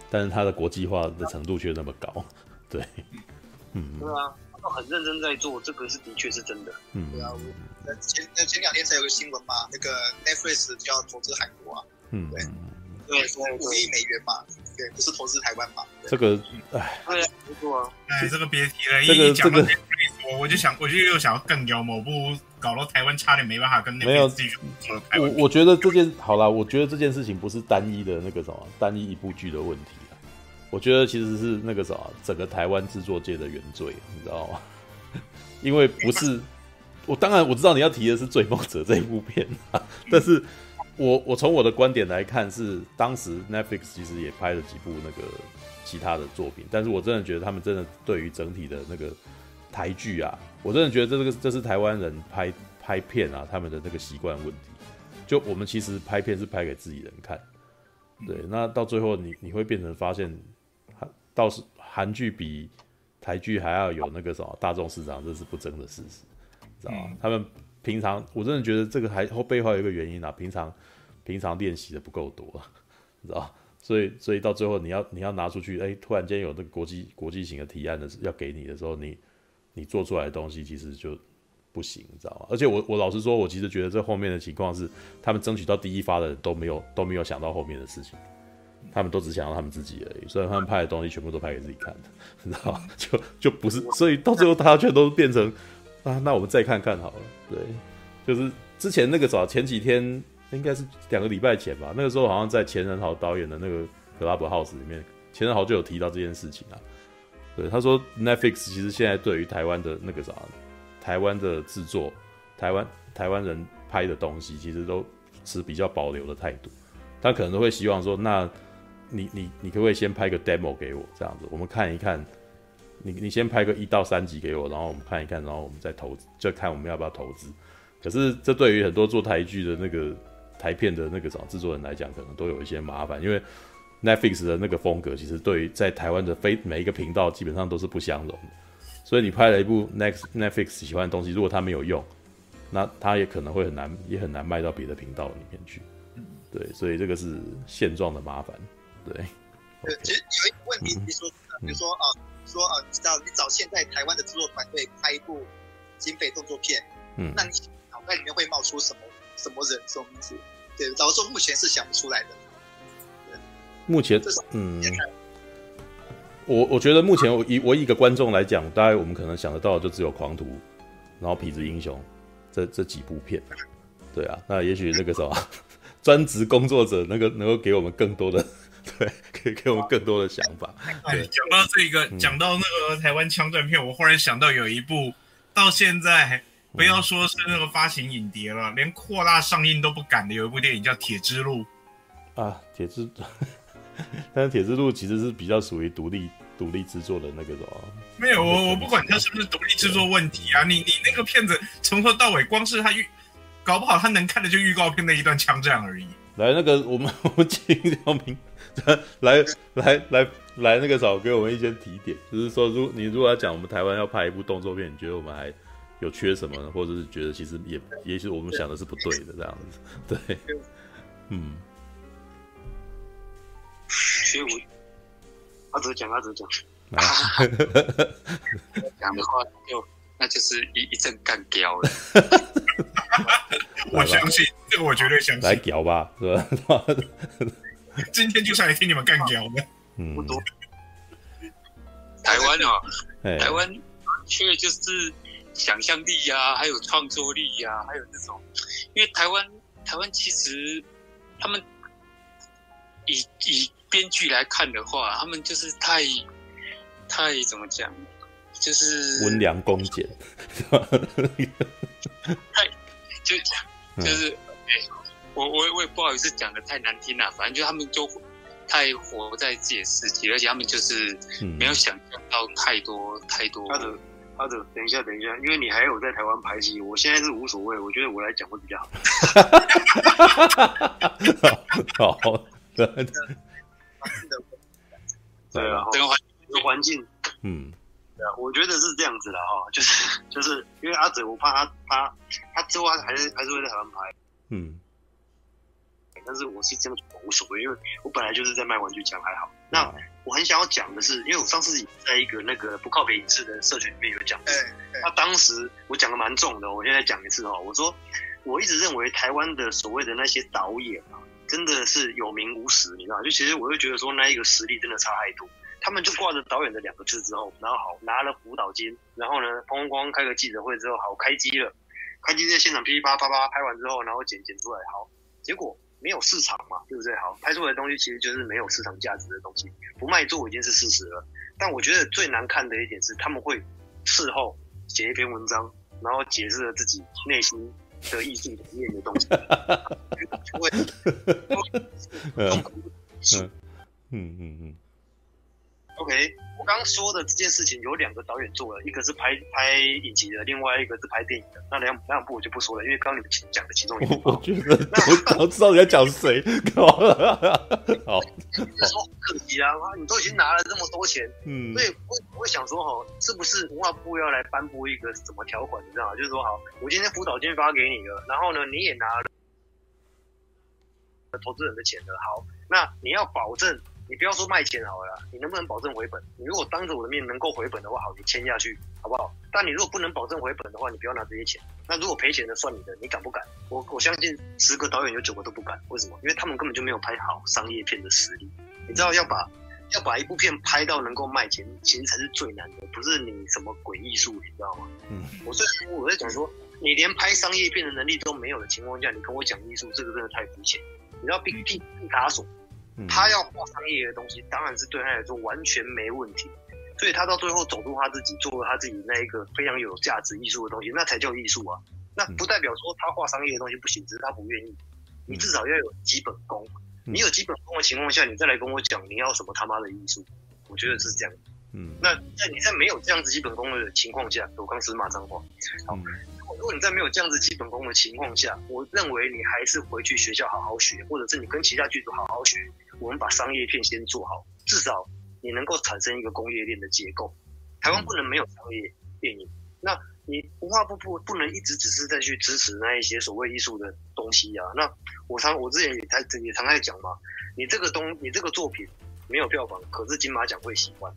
但是他的国际化的程度却那么高。对，嗯，对啊，他很认真在做，这个是的确是真的。嗯，对啊，那前那前两天才有个新闻嘛，那个 Netflix 就要投资韩国啊。嗯，对，五亿美元嘛，对，不是投资台湾嘛。这个，哎，对啊，没错啊。哎，这个别提了，一讲到 Netflix，我我就想，我就又想要更聊某部，搞到台湾差点没办法跟 Netflix 继续。我我觉得这件好啦，我觉得这件事情不是单一的那个什么单一一部剧的问题。我觉得其实是那个啥，整个台湾制作界的原罪，你知道吗？因为不是我，当然我知道你要提的是《追梦者》这一部片啊，但是我我从我的观点来看，是当时 Netflix 其实也拍了几部那个其他的作品，但是我真的觉得他们真的对于整体的那个台剧啊，我真的觉得这个这是台湾人拍拍片啊，他们的那个习惯问题。就我们其实拍片是拍给自己人看，对，那到最后你你会变成发现。倒是韩剧比台剧还要有那个什么大众市场，这是不争的事实，知道吗？他们平常我真的觉得这个还后背后有一个原因啊，平常平常练习的不够多，你知道？所以所以到最后你要你要拿出去，哎，突然间有那个国际国际型的提案的要给你的时候，你你做出来的东西其实就不行，你知道吗？而且我我老实说，我其实觉得这后面的情况是，他们争取到第一发的人都没有都没有想到后面的事情。他们都只想要他们自己而已，所以他们拍的东西全部都拍给自己看的，你知道吗？就就不是，所以到最后大家全都变成啊，那我们再看看好了。对，就是之前那个早前几天应该是两个礼拜前吧，那个时候好像在钱仁豪导演的那个 Clubhouse 里面，钱仁豪就有提到这件事情啊。对，他说 Netflix 其实现在对于台湾的那个啥，台湾的制作，台湾台湾人拍的东西，其实都持比较保留的态度，他可能都会希望说那。你你你可不可以先拍个 demo 给我，这样子我们看一看。你你先拍个一到三集给我，然后我们看一看，然后我们再投资，就看我们要不要投资。可是这对于很多做台剧的那个台片的那个什么制作人来讲，可能都有一些麻烦，因为 Netflix 的那个风格，其实对于在台湾的非每一个频道基本上都是不相容的。所以你拍了一部 Next Netflix 喜欢的东西，如果它没有用，那它也可能会很难，也很难卖到别的频道里面去。对，所以这个是现状的麻烦。对，对，其实有一个问题，比如说，比如说啊，说啊，你知道，你找现在台湾的制作团队拍一部警匪动作片，嗯，那你脑袋里面会冒出什么什么人、什么名字？对，老实说，目前是想不出来的。目前，嗯，我我觉得目前我以我以一个观众来讲，大概我们可能想得到的就只有《狂徒》，然后《痞子英雄》这这几部片。对啊，那也许那个什么 专职工作者，那个能够给我们更多的。对，可以给我们更多的想法。对，讲到这个，讲、嗯、到那个台湾枪战片，我忽然想到有一部，到现在不要说是那个发行影碟了，嗯、连扩大上映都不敢的，有一部电影叫《铁之路》啊，铁之，但是铁之路其实是比较属于独立独立制作的那个什么。没有，我我不管它是不是独立制作问题啊，你你那个片子从头到尾，光是他预，搞不好他能看的就预告片那一段枪战而已。来，那个我们 我们请条明。来来来来，那个找给我们一些提点，就是说，如你如果要讲我们台湾要拍一部动作片，你觉得我们还有缺什么呢？或者是觉得其实也也许我们想的是不对的这样子，对，嗯，所以我，他只讲他只讲，讲的话就那就是一一阵干譙了，我相信这个，我绝对相信，来屌吧，是吧？今天就是来听你们干譙的。嗯，台湾啊，台湾缺的就是想象力呀、啊，还有创作力呀、啊，还有这种，因为台湾台湾其实他们以以编剧来看的话，他们就是太太怎么讲，就是温良恭俭，太就就是。嗯我我我也不好意思讲的太难听了，反正就他们就太活在自己的世界，而且他们就是没有想象到太多、嗯、太多阿哲，等一下，等一下，因为你还有在台湾拍戏，我现在是无所谓，我觉得我来讲会比较好。好，对，对啊，整个环环境，嗯，对啊，我觉得是这样子的哈，就是就是因为阿哲，我怕他他他之后还是还是会在台湾拍，嗯，但是我是真的无所谓，因为我本来就是在卖玩具枪，还好。那我很想要讲的是，因为我上次在一个那个不靠北影视的社群里面有讲，那当时我讲的蛮重的，我现在讲一次哦，我说我一直认为台湾的所谓的那些导演啊，真的是有名无实，你知道？就其实我就觉得说那一个实力真的差太多，他们就挂着导演的两个字之后，然后好拿了辅导金，然后呢砰砰砰开个记者会之后，好开机了，开机在现场噼里啪啦啪啪拍完之后，然后剪剪出来，好，结果。没有市场嘛，对不对？好，拍出来的东西其实就是没有市场价值的东西，不卖座已经是事实了。但我觉得最难看的一点是，他们会事后写一篇文章，然后解释了自己内心的艺术理念的东西。嗯嗯嗯嗯。OK，我刚刚说的这件事情有两个导演做了，一个是拍拍影集的，另外一个是拍电影的。那两两部我就不说了，因为刚刚你们讲的其中一部，我觉得我我知道你在讲谁。好，就是说可惜啊，你都已经拿了这么多钱，嗯，所以我我会想说哈，是不是文化部要来颁布一个什么条款？你知道吗？就是说好，我今天辅导金发给你了，然后呢，你也拿了投资人的钱了，好，那你要保证。你不要说卖钱好了，你能不能保证回本？你如果当着我的面能够回本的话，好，你签下去，好不好？但你如果不能保证回本的话，你不要拿这些钱。那如果赔钱的算你的，你敢不敢？我我相信十个导演有九个都不敢。为什么？因为他们根本就没有拍好商业片的实力。你知道要把要把一部片拍到能够卖钱，其实才是最难的，不是你什么鬼艺术，你知道吗？嗯，我所以我在讲说，你连拍商业片的能力都没有的情况下，你跟我讲艺术，这个真的太肤浅。你知道毕毕毕卡索。他要画商业的东西，当然是对他来说完全没问题。所以他到最后走出他自己，做了他自己那一个非常有价值艺术的东西，那才叫艺术啊。那不代表说他画商业的东西不行，只是他不愿意。你至少要有基本功，你有基本功的情况下，你再来跟我讲你要什么他妈的艺术，我觉得是这样。嗯，那在你在没有这样子基本功的情况下，我刚是骂脏话。好。如果你在没有这样子基本功的情况下，我认为你还是回去学校好好学，或者是你跟其他剧组好好学。我们把商业片先做好，至少你能够产生一个工业链的结构。台湾不能没有商业电影，那你文化部不不能一直只是在去支持那一些所谓艺术的东西啊。那我常我之前也才也常在讲嘛，你这个东你这个作品没有票房，可是金马奖会喜欢。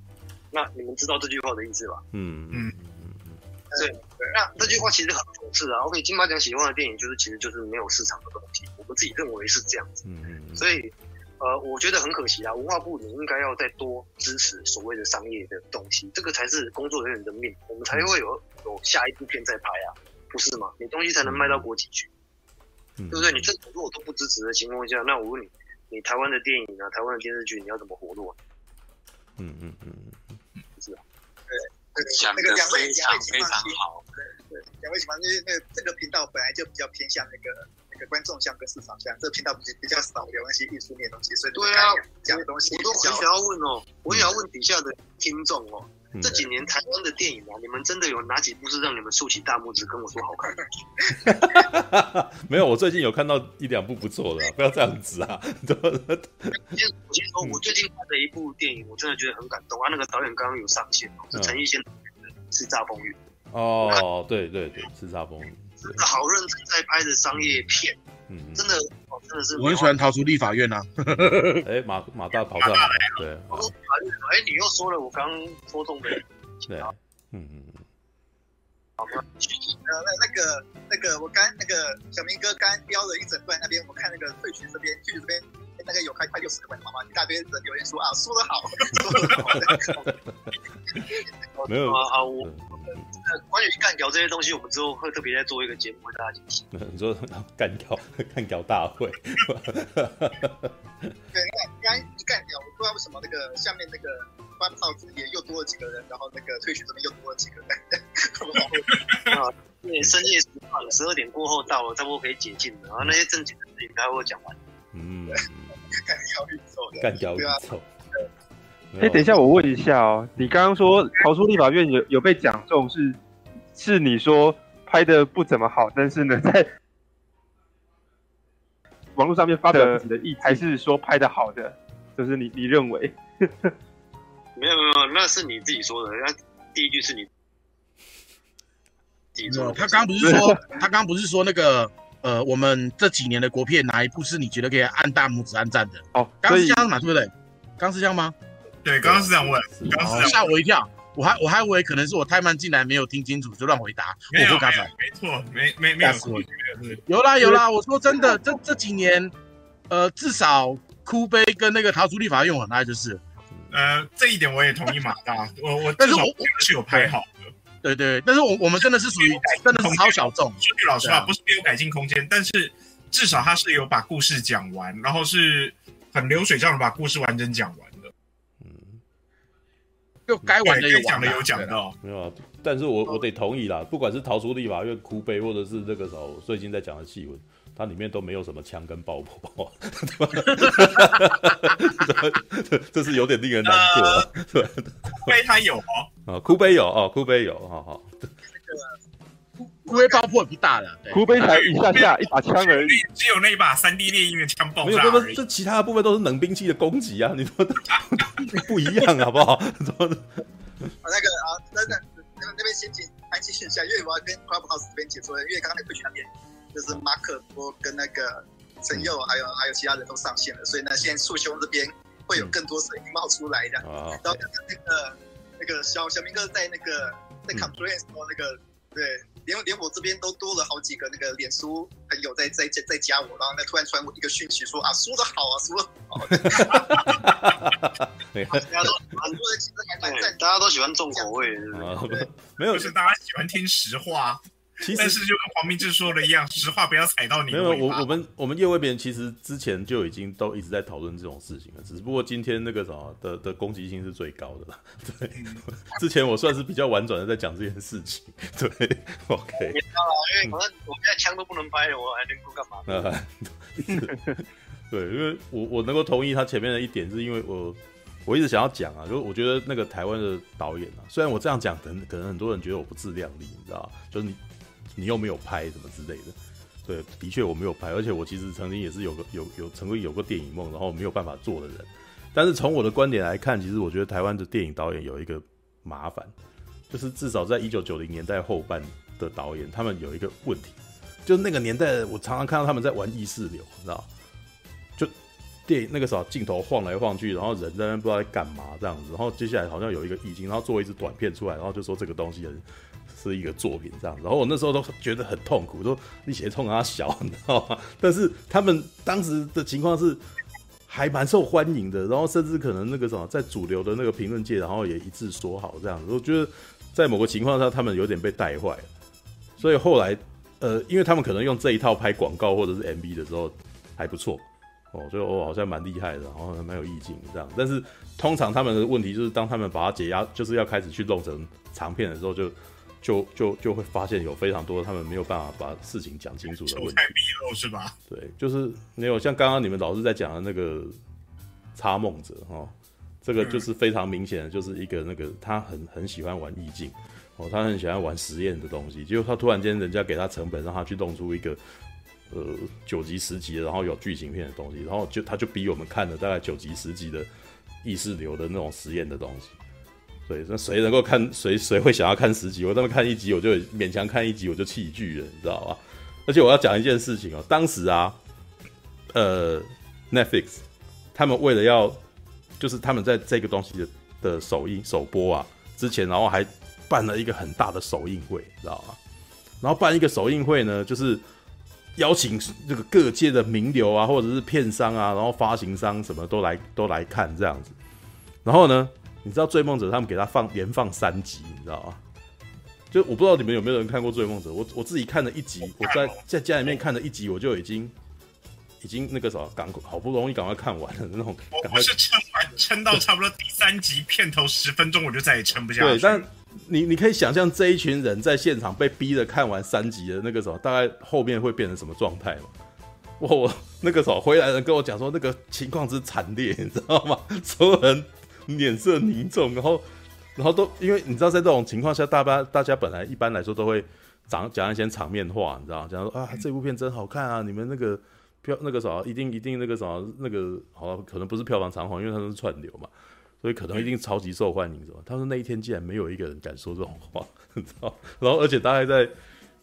那你们知道这句话的意思吧？嗯嗯。对，那这句话其实很讽刺啊。OK，金马奖喜欢的电影就是其实就是没有市场的东西，我们自己认为是这样子。嗯嗯。所以，呃，我觉得很可惜啊。文化部你应该要再多支持所谓的商业的东西，这个才是工作人员的命，我们才会有有下一部片再拍啊，不是吗？你东西才能卖到国际去，对不对？你这如果都不支持的情况下，那我问你，你台湾的电影啊，台湾的电视剧，你要怎么活络？嗯嗯嗯嗯。讲的非常非常好，对对，两位请放心，因为那个这个频道本来就比较偏向那个那个观众向跟市场向，这个频道比比较少聊那些艺术面的东西，所以对啊，讲的东西我都很想要问哦，我也要问底下的听众哦，这几年台湾的电影啊，你们真的有哪几部是让你们竖起大拇指跟我说好看？没有，我最近有看到一两部不错的，不要这样子啊！先我先说，我最近看的一部电影，我真的觉得很感动啊！那个导演刚刚有上线哦，是陈奕迅的《叱吒风云》哦，对对对，《叱吒风云》真的好认真在拍的商业片，嗯，真的哦，真的是我很喜欢逃出立法院 呐，哎，马马大跑出来，对，逃出立法院，哎，你又说了我刚说中的，对。嗯，嗯嗯。呃，那那个那个，我刚那个小明哥刚标了一整段，那边我看那个退群这边，退群这边那个有开快六十个人，好吗？一大堆人留言说啊，说得好，说得好。没有啊，我呃，关于干掉这些东西，我们之后会特别再做一个节目，为大家进行。你说干掉干掉大会？对，你看刚一干掉，我不知道为什么那个下面那个。关炮之也又多了几个人，然后那个退群这边又多了几个人。啊，因为深夜时段，十二点过后到了，差不多可以解禁了。然后那些正经的事情，他会讲完。嗯，干掉宇宙，干掉宇宙。哎，等一下，我问一下哦，你刚刚说逃出立法院有有被讲中，是是你说拍的不怎么好，但是呢，在 网络上面发表自己的意，还是说拍的好的？就是你你认为？没有没有，那是你自己说的。那第一句是你自己说的。他刚刚不是说，他刚刚不是说那个呃，我们这几年的国片哪一部是你觉得可以按大拇指按赞的？哦，刚是这样嘛，对不对？刚是这样吗？对，刚刚是这样问，刚刚吓我一跳，我还我还以为可能是我太慢进来没有听清楚就乱回答。没有，没错，没没没有错，有啦有啦，我说真的，这这几年，呃，至少哭悲跟那个逃出立法院很爱就是。呃，这一点我也同意马大，我我但是我我是有拍好的，对对，但是我我们真的是属于真的是超小众。说句老实话，不是没有改进空间，但是至少他是有把故事讲完，然后是很流水账的把故事完整讲完的。嗯，就该完的有讲的有讲到，没有啊。但是我我得同意啦，不管是逃出立法院哭悲，或者是这个时候最近在讲的戏文。它里面都没有什么枪跟爆破，这是有点令人难过。呃、对，哭悲他有哦，啊，哭杯有哦，哭杯有，好好。哭哭悲爆破不大的，哭杯才一下下 一把枪而已，只有那一把三 D 猎鹰的枪爆炸。没有，这个这其他的部分都是冷兵器的攻击啊，你说不一样好不好？那个啊，那那那那边先请安静一下，因为我要跟 Clubhouse 这边解说，因为刚刚那个那边。就是马可波跟那个陈佑，还有还有其他人都上线了，所以呢，现在树兄这边会有更多声音冒出来的。嗯、然后刚刚那个那个小小明哥在那个在 complain 说那个、嗯、对，连连我这边都多了好几个那个脸书朋友在在在在加我，然后呢突然传我一个讯息说啊，说的好啊，说的好。大家都很多人其实还蛮赞，大家都喜欢重口味，是不是？没有，是大家喜欢听实话。其实但是就跟黄明志说的一样，实话不要踩到你。没有，我我们我们业外边其实之前就已经都一直在讨论这种事情了，只不过今天那个什么的的攻击性是最高的啦。对，之前我算是比较婉转的在讲这件事情。对，OK。别闹了，因为反正我现在枪都不能拍了，我还能够干嘛？对，因为我我能够同意他前面的一点，是因为我我一直想要讲啊，就是我觉得那个台湾的导演啊，虽然我这样讲，可能可能很多人觉得我不自量力，你知道就是你。你又没有拍什么之类的，对，的确我没有拍，而且我其实曾经也是有个有有曾经有过电影梦，然后没有办法做的人。但是从我的观点来看，其实我觉得台湾的电影导演有一个麻烦，就是至少在一九九零年代后半的导演，他们有一个问题，就是那个年代我常常看到他们在玩意识流，你知道？就电影那个时候镜头晃来晃去，然后人在那不知道在干嘛这样子，然后接下来好像有一个意境，然后做一支短片出来，然后就说这个东西很。是一个作品这样，然后我那时候都觉得很痛苦，说你写痛啊小，你知道吗？但是他们当时的情况是还蛮受欢迎的，然后甚至可能那个什么，在主流的那个评论界，然后也一致说好这样子。我觉得在某个情况下，他们有点被带坏了，所以后来呃，因为他们可能用这一套拍广告或者是 MV 的时候还不错哦，所以我好像蛮厉害的，然后还蛮有意境这样。但是通常他们的问题就是，当他们把它解压，就是要开始去弄成长片的时候。就就就就会发现有非常多他们没有办法把事情讲清楚的问题，太糜漏是吧？对，就是没有像刚刚你们老师在讲的那个插梦者哈，这个就是非常明显的，就是一个那个他很很喜欢玩意境哦，他很喜欢玩实验的东西，结果他突然间人家给他成本让他去弄出一个呃九集十集的，然后有剧情片的东西，然后就他就比我们看了大概九集十集的意识流的那种实验的东西。对，那谁能够看谁谁会想要看十集？我这么看一集，我就勉强看一集，我就弃剧了，你知道吧？而且我要讲一件事情哦，当时啊，呃，Netflix 他们为了要，就是他们在这个东西的的首映首播啊之前，然后还办了一个很大的首映会，知道吧？然后办一个首映会呢，就是邀请这个各界的名流啊，或者是片商啊，然后发行商什么都来都来看这样子，然后呢？你知道《追梦者》他们给他放连放三集，你知道吗？就我不知道你们有没有人看过《追梦者》，我我自己看了一集，我在在家里面看了一集，我就已经已经那个什么，赶好不容易赶快看完了那种。我不是撑完撑到差不多第三集片头十分钟，我就再也撑不下去。对，但你你可以想象这一群人在现场被逼着看完三集的那个时候，大概后面会变成什么状态吗？我那个时候回来人跟我讲说，那个情况之惨烈，你知道吗？所有人。脸色凝重，然后然后都因为你知道，在这种情况下，大家大家本来一般来说都会讲讲一些场面话，你知道，讲说啊这部片真好看啊，你们那个票那个啥一定一定那个啥那个好可能不是票房长红，因为他们是串流嘛。所以可能一定超级受欢迎，是吧？他说那一天竟然没有一个人敢说这种话，你知道？然后而且大概在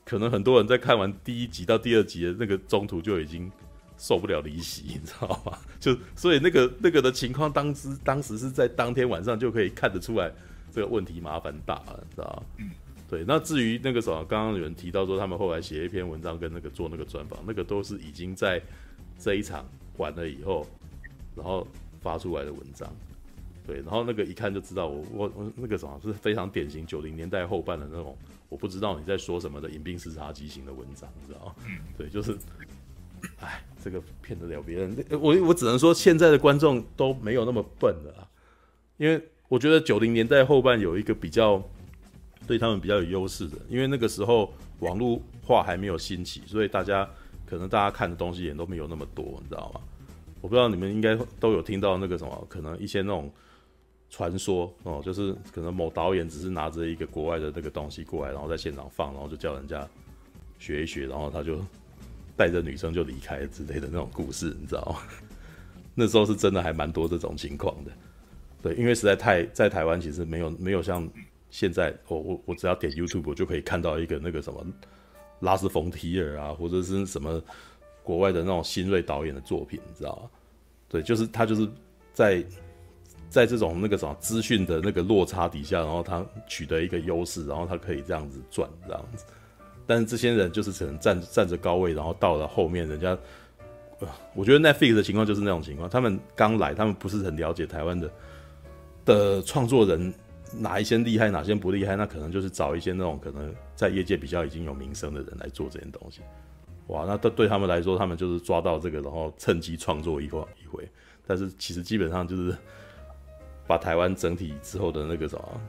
可能很多人在看完第一集到第二集的那个中途就已经受不了离席，你知道吗？就所以那个那个的情况，当时当时是在当天晚上就可以看得出来这个问题麻烦大了，知道吗？对。那至于那个什么，刚刚有人提到说他们后来写一篇文章跟那个做那个专访，那个都是已经在这一场完了以后，然后发出来的文章。对，然后那个一看就知道我我我那个什么是非常典型九零年代后半的那种，我不知道你在说什么的饮冰识茶机型的文章，你知道吗？对，就是，哎，这个骗得了别人。我我只能说现在的观众都没有那么笨了啦，因为我觉得九零年代后半有一个比较对他们比较有优势的，因为那个时候网络化还没有兴起，所以大家可能大家看的东西也都没有那么多，你知道吗？我不知道你们应该都有听到那个什么，可能一些那种。传说哦，就是可能某导演只是拿着一个国外的那个东西过来，然后在现场放，然后就叫人家学一学，然后他就带着女生就离开之类的那种故事，你知道吗？那时候是真的还蛮多这种情况的，对，因为实在太在台湾其实没有没有像现在，我我我只要点 YouTube 我就可以看到一个那个什么拉斯冯提尔啊，或者是什么国外的那种新锐导演的作品，你知道吗？对，就是他就是在。在这种那个什么资讯的那个落差底下，然后他取得一个优势，然后他可以这样子赚这样子。但是这些人就是只能站站着高位，然后到了后面，人家，我觉得 Netflix 的情况就是那种情况。他们刚来，他们不是很了解台湾的的创作人哪一些厉害，哪些不厉害，那可能就是找一些那种可能在业界比较已经有名声的人来做这件东西。哇，那对对他们来说，他们就是抓到这个，然后趁机创作一回一回。但是其实基本上就是。把台湾整体之后的那个什么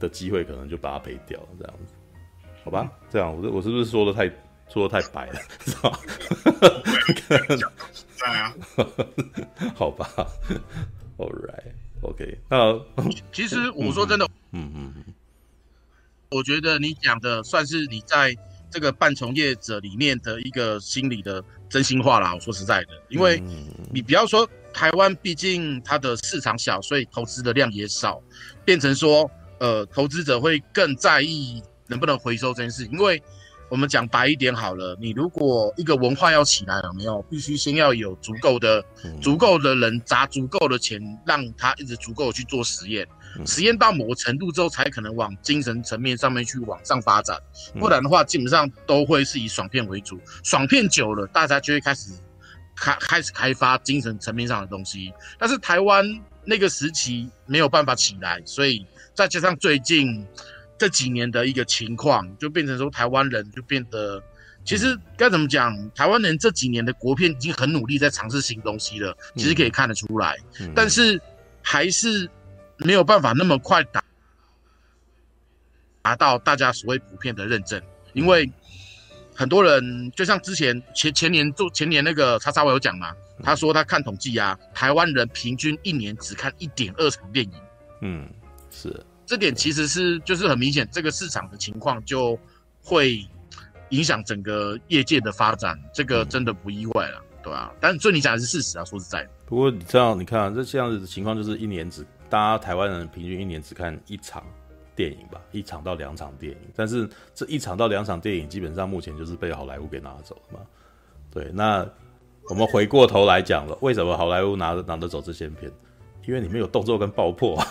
的机会，可能就把它赔掉了，这样子，好吧？这样，我我是不是说的太说的太白了，是吧？在啊，好吧，All right，OK，那其实我说真的，嗯嗯嗯，我觉得你讲的算是你在这个半从业者里面的一个心理的真心话啦。我说实在的，因为你不要说。台湾毕竟它的市场小，所以投资的量也少，变成说，呃，投资者会更在意能不能回收这件事。因为我们讲白一点好了，你如果一个文化要起来，有没有必须先要有足够的、足够的人砸足够的钱，让他一直足够去做实验，实验到某个程度之后，才可能往精神层面上面去往上发展。不然的话，基本上都会是以爽片为主，爽片久了，大家就会开始。开开始开发精神层面上的东西，但是台湾那个时期没有办法起来，所以再加上最近这几年的一个情况，就变成说台湾人就变得，其实该怎么讲？台湾人这几年的国片已经很努力在尝试新东西了，其实可以看得出来，但是还是没有办法那么快达达到大家所谓普遍的认证，因为。很多人就像之前前前年做前年那个叉叉我有讲嘛，他说他看统计啊，台湾人平均一年只看一点二场电影。嗯，是。这点其实是就是很明显，这个市场的情况就会影响整个业界的发展，这个真的不意外了，对吧、啊？但所以你讲的是事实啊，说实在的。不过你这样你看啊，这这样子的情况就是一年只大家台湾人平均一年只看一场。电影吧，一场到两场电影，但是这一场到两场电影基本上目前就是被好莱坞给拿走了嘛。对，那我们回过头来讲了，为什么好莱坞拿拿得走这些片？因为里面有动作跟爆破啊，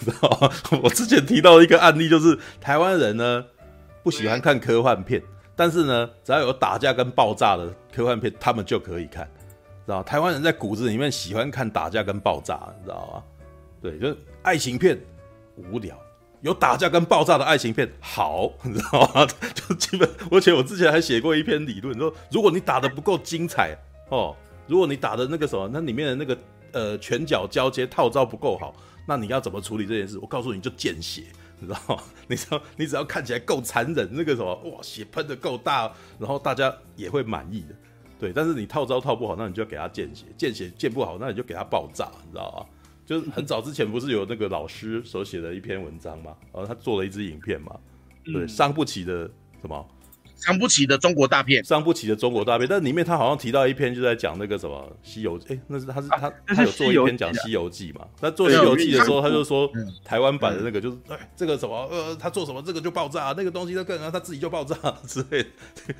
知道吗？我之前提到一个案例，就是台湾人呢不喜欢看科幻片，但是呢只要有打架跟爆炸的科幻片，他们就可以看，知道？台湾人在骨子里面喜欢看打架跟爆炸，你知道吗？对，就是爱情片无聊。有打架跟爆炸的爱情片好，你知道吗？就基本，而且我之前还写过一篇理论，说如果你打得不够精彩哦，如果你打的那个什么，那里面的那个呃拳脚交接套招不够好，那你要怎么处理这件事？我告诉你就见血，你知道吗？你只要，你只要看起来够残忍，那个什么哇，血喷的够大，然后大家也会满意的。对，但是你套招套不好，那你就要给他见血，见血见不好，那你就给他爆炸，你知道吗？就是很早之前不是有那个老师所写的一篇文章嘛，然后他做了一支影片嘛，对，伤不起的什么？伤不起的中国大片，伤不起的中国大片，但里面他好像提到一篇，就在讲那个什么《西游》欸。哎，那是他是他他有做一篇讲《西游记》嘛？那做《西游记》的时候，他就说台湾版的那个就是哎，这个什么呃，他做什么这个就爆炸，那个东西他更他自己就爆炸之类的。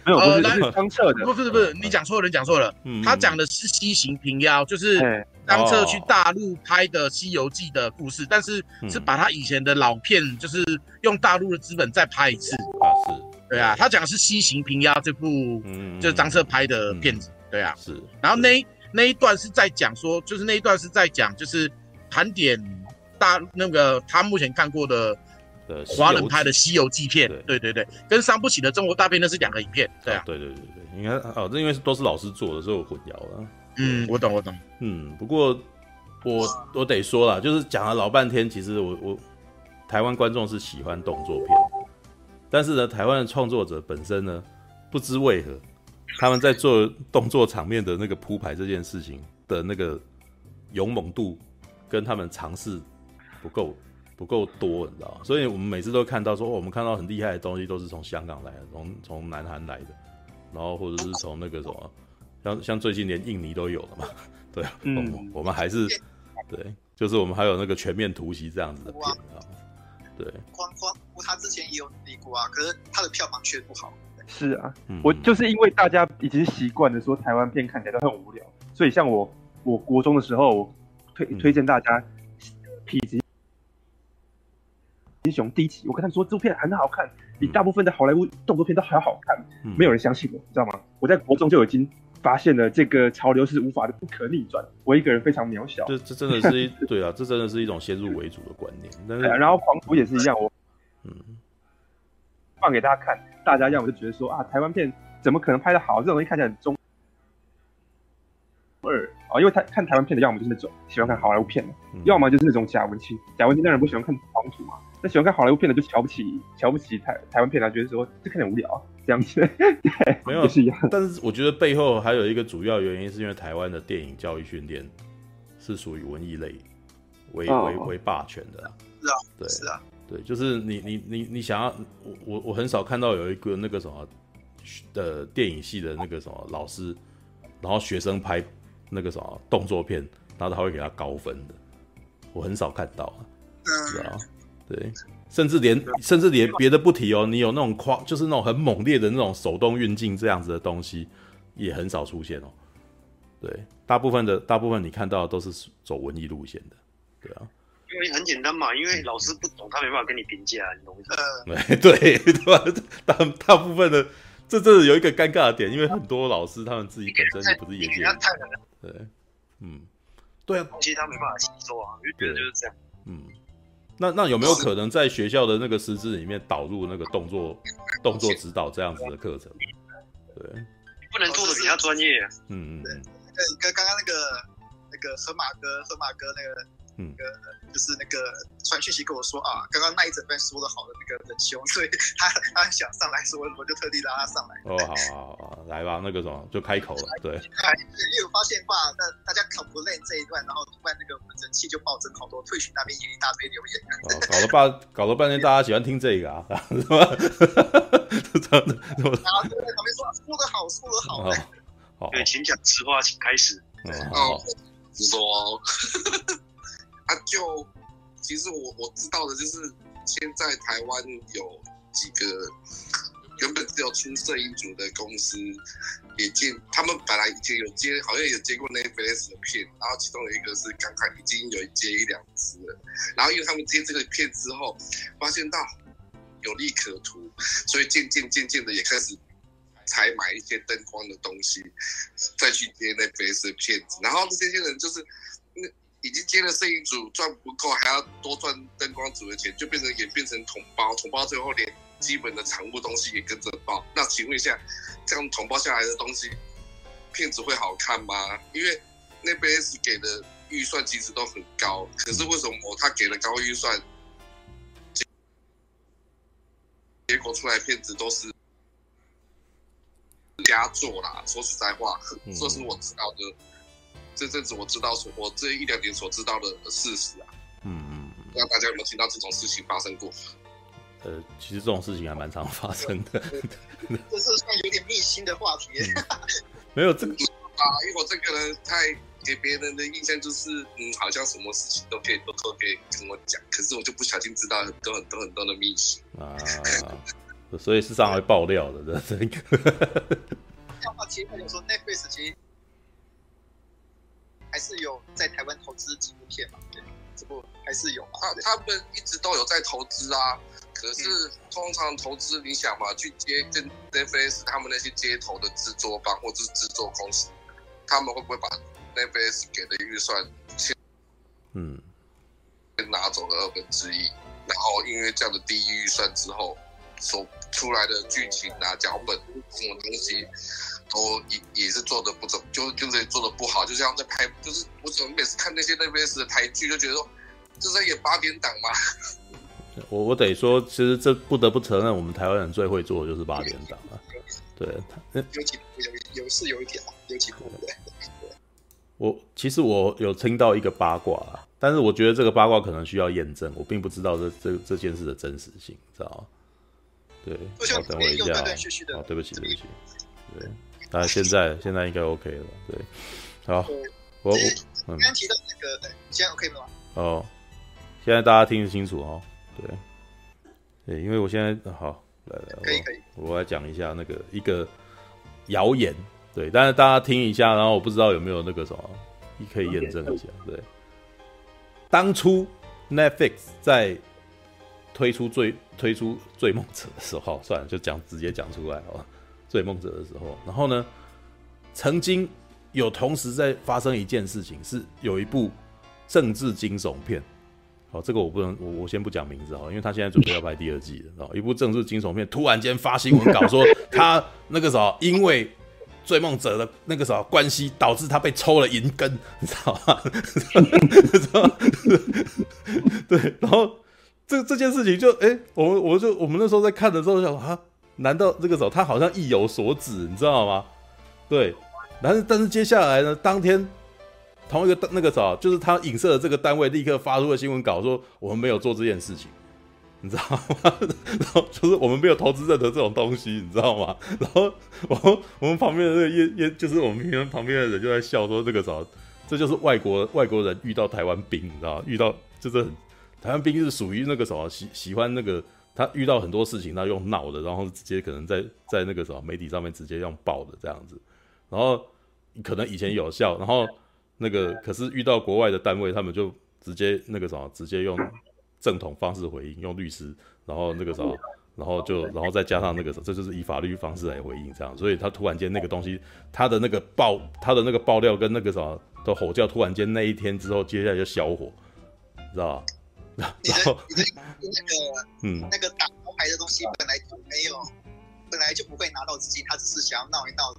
没有，不是当侧的，不是不是，你讲错了，你讲错了。他讲的是西行平妖，就是当侧去大陆拍的《西游记》的故事，但是是把他以前的老片，就是用大陆的资本再拍一次啊，是。对啊，他讲的是《西行平压》这部，嗯，就是张彻拍的片子。对啊，是。然后那那一段是在讲说，就是那一段是在讲，就是盘点大那个他目前看过的华人拍的《西游记》片。对对对，跟伤不起的中国大片那是两个影片。对啊，对对对对，应该哦，这因为都是老师做的，所以我混淆了。嗯，我懂我懂。嗯，不过我我得说了，就是讲了老半天，其实我我台湾观众是喜欢动作片。但是呢，台湾的创作者本身呢，不知为何，他们在做动作场面的那个铺排这件事情的那个勇猛度，跟他们尝试不够不够多，你知道吗？所以我们每次都看到说，哦，我们看到很厉害的东西都是从香港来的，从从南韩来的，然后或者是从那个什么，像像最近连印尼都有了嘛，对，嗯，我们还是对，就是我们还有那个全面突袭这样子的片啊。对，光光他之前也有努力过啊，可是他的票房却不好。是啊，嗯、我就是因为大家已经习惯了说台湾片看起来都很无聊，所以像我，我国中的时候我推推荐大家《痞子英雄》第一集，我跟他们说这部片很好看，比大部分的好莱坞动作片都还要好看，嗯、没有人相信我，你知道吗？我在国中就已经。发现了这个潮流是无法的，不可逆转。我一个人非常渺小。这这真的是一 对啊，这真的是一种先入为主的观念。但是，然后狂徒也是一样，我 嗯放给大家看，大家要么就觉得说啊，台湾片怎么可能拍的好？这种东西看起来很中二啊，因为他看台湾片的，要么就是那种喜欢看好莱坞片的，嗯、要么就是那种假文青。假文青当然不喜欢看狂徒嘛。那喜欢看好莱坞片的就瞧不起瞧不起台台湾片啊，觉得说这看起来无聊这样子，对，没有是一样。但是我觉得背后还有一个主要原因，是因为台湾的电影教育训练是属于文艺类为为为霸权的啦。是啊，对，是啊，对，就是你你你你想要我我我很少看到有一个那个什么的电影系的那个什么老师，然后学生拍那个什么动作片，然后他会给他高分的，我很少看到啊，是啊。对，甚至连甚至连别的不提哦，你有那种夸，就是那种很猛烈的那种手动运镜这样子的东西，也很少出现哦。对，大部分的大部分你看到的都是走文艺路线的，对啊。因为很简单嘛，因为老师不懂，他没办法跟你评价，你懂吗？呃、对对吧？大大部分的，这这有一个尴尬的点，因为很多老师他们自己本身也不是业界人，对，嗯，对啊，其实他没办法吸收啊，就觉得就是这样，嗯。那那有没有可能在学校的那个师资里面导入那个动作动作指导这样子的课程？对，不能做的比较专业。嗯嗯，对，跟刚刚那个那个河马哥，河马哥那个。嗯，就是那个传讯息跟我说啊，刚刚那一整段说的好的那个仁兄，所以他他想上来说，我就特地拉他上来。哦，好好好，来吧，那个什么就开口了，对。因为我发现话，那大家 complain 这一段，然后突然那个人气就暴增好多，退群那边也一大堆留言。哦，搞了半搞了半天，大家喜欢听这个啊，然后就在旁边说说的好，说的好。好，对，请讲实话，请开始。哦，说。他、就其实我我知道的就是，现在台湾有几个原本只有出摄影组的公司，也接他们本来以前有接，好像有接过 Netflix 的片，然后其中有一个是刚刚已经有接一两支了，然后因为他们接这个片之后，发现到有利可图，所以渐渐渐渐的也开始采买一些灯光的东西，再去接 Netflix 的片子，然后这些人就是那。已经接了摄影组赚不够，还要多赚灯光组的钱，就变成也变成统包，统包最后连基本的场务东西也跟着包。那请问一下，这样统包下来的东西，片子会好看吗？因为那边是给的预算其实都很高，可是为什么他给了高预算，结果出来片子都是佳作啦？说实在话，这是我知道的。这阵子我知道所我这一两年所知道的事实啊。嗯嗯。不知道大家有没有听到这种事情发生过？呃，其实这种事情还蛮常发生的。这是算有点秘辛的话题。嗯、没有这个啊，因为我这个人太给别人的印象就是，嗯，好像什么事情都可以都都可以跟我讲，可是我就不小心知道很多很多很多的秘辛啊。所以是上来爆料的，这这个。话其实有说 Netflix 其实还是有在台湾投资纪录片嘛？对，这不还是有嘛？他他们一直都有在投资啊。可是通常投资，你想嘛，去接跟 Netflix 他们那些接头的制作方或者是制作公司，他们会不会把 Netflix 给的预算先嗯先拿走了二分之一，然后因为这样的低预算之后，所出来的剧情啊、脚本什么东西，都也也是做的不怎么，就就是做的不好，就像在拍，就是我怎么每次看那些 Netflix 的台剧，就觉得说这是在演八点档嘛。我我得说，其实这不得不承认，我们台湾人最会做的就是八点档啊。对，有几有有是有一点有几部对。我其实我有听到一个八卦啊，但是我觉得这个八卦可能需要验证，我并不知道这这这件事的真实性，知道吗？对，好，等我一下啊。好，对不起，对不起。对，那现在现在应该 OK 了。对，好，我我刚刚提到那个，现在 OK 吗？哦，现在大家听得清楚哦。对，对，因为我现在好来来，可以可以，我来讲一下那个一个谣言，对，但是大家听一下，然后我不知道有没有那个什么，你可以验证一下，对。当初 Netflix 在推出最推出《追梦者》的时候，算了，就讲直接讲出来好吧，《罪梦者》的时候，然后呢，曾经有同时在发生一件事情，是有一部政治惊悚片。好，这个我不能，我我先不讲名字哈，因为他现在准备要拍第二季了。哦，一部政治惊悚片，突然间发新闻稿说他那个时候因为追梦者的那个时候关系，导致他被抽了银根，你知道吗？对，然后这这件事情就哎、我们我就我们那时候在看的时候想啊，难道这个时候他好像意有所指，你知道吗？对，但是但是接下来呢，当天。同一个那个早，就是他影射的这个单位立刻发出了新闻稿，说我们没有做这件事情，你知道吗？然后就是我们没有投资任何这种东西，你知道吗？然后我们我们旁边的那个也也就是我们平常旁边的人就在笑说这个啥，这就是外国外国人遇到台湾兵，你知道吗？遇到就是很台湾兵是属于那个什么喜喜欢那个他遇到很多事情他用闹的，然后直接可能在在那个什么媒体上面直接用爆的这样子，然后可能以前有效，然后。那个可是遇到国外的单位，他们就直接那个什么，直接用正统方式回应，用律师，然后那个什么，然后就然后再加上那个什么，这就是以法律方式来回应这样。所以他突然间那个东西，他的那个爆，他的那个爆料跟那个什么的吼叫，突然间那一天之后，接下来就消火，知道吧？然后你的你的那个嗯，那个打招牌的东西本来就没有，本来就不会拿到资金，他只是想要闹一闹。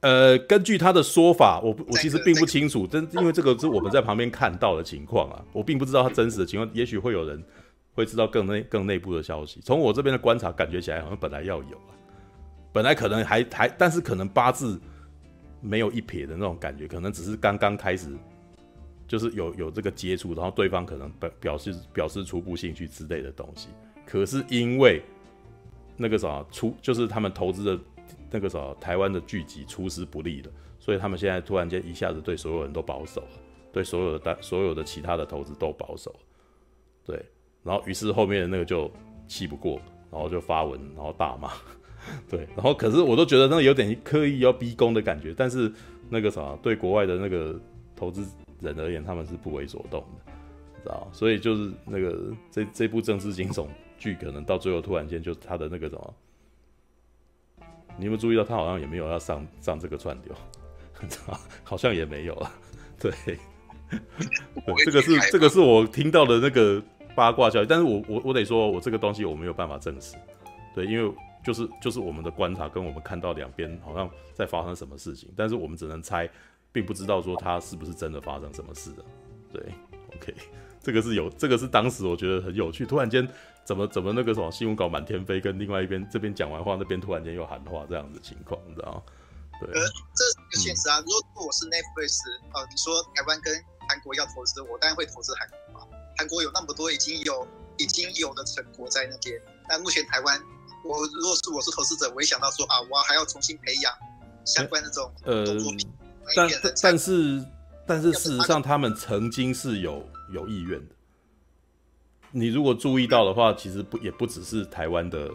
呃，根据他的说法，我我其实并不清楚，真因为这个是我们在旁边看到的情况啊，我并不知道他真实的情况，也许会有人会知道更内更内部的消息。从我这边的观察，感觉起来好像本来要有啊，本来可能还还，但是可能八字没有一撇的那种感觉，可能只是刚刚开始，就是有有这个接触，然后对方可能表表示表示初步兴趣之类的东西。可是因为那个啥出，就是他们投资的。那个啥，台湾的剧集出师不利了，所以他们现在突然间一下子对所有人都保守了，对所有的单、所有的其他的投资都保守，对，然后于是后面的那个就气不过，然后就发文，然后大骂，对，然后可是我都觉得那个有点刻意要逼宫的感觉，但是那个啥，对国外的那个投资人而言，他们是不为所动的，知道？所以就是那个这这部政治惊悚剧，可能到最后突然间就他的那个什么。你有没有注意到他好像也没有要上上这个串流，好像也没有啊。对，对，这个是这个是我听到的那个八卦消息，但是我我我得说，我这个东西我没有办法证实。对，因为就是就是我们的观察跟我们看到两边好像在发生什么事情，但是我们只能猜，并不知道说他是不是真的发生什么事的。对，OK，这个是有这个是当时我觉得很有趣，突然间。怎么怎么那个什么新闻稿满天飞，跟另外一边这边讲完话，那边突然间又喊话这样子的情况，你知道吗？对。呃，这个现实啊。如果我是 Netflix，呃，你说台湾跟韩国要投资，我当然会投资韩国嘛。韩国有那么多已经有已经有的成果在那边，但目前台湾，我如果是我是投资者，我一想到说啊，我还要重新培养相关那种动作品。呃，但但是但是事实上，他们曾经是有有意愿的。你如果注意到的话，其实不也不只是台湾的，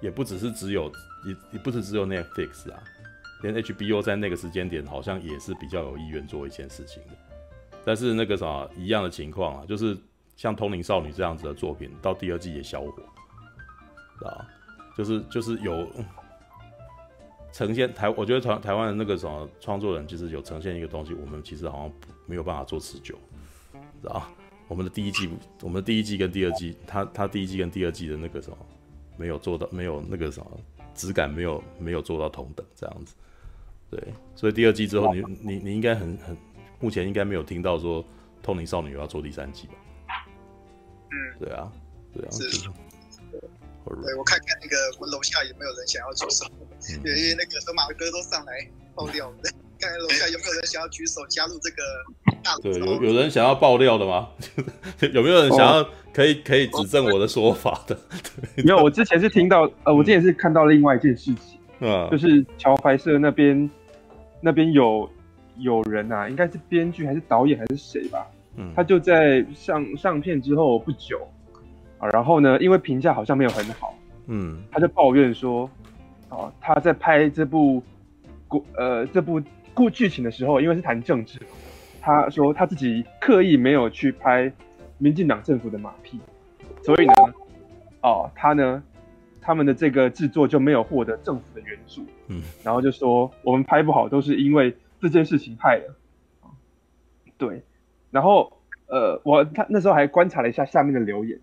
也不只是只有也也不是只有 Netflix 啊，连 HBO 在那个时间点好像也是比较有意愿做一件事情的。但是那个啥一样的情况啊，就是像《通灵少女》这样子的作品，到第二季也消火，啊，就是就是有呈现台，我觉得台台湾的那个什么创作人，其实有呈现一个东西，我们其实好像没有办法做持久，知道我们的第一季，我们的第一季跟第二季，他他第一季跟第二季的那个什么，没有做到，没有那个什么质感，没有没有做到同等这样子，对，所以第二季之后你，你你你应该很很，目前应该没有听到说《通灵少女》要做第三季吧？嗯，对啊，对啊，是，对，我看看那个我楼下有没有人想要举手，因、嗯、为那个什么马哥都上来爆料，看看楼下有没有人想要举手加入这个大。对，有有人想要爆料的吗？有没有人想要可以可以指正我的说法的？没有，我之前是听到，呃，我之前是看到另外一件事情，嗯，就是桥牌社那边那边有有人啊，应该是编剧还是导演还是谁吧，嗯，他就在上上片之后不久啊，然后呢，因为评价好像没有很好，嗯，他就抱怨说，啊，他在拍这部故呃这部故剧情的时候，因为是谈政治。他说他自己刻意没有去拍民进党政府的马屁，所以呢，哦，他呢，他们的这个制作就没有获得政府的援助，嗯，然后就说我们拍不好都是因为这件事情害的，对，然后呃，我他那时候还观察了一下下面的留言，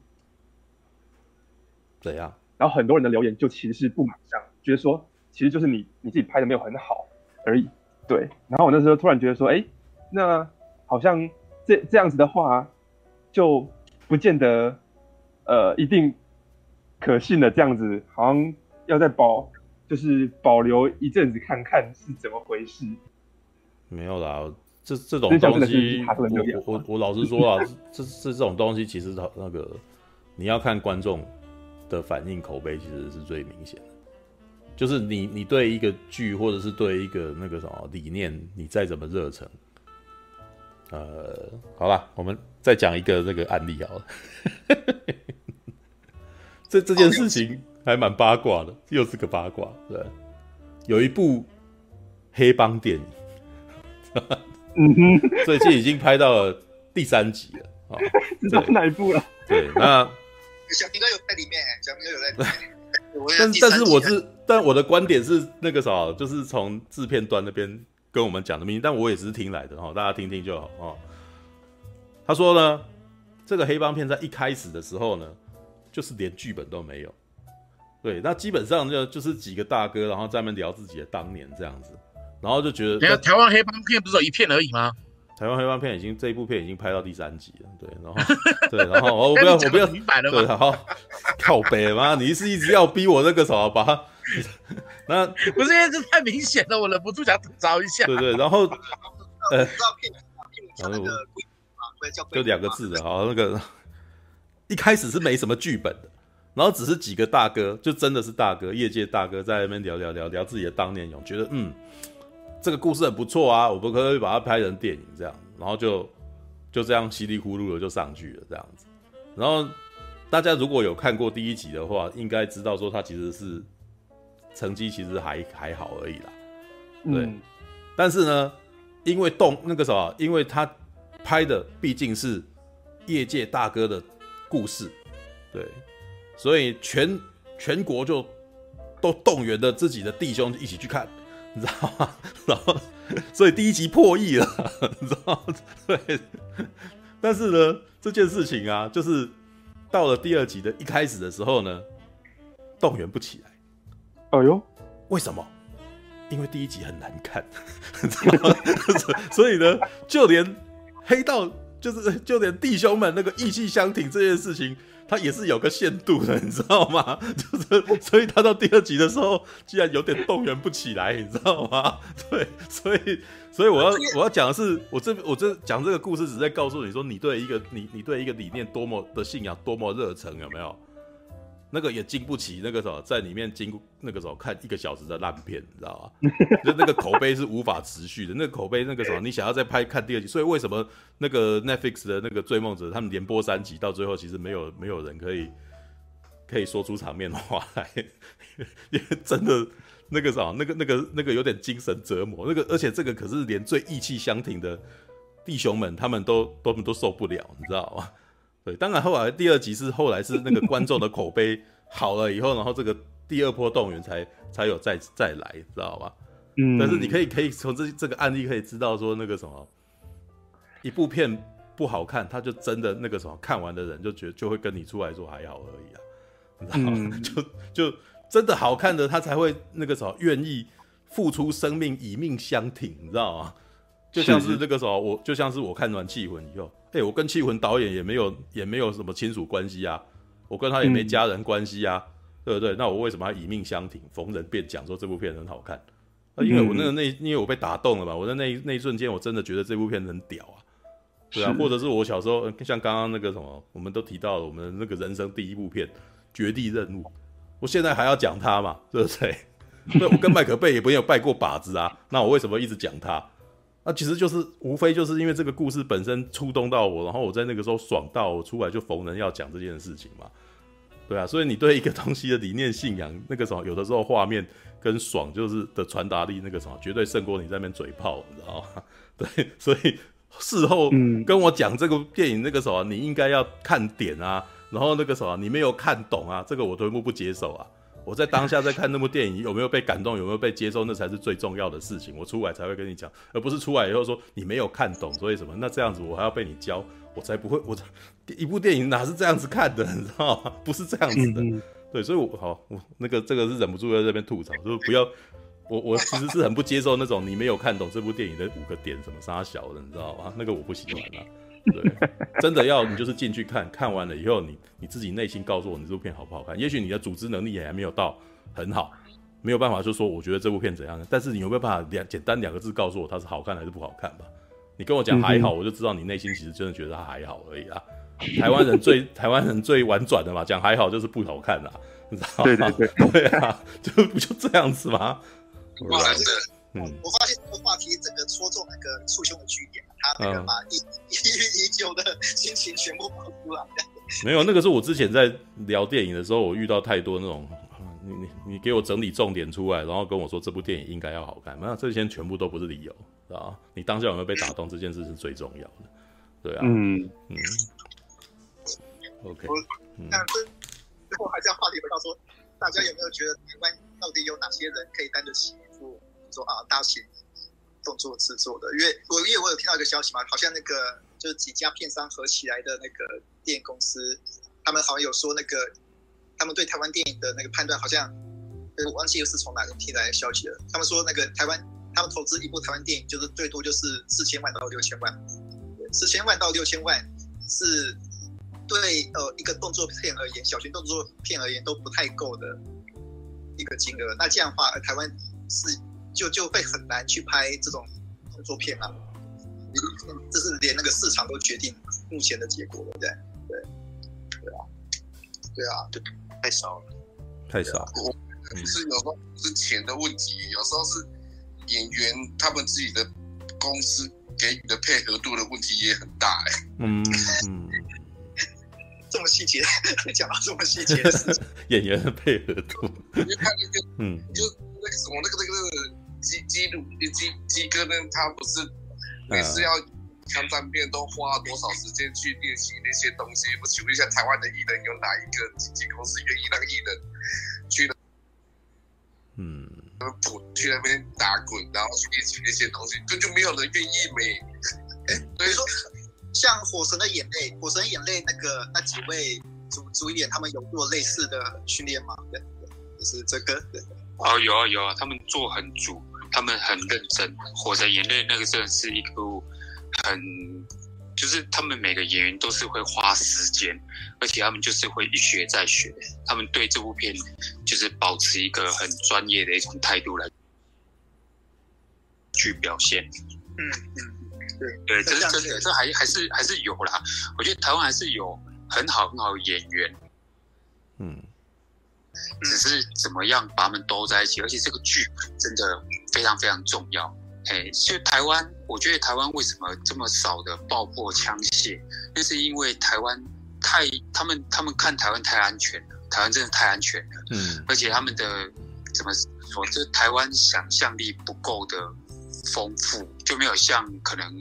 怎样？然后很多人的留言就其实是不满，这样觉得说其实就是你你自己拍的没有很好而已，对，然后我那时候突然觉得说，哎。那好像这这样子的话，就不见得呃一定可信的。这样子好像要再保，就是保留一阵子看看是怎么回事。没有啦，这这种东西，我我我老实说啊，这这这种东西其实它那个你要看观众的反应口碑，其实是最明显的。就是你你对一个剧或者是对一个那个什么理念，你再怎么热忱。呃，好了，我们再讲一个这个案例好了。这这件事情还蛮八卦的，又是个八卦。对，有一部黑帮电影，嗯哼，最近已经拍到了第三集了啊。知道哪一部了？对，那小明哥有在里面，小明哥有在里面。但但是我是，但我的观点是那个啥，就是从制片端那边。跟我们讲的秘密，但我也只是听来的哈，大家听听就好哦。他说呢，这个黑帮片在一开始的时候呢，就是连剧本都没有。对，那基本上就就是几个大哥，然后在那边聊自己的当年这样子，然后就觉得，台台湾黑帮片不是有一片而已吗？台湾黑帮片已经这一部片已经拍到第三集了，对，然后 对，然后我不要我不要明白了对，然后靠北吗？你是一直要逼我那个什么把它。那 不是因为这太明显了，我忍不住想吐槽一下。对对，然后 呃，就两个字的哈，那个一开始是没什么剧本的，然后只是几个大哥，就真的是大哥，业界大哥在那边聊聊聊聊自己的当年勇，觉得嗯，这个故事很不错啊，我们可以把它拍成电影这样，然后就就这样稀里糊涂的就上去了这样子。然后大家如果有看过第一集的话，应该知道说他其实是。成绩其实还还好而已啦，对，嗯、但是呢，因为动那个什么，因为他拍的毕竟是业界大哥的故事，对，所以全全国就都动员了自己的弟兄一起去看，你知道吗？然后，所以第一集破亿了，你知道吗？对，但是呢，这件事情啊，就是到了第二集的一开始的时候呢，动员不起来。哎呦，为什么？因为第一集很难看，所以呢，就连黑道就是就连弟兄们那个义气相挺这件事情，他也是有个限度的，你知道吗？就是所以他到第二集的时候，居然有点动员不起来，你知道吗？对，所以所以我要我要讲的是，我这我这讲这个故事，只是在告诉你说，你对一个你你对一个理念多么的信仰，多么热诚，有没有？那个也经不起那个什么，在里面经那个时候看一个小时的烂片，你知道吗？就那个口碑是无法持续的，那个口碑那个什么，你想要再拍看第二集，所以为什么那个 Netflix 的那个追梦者他们连播三集，到最后其实没有没有人可以 可以说出场面的话来，因为真的那个什么，那个那个那个有点精神折磨，那个而且这个可是连最义气相挺的弟兄们他们都都都受不了，你知道吗？对，当然后来第二集是后来是那个观众的口碑好了以后，然后这个第二波动员才才有再再来，知道吧？嗯。但是你可以可以从这这个案例可以知道说那个什么，一部片不好看，他就真的那个什么看完的人就觉得就会跟你出来说还好而已啊，你知道吗？嗯、就就真的好看的他才会那个什么愿意付出生命以命相挺，你知道吗？就像是那个时候，我就像是我看完《气魂》以后，哎、欸，我跟缉魂导演也没有也没有什么亲属关系啊，我跟他也没家人关系啊，嗯、对不对？那我为什么要以命相挺，逢人便讲说这部片很好看？啊，因为我那个那因为我被打动了嘛，我在那那一瞬间我真的觉得这部片很屌啊，对啊，或者是我小时候像刚刚那个什么，我们都提到了我们那个人生第一部片《绝地任务》，我现在还要讲它嘛，对不对？对，我跟麦克贝也没有拜过把子啊，那我为什么一直讲他？那其实就是无非就是因为这个故事本身触动到我，然后我在那个时候爽到，我出来就逢人要讲这件事情嘛，对啊，所以你对一个东西的理念信仰，那个时候有的时候画面跟爽就是的传达力，那个什么绝对胜过你在那边嘴炮，你知道吗？对，所以事后跟我讲这个电影那个什么，你应该要看点啊，然后那个什么你没有看懂啊，这个我都不不接受啊。我在当下在看那部电影，有没有被感动，有没有被接受，那才是最重要的事情。我出来才会跟你讲，而不是出来以后说你没有看懂，所以什么？那这样子我还要被你教，我才不会。我一部电影哪是这样子看的，你知道吗？不是这样子的。嗯、对，所以我好，我那个这个是忍不住在这边吐槽，就是不要。我我其实是很不接受那种你没有看懂这部电影的五个点，什么杀小的，你知道吗？那个我不喜欢啊。对，真的要你就是进去看看完了以后，你你自己内心告诉我你这部片好不好看。也许你的组织能力也还没有到很好，没有办法就说我觉得这部片怎样。但是你有没有办法两简单两个字告诉我它是好看还是不好看吧？你跟我讲还好，我就知道你内心其实真的觉得它还好而已啊。台湾人最 台湾人最婉转的嘛，讲还好就是不好看啦，你知道吗？对对对，对啊，就不就这样子吗？嗯，我发现这个话题整个戳中那个簇兄的据点，他那个把抑抑郁已久的心情全部爆出来。没有，那个是我之前在聊电影的时候，我遇到太多那种，你你你给我整理重点出来，然后跟我说这部电影应该要好看，那这些全部都不是理由，啊，你当下有没有被打动，这件事是最重要的，对啊，嗯。嗯，OK，但是最后还是要话题回到说，大家有没有觉得台湾到底有哪些人可以担得起？说啊，大型动作制作的，因为我因为我有听到一个消息嘛，好像那个就是几家片商合起来的那个电影公司，他们好像有说那个他们对台湾电影的那个判断，好像我忘记又是从哪里听来的消息了。他们说那个台湾，他们投资一部台湾电影，就是最多就是四千万到六千万，四千万到六千万是对呃一个动作片而言，小型动作片而言都不太够的一个金额。那这样的话，台湾是。就就会很难去拍这种动作片啊，这是连那个市场都决定目前的结果了，对对对啊，对啊，对，太少了，太少。我是有时候是钱的问题，有时候是演员他们自己的公司给予的配合度的问题也很大哎。嗯嗯，这么细节，讲到这么细节的事情，演员的配合度，因为他那个嗯，就那个什么那个那个那个。基基鲁基基哥呢？他不是每次要枪战片都花多少时间去练习那些东西？我请问一下，台湾的艺人有哪一个经纪公司愿意让艺人去了？嗯，去那边打滚，然后去练习那些东西，根本就没有人愿意没。哎，所以说，像《火神的眼泪》，《火神的眼泪》那个那几位主主演，他们有做类似的训练吗？对，就是这个。哦，有啊有啊，他们做很足。他们很认真，《火神眼泪》那个真的是一部很就是他们每个演员都是会花时间，而且他们就是会一学再学，他们对这部片就是保持一个很专业的一种态度来去表现。嗯嗯，对对，这是真的，这还还是还是有啦。我觉得台湾还是有很好很好的演员，嗯，只是怎么样把他们兜在一起，而且这个剧真的非常非常重要。哎，就台湾，我觉得台湾为什么这么少的爆破枪械？那是因为台湾太，他们他们看台湾太安全了，台湾真的太安全了。嗯，而且他们的怎么说？这台湾想象力不够的丰富，就没有像可能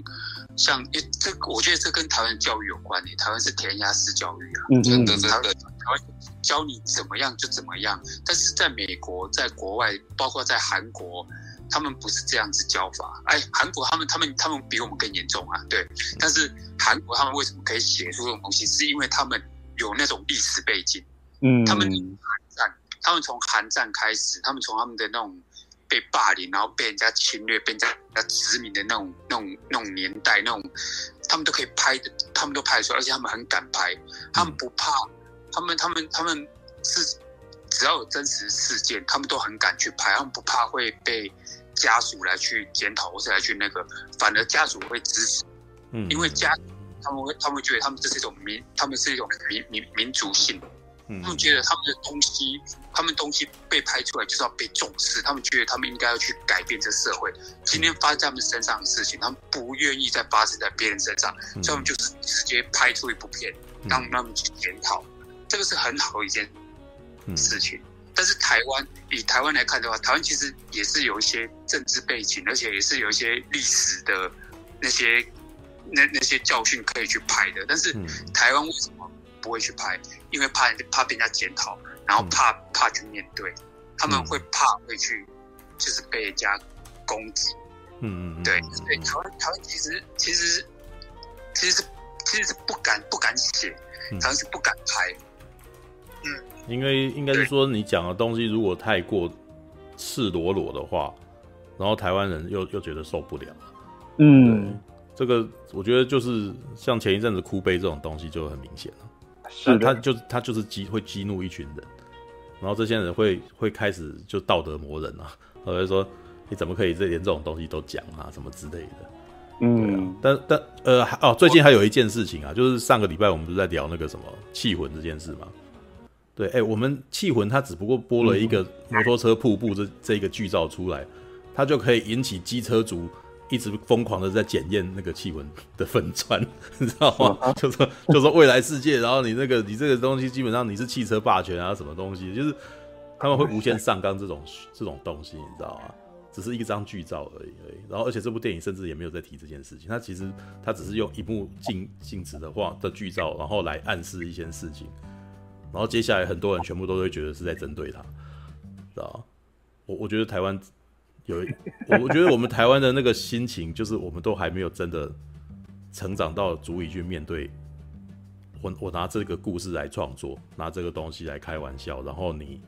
像，因为这我觉得这跟台湾教育有关诶。台湾是填鸭式教育啊，嗯，真的真的，台湾教你怎么样就怎么样。但是在美国，在国外，包括在韩国。他们不是这样子教法，哎，韩国他们他们他们比我们更严重啊，对。但是韩国他们为什么可以写出这种东西？是因为他们有那种历史背景，嗯，他们韩战，他们从韩战开始，他们从他们的那种被霸凌，然后被人家侵略，被人家殖民的那种那种那种年代，那种他们都可以拍的，他们都拍得出来，而且他们很敢拍，他们不怕，他们他们他们是只要有真实事件，他们都很敢去拍，他们不怕会被。家属来去检讨，或是来去那个，反而家属会支持，嗯，因为家他们会，他们会觉得他们这是一种民，他们是一种民民民族性，嗯，他们觉得他们的东西，他们东西被拍出来就是要被重视，他们觉得他们应该要去改变这社会。今天发生在他们身上的事情，他们不愿意再发生在别人身上，所以他们就是直接拍出一部片，让他们去检讨，这个是很好的一件事情。但是台湾以台湾来看的话，台湾其实也是有一些政治背景，而且也是有一些历史的那些那那些教训可以去拍的。但是台湾为什么不会去拍？因为怕怕被人家检讨，然后怕怕去面对，他们会怕会去就是被人家攻击。嗯嗯，对对，台湾台湾其实其实其实是其实是不敢不敢写，台湾是不敢拍。嗯。因为应该是说，你讲的东西如果太过赤裸裸的话，然后台湾人又又觉得受不了。嗯，这个我觉得就是像前一阵子哭悲这种东西就很明显了。是，他就是他就是激会激怒一群人，然后这些人会会开始就道德磨人啊，或者说你怎么可以这连这种东西都讲啊，什么之类的。嗯，啊、但但呃哦，最近还有一件事情啊，就是上个礼拜我们不是在聊那个什么气魂这件事吗？对，哎、欸，我们气魂它只不过播了一个摩托车瀑布这这一个剧照出来，它就可以引起机车族一直疯狂的在检验那个气魂的粉砖，你知道吗？就说就说未来世界，然后你那个你这个东西基本上你是汽车霸权啊，什么东西，就是他们会无限上纲这种这种东西，你知道吗？只是一张剧照而已而已。然后而且这部电影甚至也没有在提这件事情，它其实它只是用一幕静静止的画的剧照，然后来暗示一些事情。然后接下来很多人全部都会觉得是在针对他，知道？我我觉得台湾有，我我觉得我们台湾的那个心情，就是我们都还没有真的成长到足以去面对我。我拿这个故事来创作，拿这个东西来开玩笑，然后你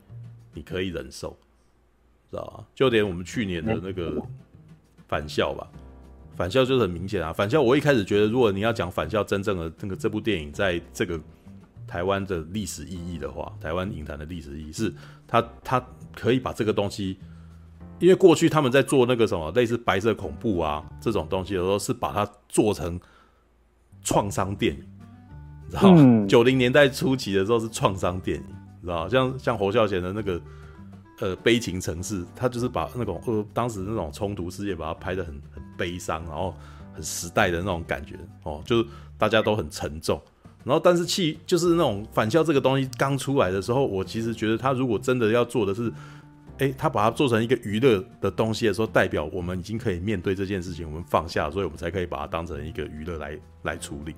你可以忍受，知道吗？就连我们去年的那个返校吧，返校就是很明显啊。返校我一开始觉得，如果你要讲返校真正的那个这部电影在这个。台湾的历史意义的话，台湾影坛的历史意义是它，它它可以把这个东西，因为过去他们在做那个什么类似白色恐怖啊这种东西的时候，是把它做成创伤电影，知道吗？九零、嗯、年代初期的时候是创伤电影，知道吗？像像侯孝贤的那个呃悲情城市，他就是把那种呃当时那种冲突事件把它拍的很很悲伤，然后很时代的那种感觉哦，就是大家都很沉重。然后，但是气就是那种返校这个东西刚出来的时候，我其实觉得他如果真的要做的是，哎，他把它做成一个娱乐的东西的时候，代表我们已经可以面对这件事情，我们放下，所以我们才可以把它当成一个娱乐来来处理。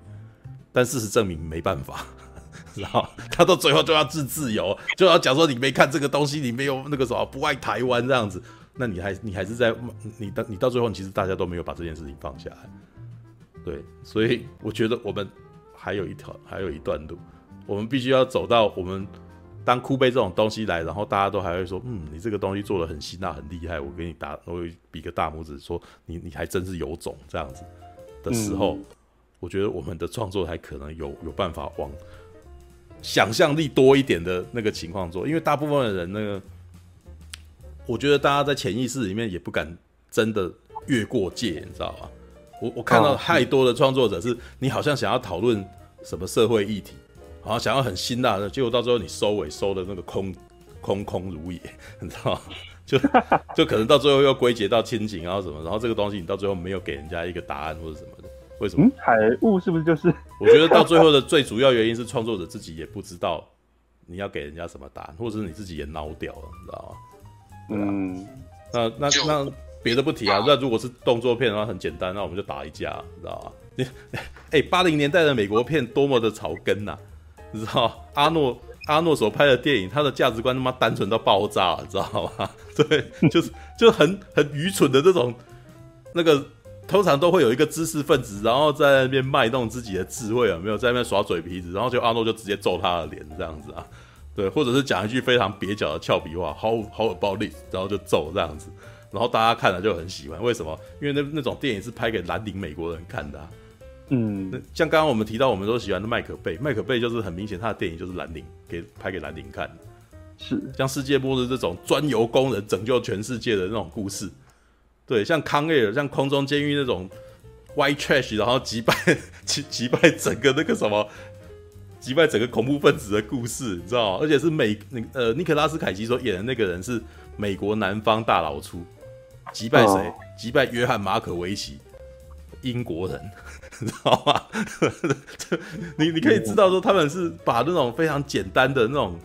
但事实证明没办法，然后他到最后就要自自由，就要讲说你没看这个东西，你没有那个什么不爱台湾这样子，那你还你还是在你到你到最后，其实大家都没有把这件事情放下来。对，所以我觉得我们。还有一条，还有一段路，我们必须要走到我们当哭悲这种东西来，然后大家都还会说，嗯，你这个东西做的很辛辣，很厉害，我给你打，我比个大拇指，说你你还真是有种这样子的时候，嗯、我觉得我们的创作还可能有有办法往想象力多一点的那个情况做，因为大部分的人那个，我觉得大家在潜意识里面也不敢真的越过界，你知道吗？我我看到太多的创作者是，你好像想要讨论什么社会议题，好像想要很辛辣的，结果到最后你收尾收的那个空空空如也，你知道吗？就 就可能到最后又归结到亲情，啊什么，然后这个东西你到最后没有给人家一个答案或者什么的，为什么？嗯，海雾是不是就是？我觉得到最后的最主要原因是创作者自己也不知道你要给人家什么答案，或者是你自己也 nau 掉了，你知道吗？嗯，那那那别的不提啊，那如果是动作片的话很简单，那我们就打一架，你知道吗？你 哎，八零年代的美国片多么的草根呐、啊，你知道阿诺。阿诺所拍的电影，他的价值观他妈单纯到爆炸，你知道吗？对，就是就很很愚蠢的这种，那个通常都会有一个知识分子，然后在那边卖弄自己的智慧，啊没有在那边耍嘴皮子？然后就阿诺就直接揍他的脸，这样子啊，对，或者是讲一句非常蹩脚的俏皮话，How how about this？然后就揍这样子，然后大家看了就很喜欢，为什么？因为那那种电影是拍给蓝领美国人看的啊。嗯，那像刚刚我们提到，我们都喜欢的麦可贝，麦可贝就是很明显，他的电影就是蓝领给拍给蓝领看的。是像世界末日这种专油工人拯救全世界的那种故事，对，像康艾尔，像空中监狱那种 white trash，然后击败 击击败整个那个什么，击败整个恐怖分子的故事，你知道吗？而且是美那呃尼克拉斯凯奇所演的那个人是美国南方大老粗，击败谁？击败约翰马可维奇，英国人。你 知道吗？你你可以知道说他们是把那种非常简单的那种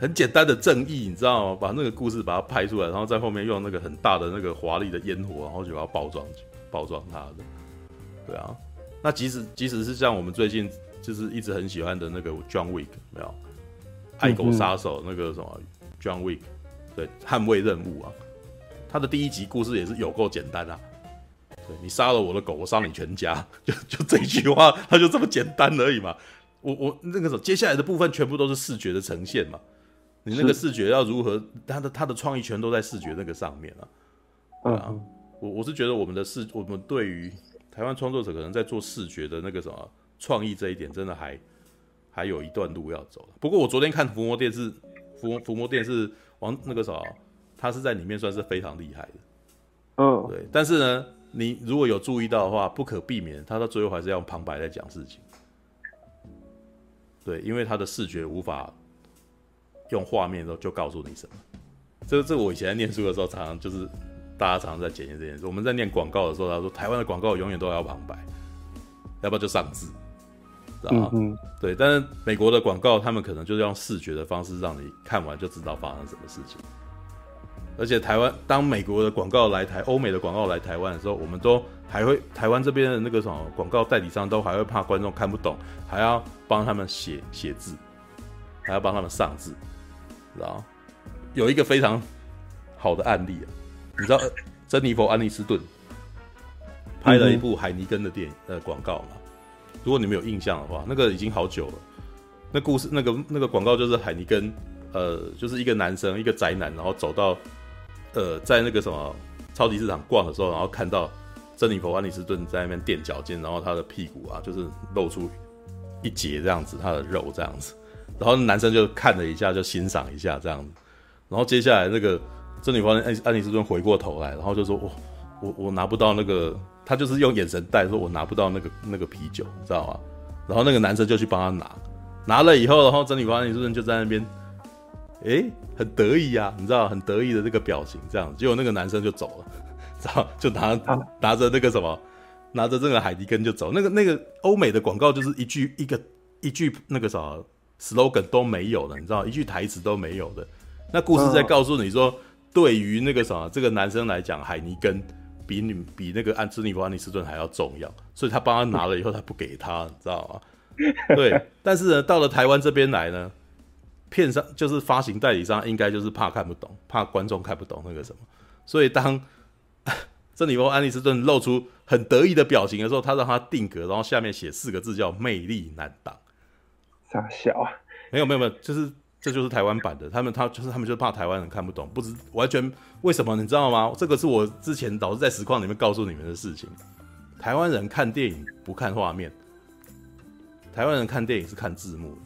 很简单的正义，你知道吗？把那个故事把它拍出来，然后在后面用那个很大的那个华丽的烟火，然后就把它包装包装它的。对啊，那即使即使是像我们最近就是一直很喜欢的那个 John Wick，没有？爱狗杀手那个什么 John Wick，对，捍卫任务啊，他的第一集故事也是有够简单啊。对，你杀了我的狗，我杀你全家，就就这一句话，他就这么简单而已嘛。我我那个时候接下来的部分全部都是视觉的呈现嘛。你那个视觉要如何，他的他的创意全都在视觉那个上面了。对啊，我我是觉得我们的视，我们对于台湾创作者可能在做视觉的那个什么创意这一点，真的还还有一段路要走。不过我昨天看伏魔殿是伏伏魔殿是王那个什么，他是在里面算是非常厉害的。嗯，对，但是呢。你如果有注意到的话，不可避免，他到最后还是要用旁白来讲事情。对，因为他的视觉无法用画面都就告诉你什么。这个这个，我以前在念书的时候，常常就是大家常常在检验这件事。我们在念广告的时候，他说台湾的广告永远都要旁白，要不然就上字，知道吗？嗯嗯。对，但是美国的广告，他们可能就是用视觉的方式让你看完就知道发生什么事情。而且台湾，当美国的广告来台，欧美的广告来台湾的时候，我们都还会台湾这边的那个什么广告代理商都还会怕观众看不懂，还要帮他们写写字，还要帮他们上字，知道？有一个非常好的案例啊，你知道珍妮佛·安妮斯顿拍了一部海尼根的电影呃广告吗？如果你们有印象的话，那个已经好久了。那故事那个那个广告就是海尼根，呃，就是一个男生一个宅男，然后走到。呃，在那个什么超级市场逛的时候，然后看到珍妮佛·安妮斯顿在那边垫脚尖，然后他的屁股啊，就是露出一截这样子，他的肉这样子，然后男生就看了一下，就欣赏一下这样子，然后接下来那个珍妮佛·安安妮斯顿回过头来，然后就说：“我我我拿不到那个，他就是用眼神带说，我拿不到那个那个啤酒，知道吗？”然后那个男生就去帮他拿，拿了以后，然后珍妮佛·安妮斯顿就在那边。哎、欸，很得意呀、啊，你知道，很得意的这个表情，这样，结果那个男生就走了，知道，就拿拿着那个什么，拿着这个海迪根就走。那个那个欧美的广告就是一句一个一句那个啥 slogan 都没有的，你知道，一句台词都没有的。那故事在告诉你说，对于那个什么这个男生来讲，海尼根比你比那个安珍妮弗·安尼斯顿还要重要，所以他帮他拿了以后，他不给他，你知道吗？对，但是呢，到了台湾这边来呢。片商就是发行代理商，应该就是怕看不懂，怕观众看不懂那个什么，所以当 珍妮佛·安利斯顿露出很得意的表情的时候，他让他定格，然后下面写四个字叫“魅力难挡”。傻笑啊？没有没有没有，就是这就是台湾版的，他们他就是他们就怕台湾人看不懂，不知完全为什么你知道吗？这个是我之前老是在实况里面告诉你们的事情，台湾人看电影不看画面，台湾人看电影是看字幕。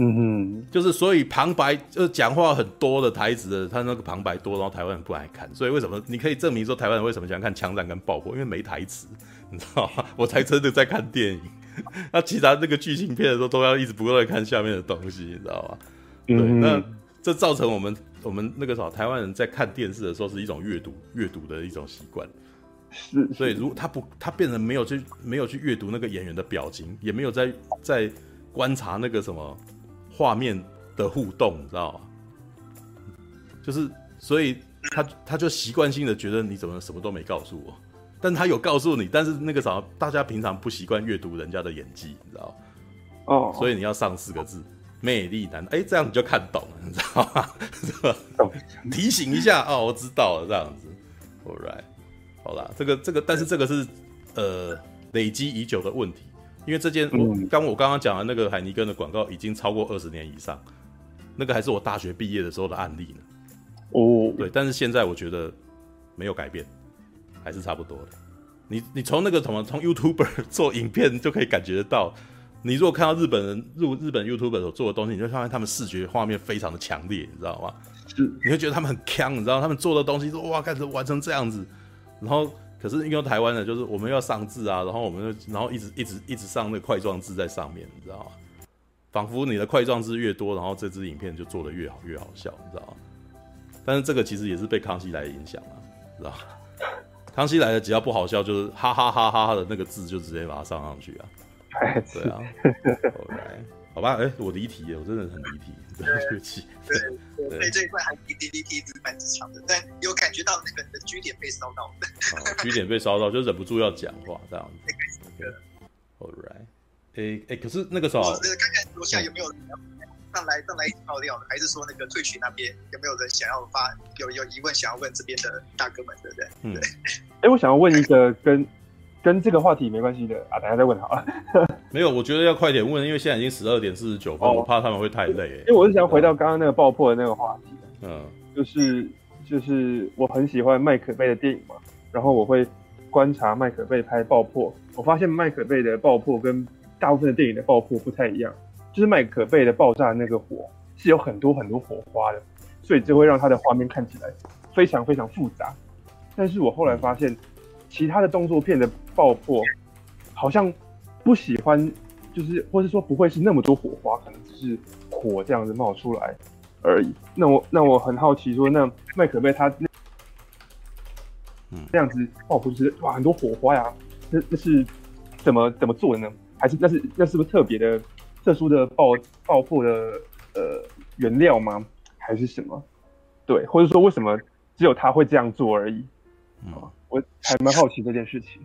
嗯哼，就是所以旁白就是讲话很多的台词的，他那个旁白多，然后台湾人不爱看。所以为什么你可以证明说台湾人为什么喜欢看枪战跟爆破？因为没台词，你知道吗？我才真的在看电影。那其他那个剧情片的时候，都要一直不断的看下面的东西，你知道吗？对，那这造成我们我们那个啥，台湾人在看电视的时候是一种阅读阅读的一种习惯。是，所以如果他不他变成没有去没有去阅读那个演员的表情，也没有在在观察那个什么。画面的互动，你知道吗？就是，所以他他就习惯性的觉得你怎么什么都没告诉我，但他有告诉你，但是那个啥，大家平常不习惯阅读人家的演技，你知道吗？哦，所以你要上四个字，魅力男，哎，这样你就看懂了，你知道吗？提醒一下哦，我知道了，这样子，All right，好啦，这个这个，但是这个是呃累积已久的问题。因为这件，我刚我刚刚讲的那个海尼根的广告已经超过二十年以上，那个还是我大学毕业的时候的案例呢。哦，对，但是现在我觉得没有改变，还是差不多的。你你从那个什么从 YouTuber 做影片就可以感觉得到，你如果看到日本人入日本 YouTuber 所做的东西，你就发现他们视觉画面非常的强烈，你知道吗？是，你会觉得他们很强，你知道他们做的东西说哇，开始完成这样子，然后。可是因为台湾的，就是我们要上字啊，然后我们就然后一直一直一直上那个块状字在上面，你知道吗？仿佛你的块状字越多，然后这支影片就做的越好越好笑，你知道吗？但是这个其实也是被康熙来影响啊，知道吗？康熙来的只要不好笑，就是哈哈哈哈哈的那个字就直接把它上上去啊，对啊，OK。好吧，哎、欸，我离题耶，我真的很离题，对不起。对，对，对这一块还比 DDT 一直蛮直强的，但有感觉到那个你的 G 点被烧到了。G 点被烧到，就忍不住要讲话这样子。All right，哎、欸、哎、欸，可是那个时候，我是看看楼下有没有上来上来一起爆料的，还是说那个退群那边有没有人想要发有有疑问想要问这边的大哥们，对不对？嗯。哎、欸，我想要问一个跟。跟这个话题没关系的啊，等下再问好了。没有，我觉得要快点问，因为现在已经十二点四十九分，哦，我怕他们会太累。因为我是想回到刚刚那个爆破的那个话题，嗯，就是就是我很喜欢麦可贝的电影嘛，然后我会观察麦可贝拍爆破，我发现麦可贝的爆破跟大部分的电影的爆破不太一样，就是麦可贝的爆炸那个火是有很多很多火花的，所以这会让他的画面看起来非常非常复杂。但是我后来发现。其他的动作片的爆破，好像不喜欢，就是或是说不会是那么多火花，可能只是火这样子冒出来而已。那我那我很好奇说，那麦可贝他那这样子爆破就是哇很多火花呀，那那是怎么怎么做的呢？还是那是那是不是特别的特殊的爆爆破的呃原料吗？还是什么？对，或者说为什么只有他会这样做而已？嗯。我还蛮好奇这件事情。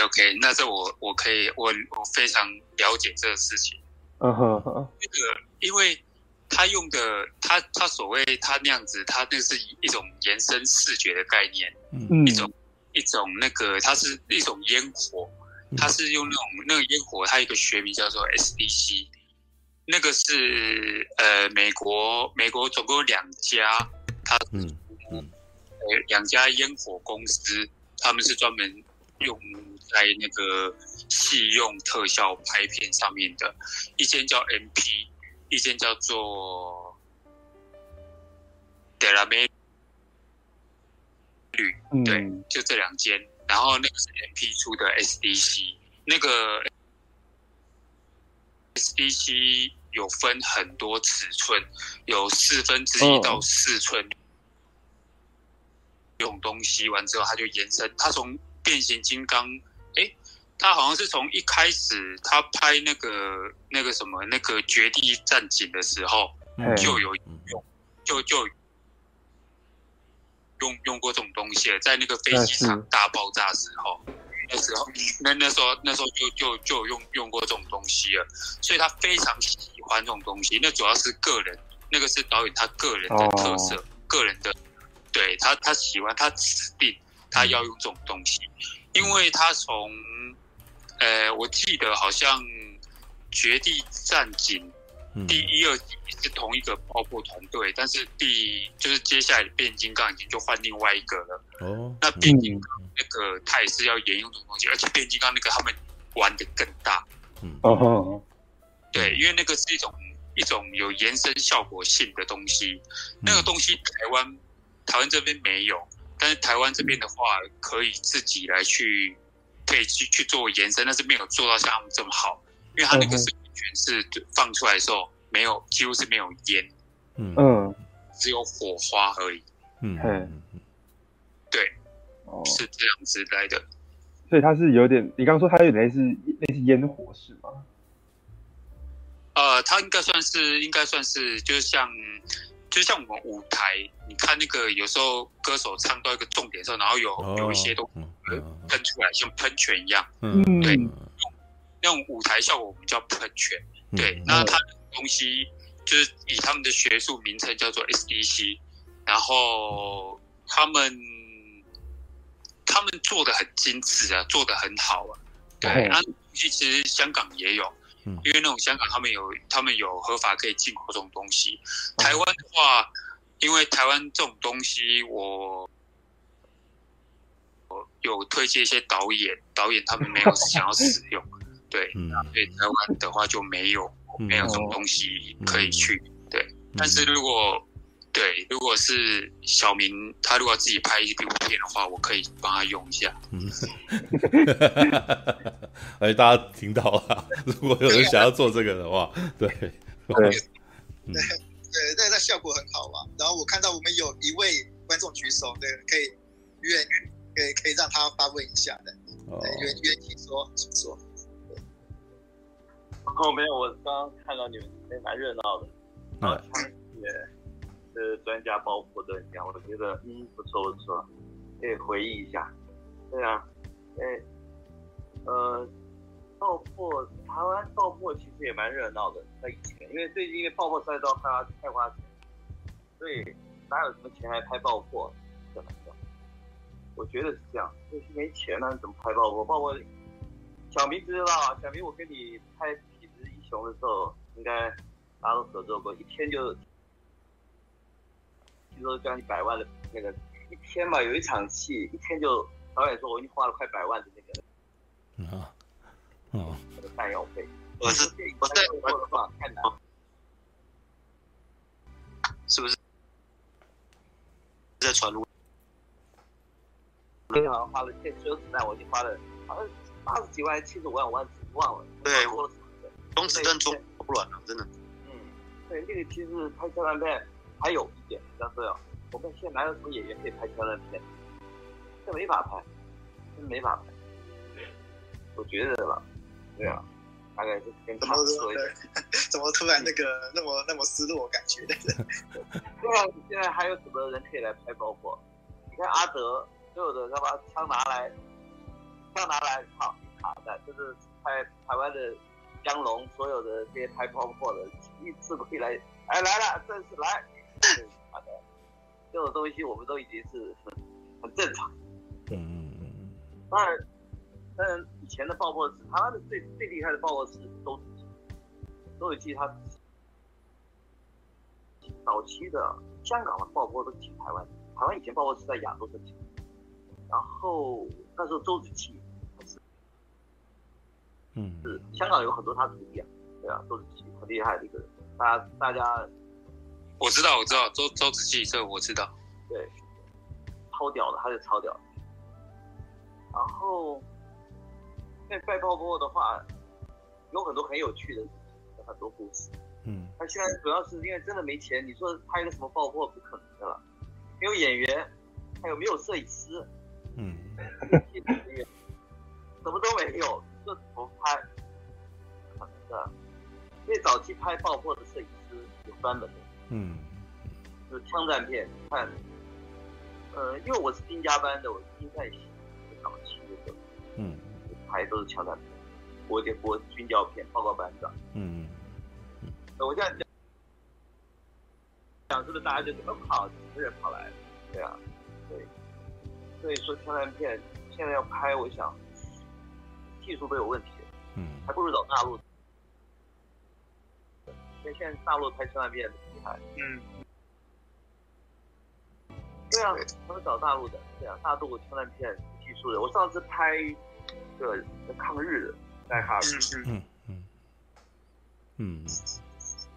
OK，那这我我可以我我非常了解这个事情。嗯哼哼，那个因为他用的他他所谓他那样子，他那是一种延伸视觉的概念，嗯，一种一种那个它是一种烟火，它是用那种那个烟火，它有一个学名叫做 SDC，那个是呃美国美国总共有两家，它嗯。两家烟火公司，他们是专门用在那个戏用特效拍片上面的。一间叫 MP，一间叫做 Delamed 绿，对，就这两间。然后那个是 MP 出的 SDC，那个 SDC 有分很多尺寸，有四分之一到四寸。Oh. 用东西完之后，它就延伸。它从变形金刚，哎，他好像是从一开始他拍那个那个什么那个绝地战警的时候，就有用，就就用用过这种东西了。在那个飞机场大爆炸时候，那时候那那时候那时候就就就用用过这种东西了。所以他非常喜欢这种东西。那主要是个人，那个是导演他个人的特色，个人的。对他，他喜欢他指定他要用这种东西，因为他从，呃，我记得好像《绝地战警》第一、二集是同一个爆破团队，但是第就是接下来的变形金刚已经就换另外一个了。哦，那变形金刚那个他也是要沿用这种东西，而且变形金刚那个他们玩的更大。嗯。哦，对，因为那个是一种一种有延伸效果性的东西，那个东西台湾台湾这边没有，但是台湾这边的话可以自己来去可以去去做延伸，但是没有做到像他们这么好，因为他那个是完全是放出来的时候没有几乎是没有烟，嗯。嗯，只有火花而已，嗯。对，是这样子来的。所以它是有点，你刚刚说它有点类似类似烟火是吗？呃，它应该算是，应该算是，就是像，就像我们舞台，你看那个有时候歌手唱到一个重点的时候，然后有、哦、有一些都喷出来，像喷泉一样，嗯，对，用那种舞台效果我们叫喷泉，对，嗯、那它的东西就是以他们的学术名称叫做 SDC，然后他们。他们做的很精致啊，做的很好啊。对，那东西其实香港也有，嗯，因为那种香港他们有，他们有合法可以进口这种东西。台湾的话，因为台湾这种东西，我我有推荐一些导演，导演他们没有想要使用，对，嗯，所以台湾的话就没有没有这种东西可以去，对。但是如果对，如果是小明，他如果自己拍一部片的话，我可以帮他用一下。嗯，哎，大家听到了，如果有人想要做这个的话，对，对，对，对，那那效果很好嘛。然后我看到我们有一位观众举手，对，可以愿可以可以让他发问一下的，对，愿愿意说请说。哦，没有，我刚刚看到你们也蛮热闹的，啊，也。呃，专家爆破的讲，我觉得嗯不错不错，可以回忆一下。对啊，哎，呃，爆破台湾爆破其实也蛮热闹的，在以前，因为最近因为爆破赛道它太花钱，所以哪有什么钱来拍爆破？怎么说？我觉得是这样，就是没钱了，怎么拍爆破？爆破，小明知道啊，小明我跟你拍《痞子英雄》的时候，应该大家都合作过，一天就。据说将近百万的那个一天嘛，有一场戏一天就导演说我已经花了快百万的那个，啊，哦，那个弹药费。我是我在我的话太难，是不是？在传入。你好像花了，现所有子弹我已经花了，好像八十几万、七十五万、五万，忘了。对，我中子弹中不软了，真的。嗯，对，那个其实拍枪战片。还有一点，像是我们现在哪有什么演员可以拍枪战片？这没法拍，真没法拍。我觉得了，对啊，大概是跟他们说一下。怎么突然那个那么那么失落感觉？对啊，现在还有什么人可以来拍爆破？你看阿德，所有的他把枪拿来，枪拿来，好卡的，就是拍台湾的江龙，所有的这些拍爆破的，一次可以来，哎来了，这次来。好的，这种东西我们都已经是很很正常。嗯嗯嗯。当然，当然以前的爆破师，他的最最厉害的爆破师周子齐，周子齐他早期的香港的爆破都请台湾，台湾以前爆破是在亚洲是请。然后那时候周子齐是，嗯，是香港有很多他徒弟啊，对啊，都是很厉害的一个人，大家大家。我知道，我知道周周子齐，这我知道。对，超屌的，他是超屌的。然后，在爆爆破的话，有很多很有趣的事情，很多故事。嗯。他现在主要是因为真的没钱，你说拍个什么爆破不可能的了，没有演员，还有没有摄影师？嗯。什么都没有，这怎么拍？不可能的。因为早期拍爆破的摄影师有专门的。嗯，就是枪战片，看，呃，因为我是兵家班的，我是兵在戏，早期的时候，嗯，拍都是枪战片，国电国军教片，报告班长，嗯。嗯，那我这样讲，讲是不是大家就觉得好，几个人跑来了，对啊，对，所以说枪战片现在要拍，我想技术都有问题，嗯，还不如找大陆，因为现在大陆拍枪战片。嗯，对啊，他们找大陆的，对啊，大陆枪战片技术的。我上次拍一个抗日的，在哈尔滨，嗯嗯嗯，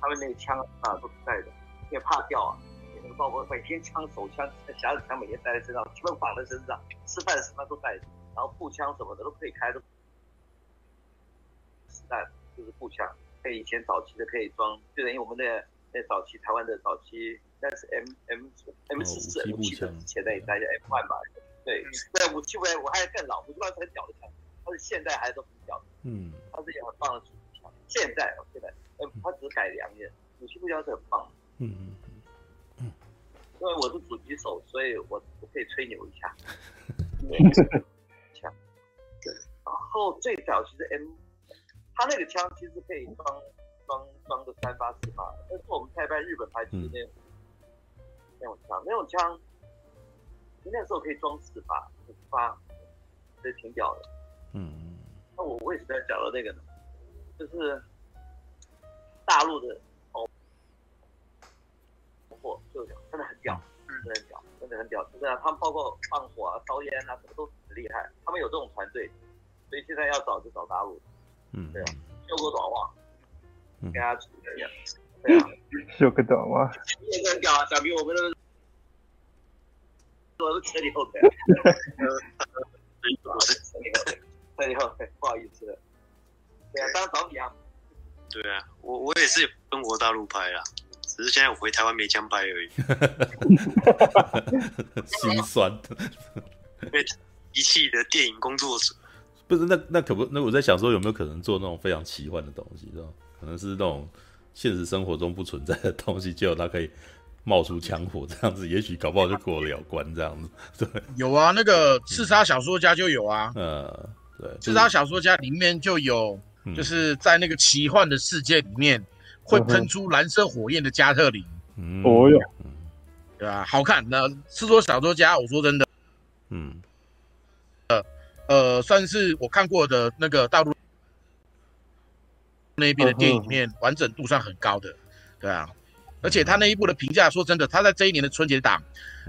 他们那个枪啊都是带的，因为怕掉啊。那个包括每天枪、手枪、匣子枪每天带在身上，基本绑在身上，吃饭什么都带着，然后步枪什么的都可以开的。子弹就是步枪，可以以前早期的可以装，就等于我们的那早期台湾的早期。但是 M M M 四四 M 七的前代大家 M one 吧，对，对武器我我还更老，武器是很屌的枪，它是现代还是都很屌的，嗯，它是也很棒的主机枪，现代哦现在，呃，它只是改良的，武器步枪是很棒的，嗯嗯嗯，因为我是主机手，所以我我可以吹牛一下，枪，对，然后最早其实 M，它那个枪其实可以装装装个三发四发，但是我们拍拍日本拍的那种。那种枪，那种枪，那时候可以装四发、五发，这挺屌的。嗯，那我为什么要讲到那个呢？就是大陆的哦，火就真的很屌，真的很屌，真的很屌。就是他们包括放火啊、烧烟啊，什么都很厉害。他们有这种团队，所以现在要找就找大陆。嗯，对啊，秀个短袜，跟大家一样。对啊，秀个短袜，也很屌啊！小明，我们都是我是车里后腿，我是车里后腿，车里后腿，不好意思。对啊，当找你啊。对啊，我我也是中国大陆拍啊，只是现在我回台湾没枪拍而已。心酸。因为仪器的电影工作者，不是那那可不那我在想说有没有可能做那种非常奇幻的东西，是吧？可能是那种。现实生活中不存在的东西，结果它可以冒出枪火，这样子，也许搞不好就过了关，这样子。对，有啊，那个刺杀小说家就有啊。呃，对，刺杀小说家里面就有，就是在那个奇幻的世界里面会喷出蓝色火焰的加特林。嗯，哦哟，对啊，好看。那刺杀小说家，我说真的，嗯，呃呃，算是我看过的那个大陆。那一边的电影里面完整度算很高的，对啊，而且他那一部的评价，说真的，他在这一年的春节档，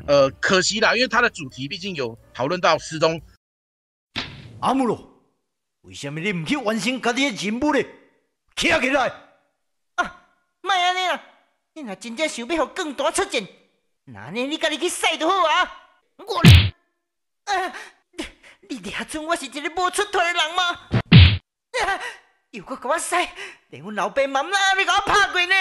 呃，可惜啦，因为他的主题毕竟有讨论到失踪。阿姆罗，为什么你唔去完成家己的任务呢？起来起来！啊，莫安尼啦，你若真正想要让更大出战，那呢你家己去使就好啊。我，啊，你你俩准我是一个无出头的人吗？啊 又搁给我使，连阮老爸妈妈都给我拍过呢。